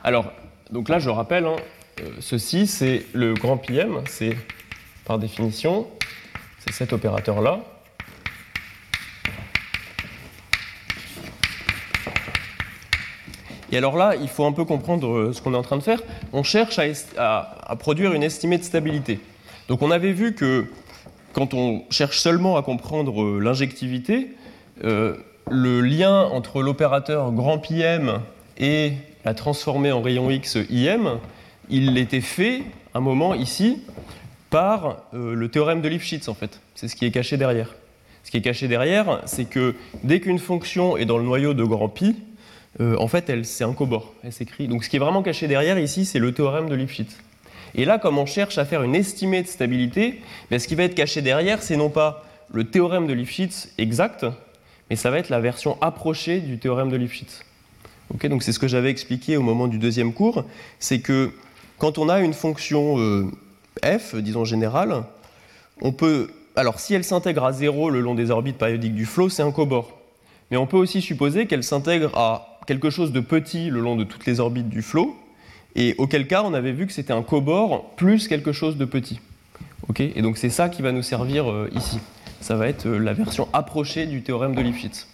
Alors, donc là, je rappelle, hein, euh, ceci, c'est le grand PM, c'est par définition, c'est cet opérateur-là. Et alors là, il faut un peu comprendre euh, ce qu'on est en train de faire. On cherche à, produire une estimée de stabilité. Donc on avait vu que quand on cherche seulement à comprendre euh, l'injectivité, euh, le lien entre l'opérateur grand PM et la transformée en rayon X IM, il était fait, un moment ici, par le théorème de Lifshitz en fait. C'est ce qui est caché derrière. Ce qui est caché derrière, c'est que dès qu'une fonction est dans le noyau de grand pi, euh, en fait, c'est un cobord. Elle s'écrit. Donc, ce qui est vraiment caché derrière ici, c'est le théorème de Lifshitz. Et là, comme on cherche à faire une estimée de stabilité, ben, ce qui va être caché derrière, c'est non pas le théorème de Lifshitz exact, mais ça va être la version approchée du théorème de Lifshitz. donc c'est ce que j'avais expliqué au moment du deuxième cours, c'est que quand on a une fonction euh, f, disons générale, on peut, alors si elle s'intègre à zéro le long des orbites périodiques du flot, c'est un cobord. Mais on peut aussi supposer qu'elle s'intègre à quelque chose de petit le long de toutes les orbites du flot, et auquel cas on avait vu que c'était un cobord plus quelque chose de petit. et donc c'est ça qui va nous servir euh, ici. Ça va être euh, la version approchée du théorème de Lifshitz.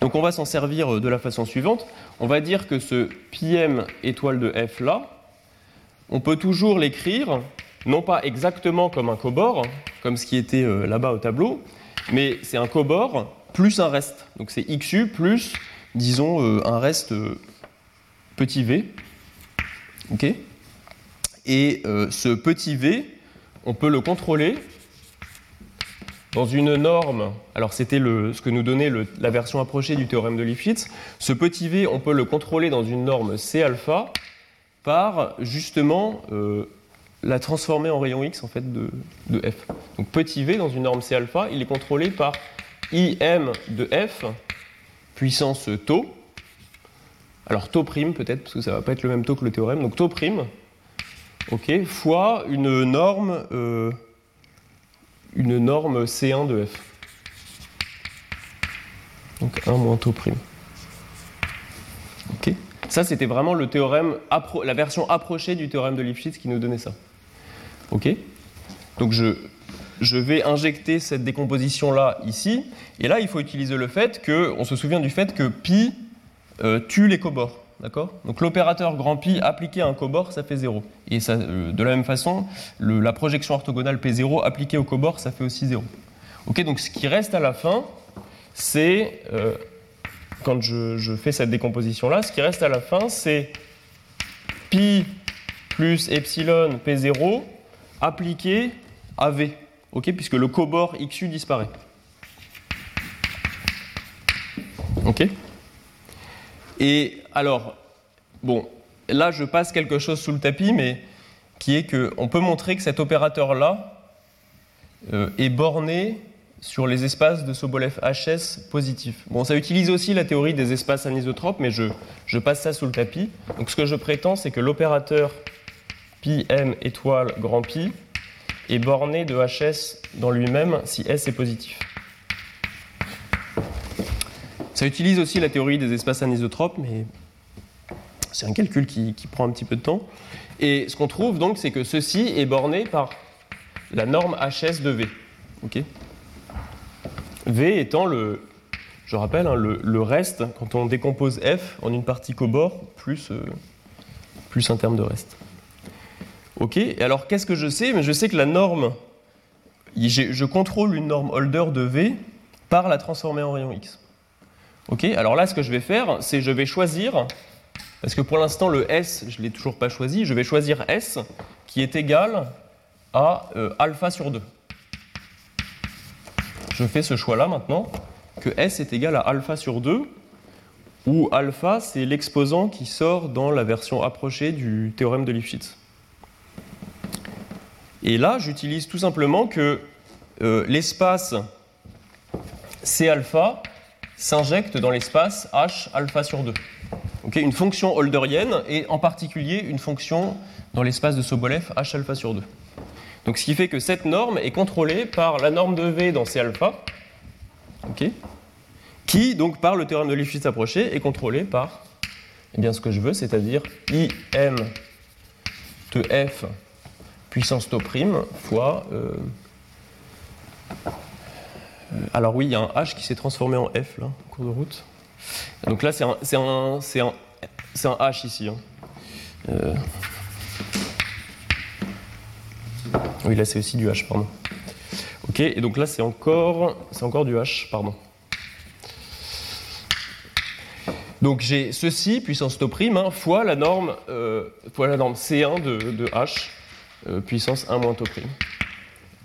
Donc on va s'en servir euh, de la façon suivante. On va dire que ce PM étoile de F là, on peut toujours l'écrire, non pas exactement comme un cobord, comme ce qui était là-bas au tableau, mais c'est un cobord plus un reste. Donc c'est XU plus disons, euh, un reste euh, petit v. Et euh, ce petit v, on peut le contrôler dans une norme. Alors, c'était ce que nous donnait la version approchée du théorème de Lifshitz. Ce petit v, on peut le contrôler dans une norme C alpha par justement la transformer en rayon X en fait de, de, f. Donc petit v dans une norme C alpha, il est contrôlé par IM de f puissance taux. Alors taux prime peut-être, parce que ça ne va pas être le même taux que le théorème. Donc taux prime, ok, fois une norme, euh, une norme C1 de F. Donc 1 moins taux prime. Ok. Ça, c'était vraiment le théorème, la version approchée du théorème de Lifshitz qui nous donnait ça. Ok. Donc je, je vais injecter cette décomposition-là ici. Et là, il faut utiliser le fait que, on se souvient du fait que pi euh, tue les. D'accord? Donc l'opérateur grand pi appliqué à un cobord, ça fait 0. Et euh, de la même façon, la projection orthogonale P0 appliquée au cobord, ça fait aussi 0. Ok, donc ce qui reste à la fin, c'est, euh, quand je, je, fais cette décomposition-là, ce qui reste à la fin, c'est pi plus epsilon P0 appliqué à V puisque le cobord XU disparaît. Et alors, bon, là je passe quelque chose sous le tapis, mais qui est qu'on peut montrer que cet opérateur-là euh, est borné sur les espaces de Sobolev HS positifs. Bon, ça utilise aussi la théorie des espaces anisotropes, mais je, passe ça sous le tapis. Donc ce que je prétends, c'est que l'opérateur pi étoile grand pi est borné de HS dans lui-même si S est positif. Ça utilise aussi la théorie des espaces anisotropes, mais c'est un calcul qui, prend un petit peu de temps. Et ce qu'on trouve donc, c'est que ceci est borné par la norme HS de V. v étant le, je rappelle, hein, le, reste, quand on décompose f en une partie cobord plus, euh, plus un terme de reste. Ok, et alors qu'est-ce que je sais? Je sais que la norme, je contrôle une norme holder de V par la transformer en rayon X. Ok, alors là ce que je vais faire, c'est je vais choisir, parce que pour l'instant le S, je ne l'ai toujours pas choisi, je vais choisir S qui est égal à euh, alpha sur 2. Je fais ce choix-là maintenant, que S est égal à alpha sur 2, où alpha c'est l'exposant qui sort dans la version approchée du théorème de Lifshitz. Et là, j'utilise tout simplement que euh, l'espace C alpha s'injecte dans l'espace H alpha sur 2. une fonction holderienne et en particulier une fonction dans l'espace de Sobolev H alpha sur 2. Donc ce qui fait que cette norme est contrôlée par la norme de V dans C alpha, qui donc par le théorème de Lifshitz approché est contrôlée par eh bien, ce que je veux, c'est-à-dire IM de F puissance tau prime fois. Euh, euh, alors oui, il y a un H qui s'est transformé en F là, en cours de route. Donc là, c'est un, un, un, un, H ici. Hein. Euh, oui, là, c'est aussi du H, pardon. Ok, et donc là, c'est encore, encore du H, pardon. Donc j'ai ceci, puissance tau prime, hein, fois, la norme, fois la norme C1 de, H euh, puissance 1 moins tau prime.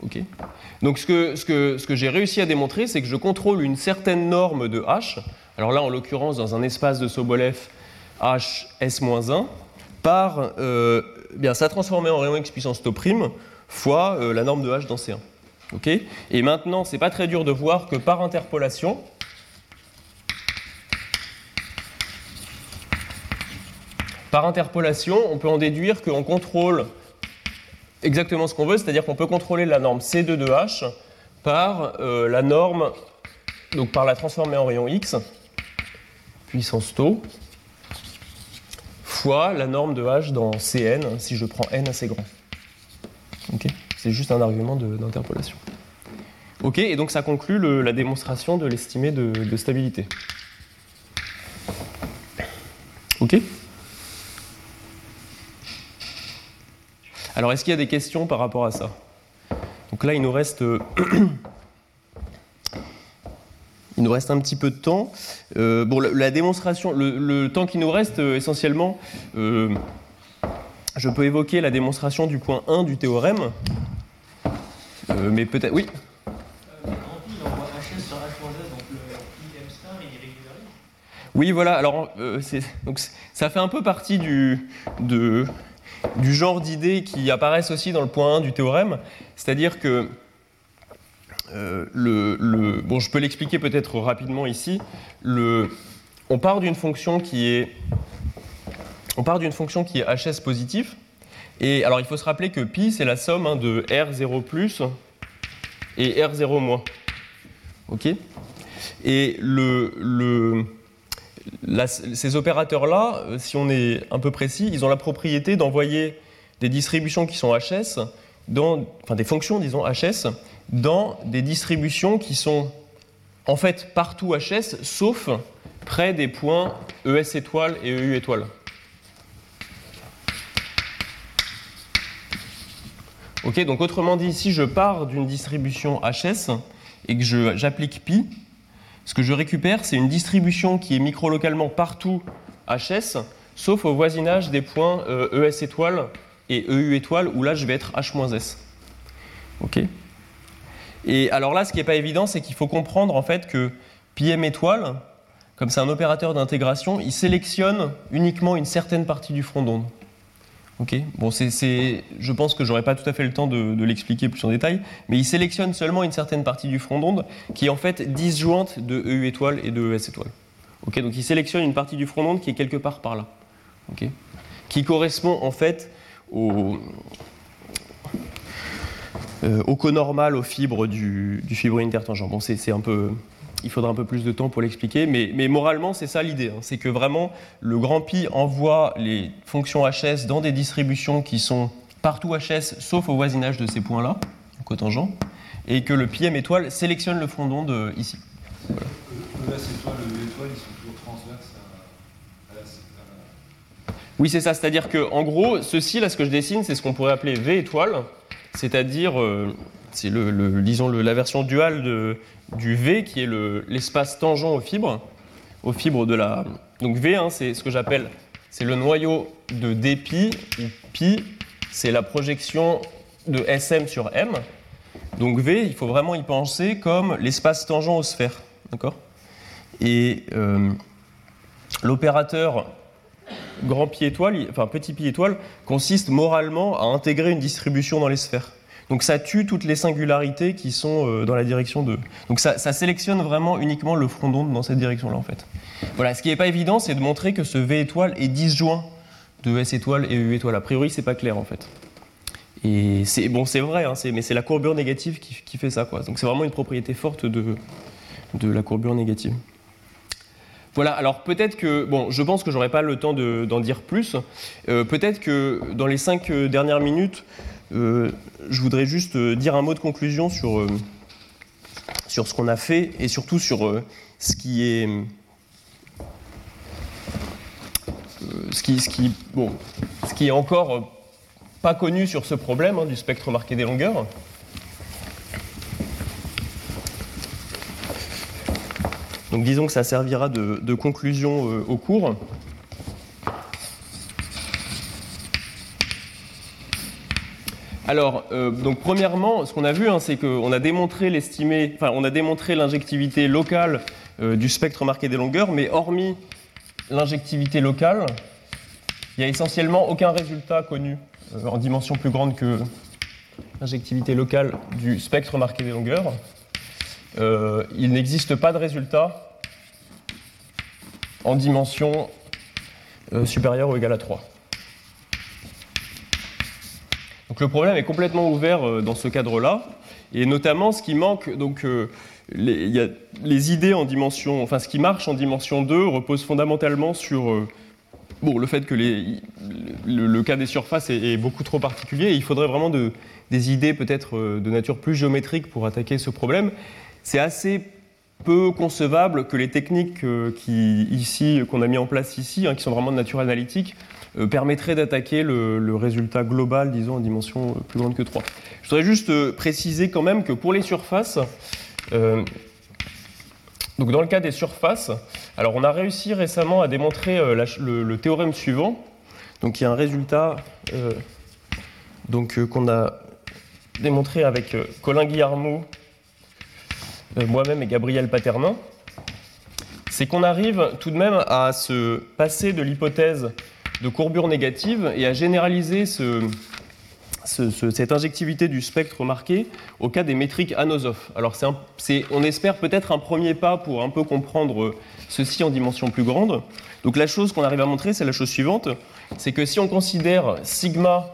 Ok Donc ce que, j'ai réussi à démontrer, c'est que je contrôle une certaine norme de h, alors là en l'occurrence dans un espace de Sobolev h s-1, par euh, eh bien, ça transformé en rayon x puissance tau prime fois euh, la norme de h dans C1. Ok Et maintenant, c'est pas très dur de voir que par interpolation, par interpolation, on peut en déduire qu'on contrôle exactement ce qu'on veut, c'est-à-dire qu'on peut contrôler la norme C2 de H par euh, la norme, donc par la transformer en rayon X, puissance tau, fois la norme de H dans Cn, si je prends n assez grand. C'est juste un argument d'interpolation. Ok, et donc ça conclut la démonstration de l'estimé de stabilité. Ok? Alors, est-ce qu'il y a des questions par rapport à ça? Donc là, il nous reste. Euh, il nous reste un petit peu de temps. Euh, bon, la, démonstration, le, temps qui nous reste, euh, essentiellement, je peux évoquer la démonstration du point 1 du théorème. mais peut-être. Oui? Oui, voilà. Alors, ça fait un peu partie du, de, du genre d'idées qui apparaissent aussi dans le point 1 du théorème, c'est-à-dire que euh, bon, je peux l'expliquer peut-être rapidement ici. On part d'une fonction qui est on part d'une fonction qui est hs positif. Et alors il faut se rappeler que pi c'est la somme hein, de r0 plus et r0 moins. Ok? Et le ces opérateurs-là, euh, si on est un peu précis, ils ont la propriété d'envoyer des distributions qui sont HS, enfin des fonctions, disons, HS, dans des distributions qui sont en fait partout HS, sauf près des points ES étoile et EU étoile. Ok, donc autrement dit, si je pars d'une distribution HS et que j'applique pi, ce que je récupère, c'est une distribution qui est microlocalement partout HS, sauf au voisinage des points ES euh, e étoile et EU étoile, où là je vais être H-S. Ok Et alors là, ce qui n'est pas évident, c'est qu'il faut comprendre en fait que PM étoile, comme c'est un opérateur d'intégration, il sélectionne uniquement une certaine partie du front d'onde. Ok, bon, c'est, je pense que j'aurais pas tout à fait le temps de, l'expliquer plus en détail, mais il sélectionne seulement une certaine partie du front d'onde qui est en fait disjointe de EU étoile et de ES étoile. Ok, donc il sélectionne une partie du front d'onde qui est quelque part par là, ok, qui correspond en fait au, euh, au conormal aux fibres du, du fibre intertangent. Bon, c'est un peu il faudra un peu plus de temps pour l'expliquer, mais, moralement, c'est ça l'idée. Hein. C'est que vraiment, le grand pi envoie les fonctions HS dans des distributions qui sont partout HS, sauf au voisinage de ces points-là. cotangent, et que le pi m étoile sélectionne le ici. Étoile le U étoile, ils sont toujours transverses à, la- Oui, c'est ça. C'est-à-dire que, en gros, ceci, là, ce que je dessine, c'est ce qu'on pourrait appeler V étoile, c'est-à-dire, euh, c'est le, disons, la version duale du V, qui est le- l'espace tangent aux fibres, aux fibres de la. Donc V, hein, c'est ce que j'appelle, c'est le noyau de dpi ou pi, c'est la projection de SM sur M. Donc V, il faut vraiment y penser comme l'espace tangent aux sphères, Et euh, l'opérateur grand pi étoile, il- enfin petit pi étoile, consiste moralement à intégrer une distribution dans les sphères. Donc ça tue toutes les singularités qui sont euh, dans la direction de. Donc ça, sélectionne vraiment uniquement le front d'onde dans cette direction-là en fait. Voilà, ce qui n'est pas évident, c'est de montrer que ce V étoile est disjoint de S étoile et U étoile. A priori, c'est pas clair en fait. Et c'est bon, c'est vrai, hein, mais c'est la courbure négative qui, fait ça quoi. Donc c'est vraiment une propriété forte de, la courbure négative. Voilà, alors peut-être que, bon, je pense que j'aurai pas le temps de- d'en dire plus. Euh, peut-être que dans les cinq euh, dernières minutes, euh, je voudrais juste euh, dire un mot de conclusion sur, euh, sur ce qu'on a fait et surtout sur ce qui est. ce, qui, ce, qui, bon, ce qui est encore pas connu sur ce problème hein, du spectre marqué des longueurs. Donc disons que ça servira de, conclusion au cours. Alors, euh, donc premièrement, ce qu'on a vu, hein, c'est qu'on a démontré on a démontré l'injectivité locale euh, du spectre marqué des longueurs, mais hormis l'injectivité locale, il n'y a essentiellement aucun résultat connu euh, en dimension plus grande que l'injectivité locale du spectre marqué des longueurs. Il n'existe pas de résultat en dimension supérieure ou égale à 3. Donc le problème est complètement ouvert euh, dans ce cadre-là, et notamment ce qui manque, donc euh, les, idées en dimension, enfin ce qui marche en dimension 2 repose fondamentalement sur euh, le fait que le, cas des surfaces est, beaucoup trop particulier, il faudrait vraiment de- des idées peut-être de nature plus géométrique pour attaquer ce problème. C'est assez peu concevable que les techniques qui, ici, qu'on a mis en place ici, hein, qui sont vraiment de nature analytique, euh, permettraient d'attaquer le, résultat global, disons, en dimension euh, plus grande que 3. Je voudrais juste euh, préciser quand même que pour les surfaces, donc dans le cas des surfaces, alors on a réussi récemment à démontrer le, théorème suivant. Donc il y a un résultat qu'on a démontré avec Colin Guillarmou, euh, moi-même et Gabriel Paternin, c'est qu'on arrive tout de même à se passer de l'hypothèse de courbure négative et à généraliser ce- ce- ce- cette injectivité du spectre marqué au cas des métriques anosophes. Alors un- on espère peut-être un premier pas pour un peu comprendre ceci en dimension plus grande. Donc la chose qu'on arrive à montrer, c'est la chose suivante, c'est que si on considère sigma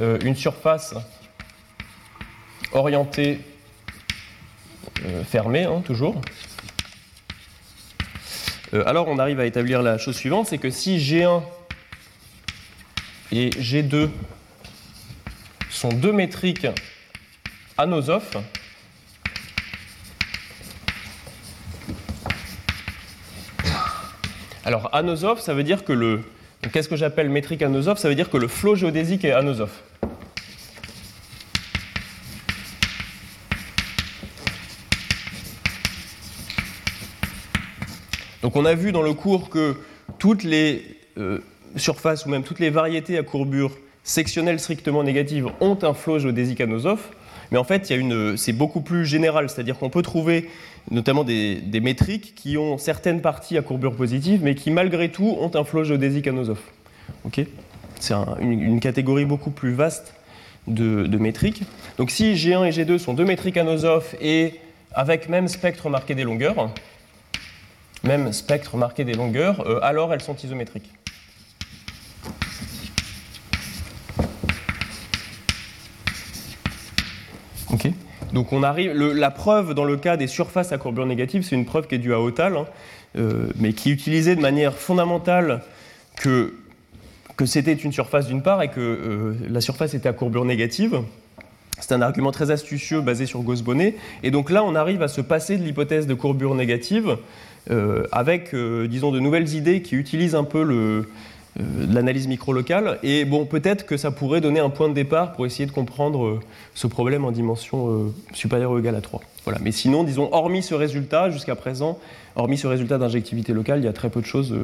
euh, une surface orientée euh, fermée, hein, toujours, euh, alors on arrive à établir la chose suivante, c'est que si G1 et G2 sont deux métriques anosophes, alors anosophe, ça veut dire que le... Qu'est-ce que j'appelle métrique anosophe? Ça veut dire que le flot géodésique est anosophe. Donc on a vu dans le cours que toutes les euh, surfaces ou même toutes les variétés à courbure sectionnelle strictement négative ont un flot géodésique anosophe, mais en fait c'est beaucoup plus général, c'est-à-dire qu'on peut trouver notamment des, métriques qui ont certaines parties à courbure positive, mais qui malgré tout ont un flot géodésique anosophe. Ok? C'est un- une, catégorie beaucoup plus vaste de, de métriques. Donc si G1 et G2 sont deux métriques anosophes et avec même spectre marqué des longueurs, même spectre marqué des longueurs, euh, alors elles sont isométriques. Donc on arrive. la preuve dans le cas des surfaces à courbure négative, c'est une preuve qui est due à Hotal, hein, euh, mais qui utilisait de manière fondamentale que, que c'était une surface d'une part et que euh, la surface était à courbure négative. C'est un argument très astucieux basé sur Gauss-Bonnet. Et donc là, on arrive à se passer de l'hypothèse de courbure négative euh, avec, euh, disons, de nouvelles idées qui utilisent un peu le, euh, l'analyse micro-locale. Et bon, peut-être que ça pourrait donner un point de départ pour essayer de comprendre euh, ce problème en dimension euh, supérieure ou égale à 3. Voilà. Mais sinon, disons, hormis ce résultat, jusqu'à présent, hormis ce résultat d'injectivité locale, il y a très peu de choses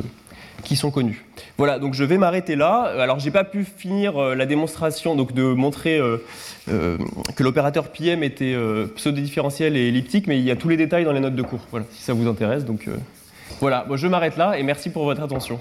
qui sont connues. Voilà, donc je vais m'arrêter là. Alors, j'ai pas pu finir la démonstration, donc de montrer que l'opérateur PM était pseudo-différentiel et elliptique, mais il y a tous les détails dans les notes de cours. Voilà, si ça vous intéresse. Donc, voilà, je m'arrête là et merci pour votre attention.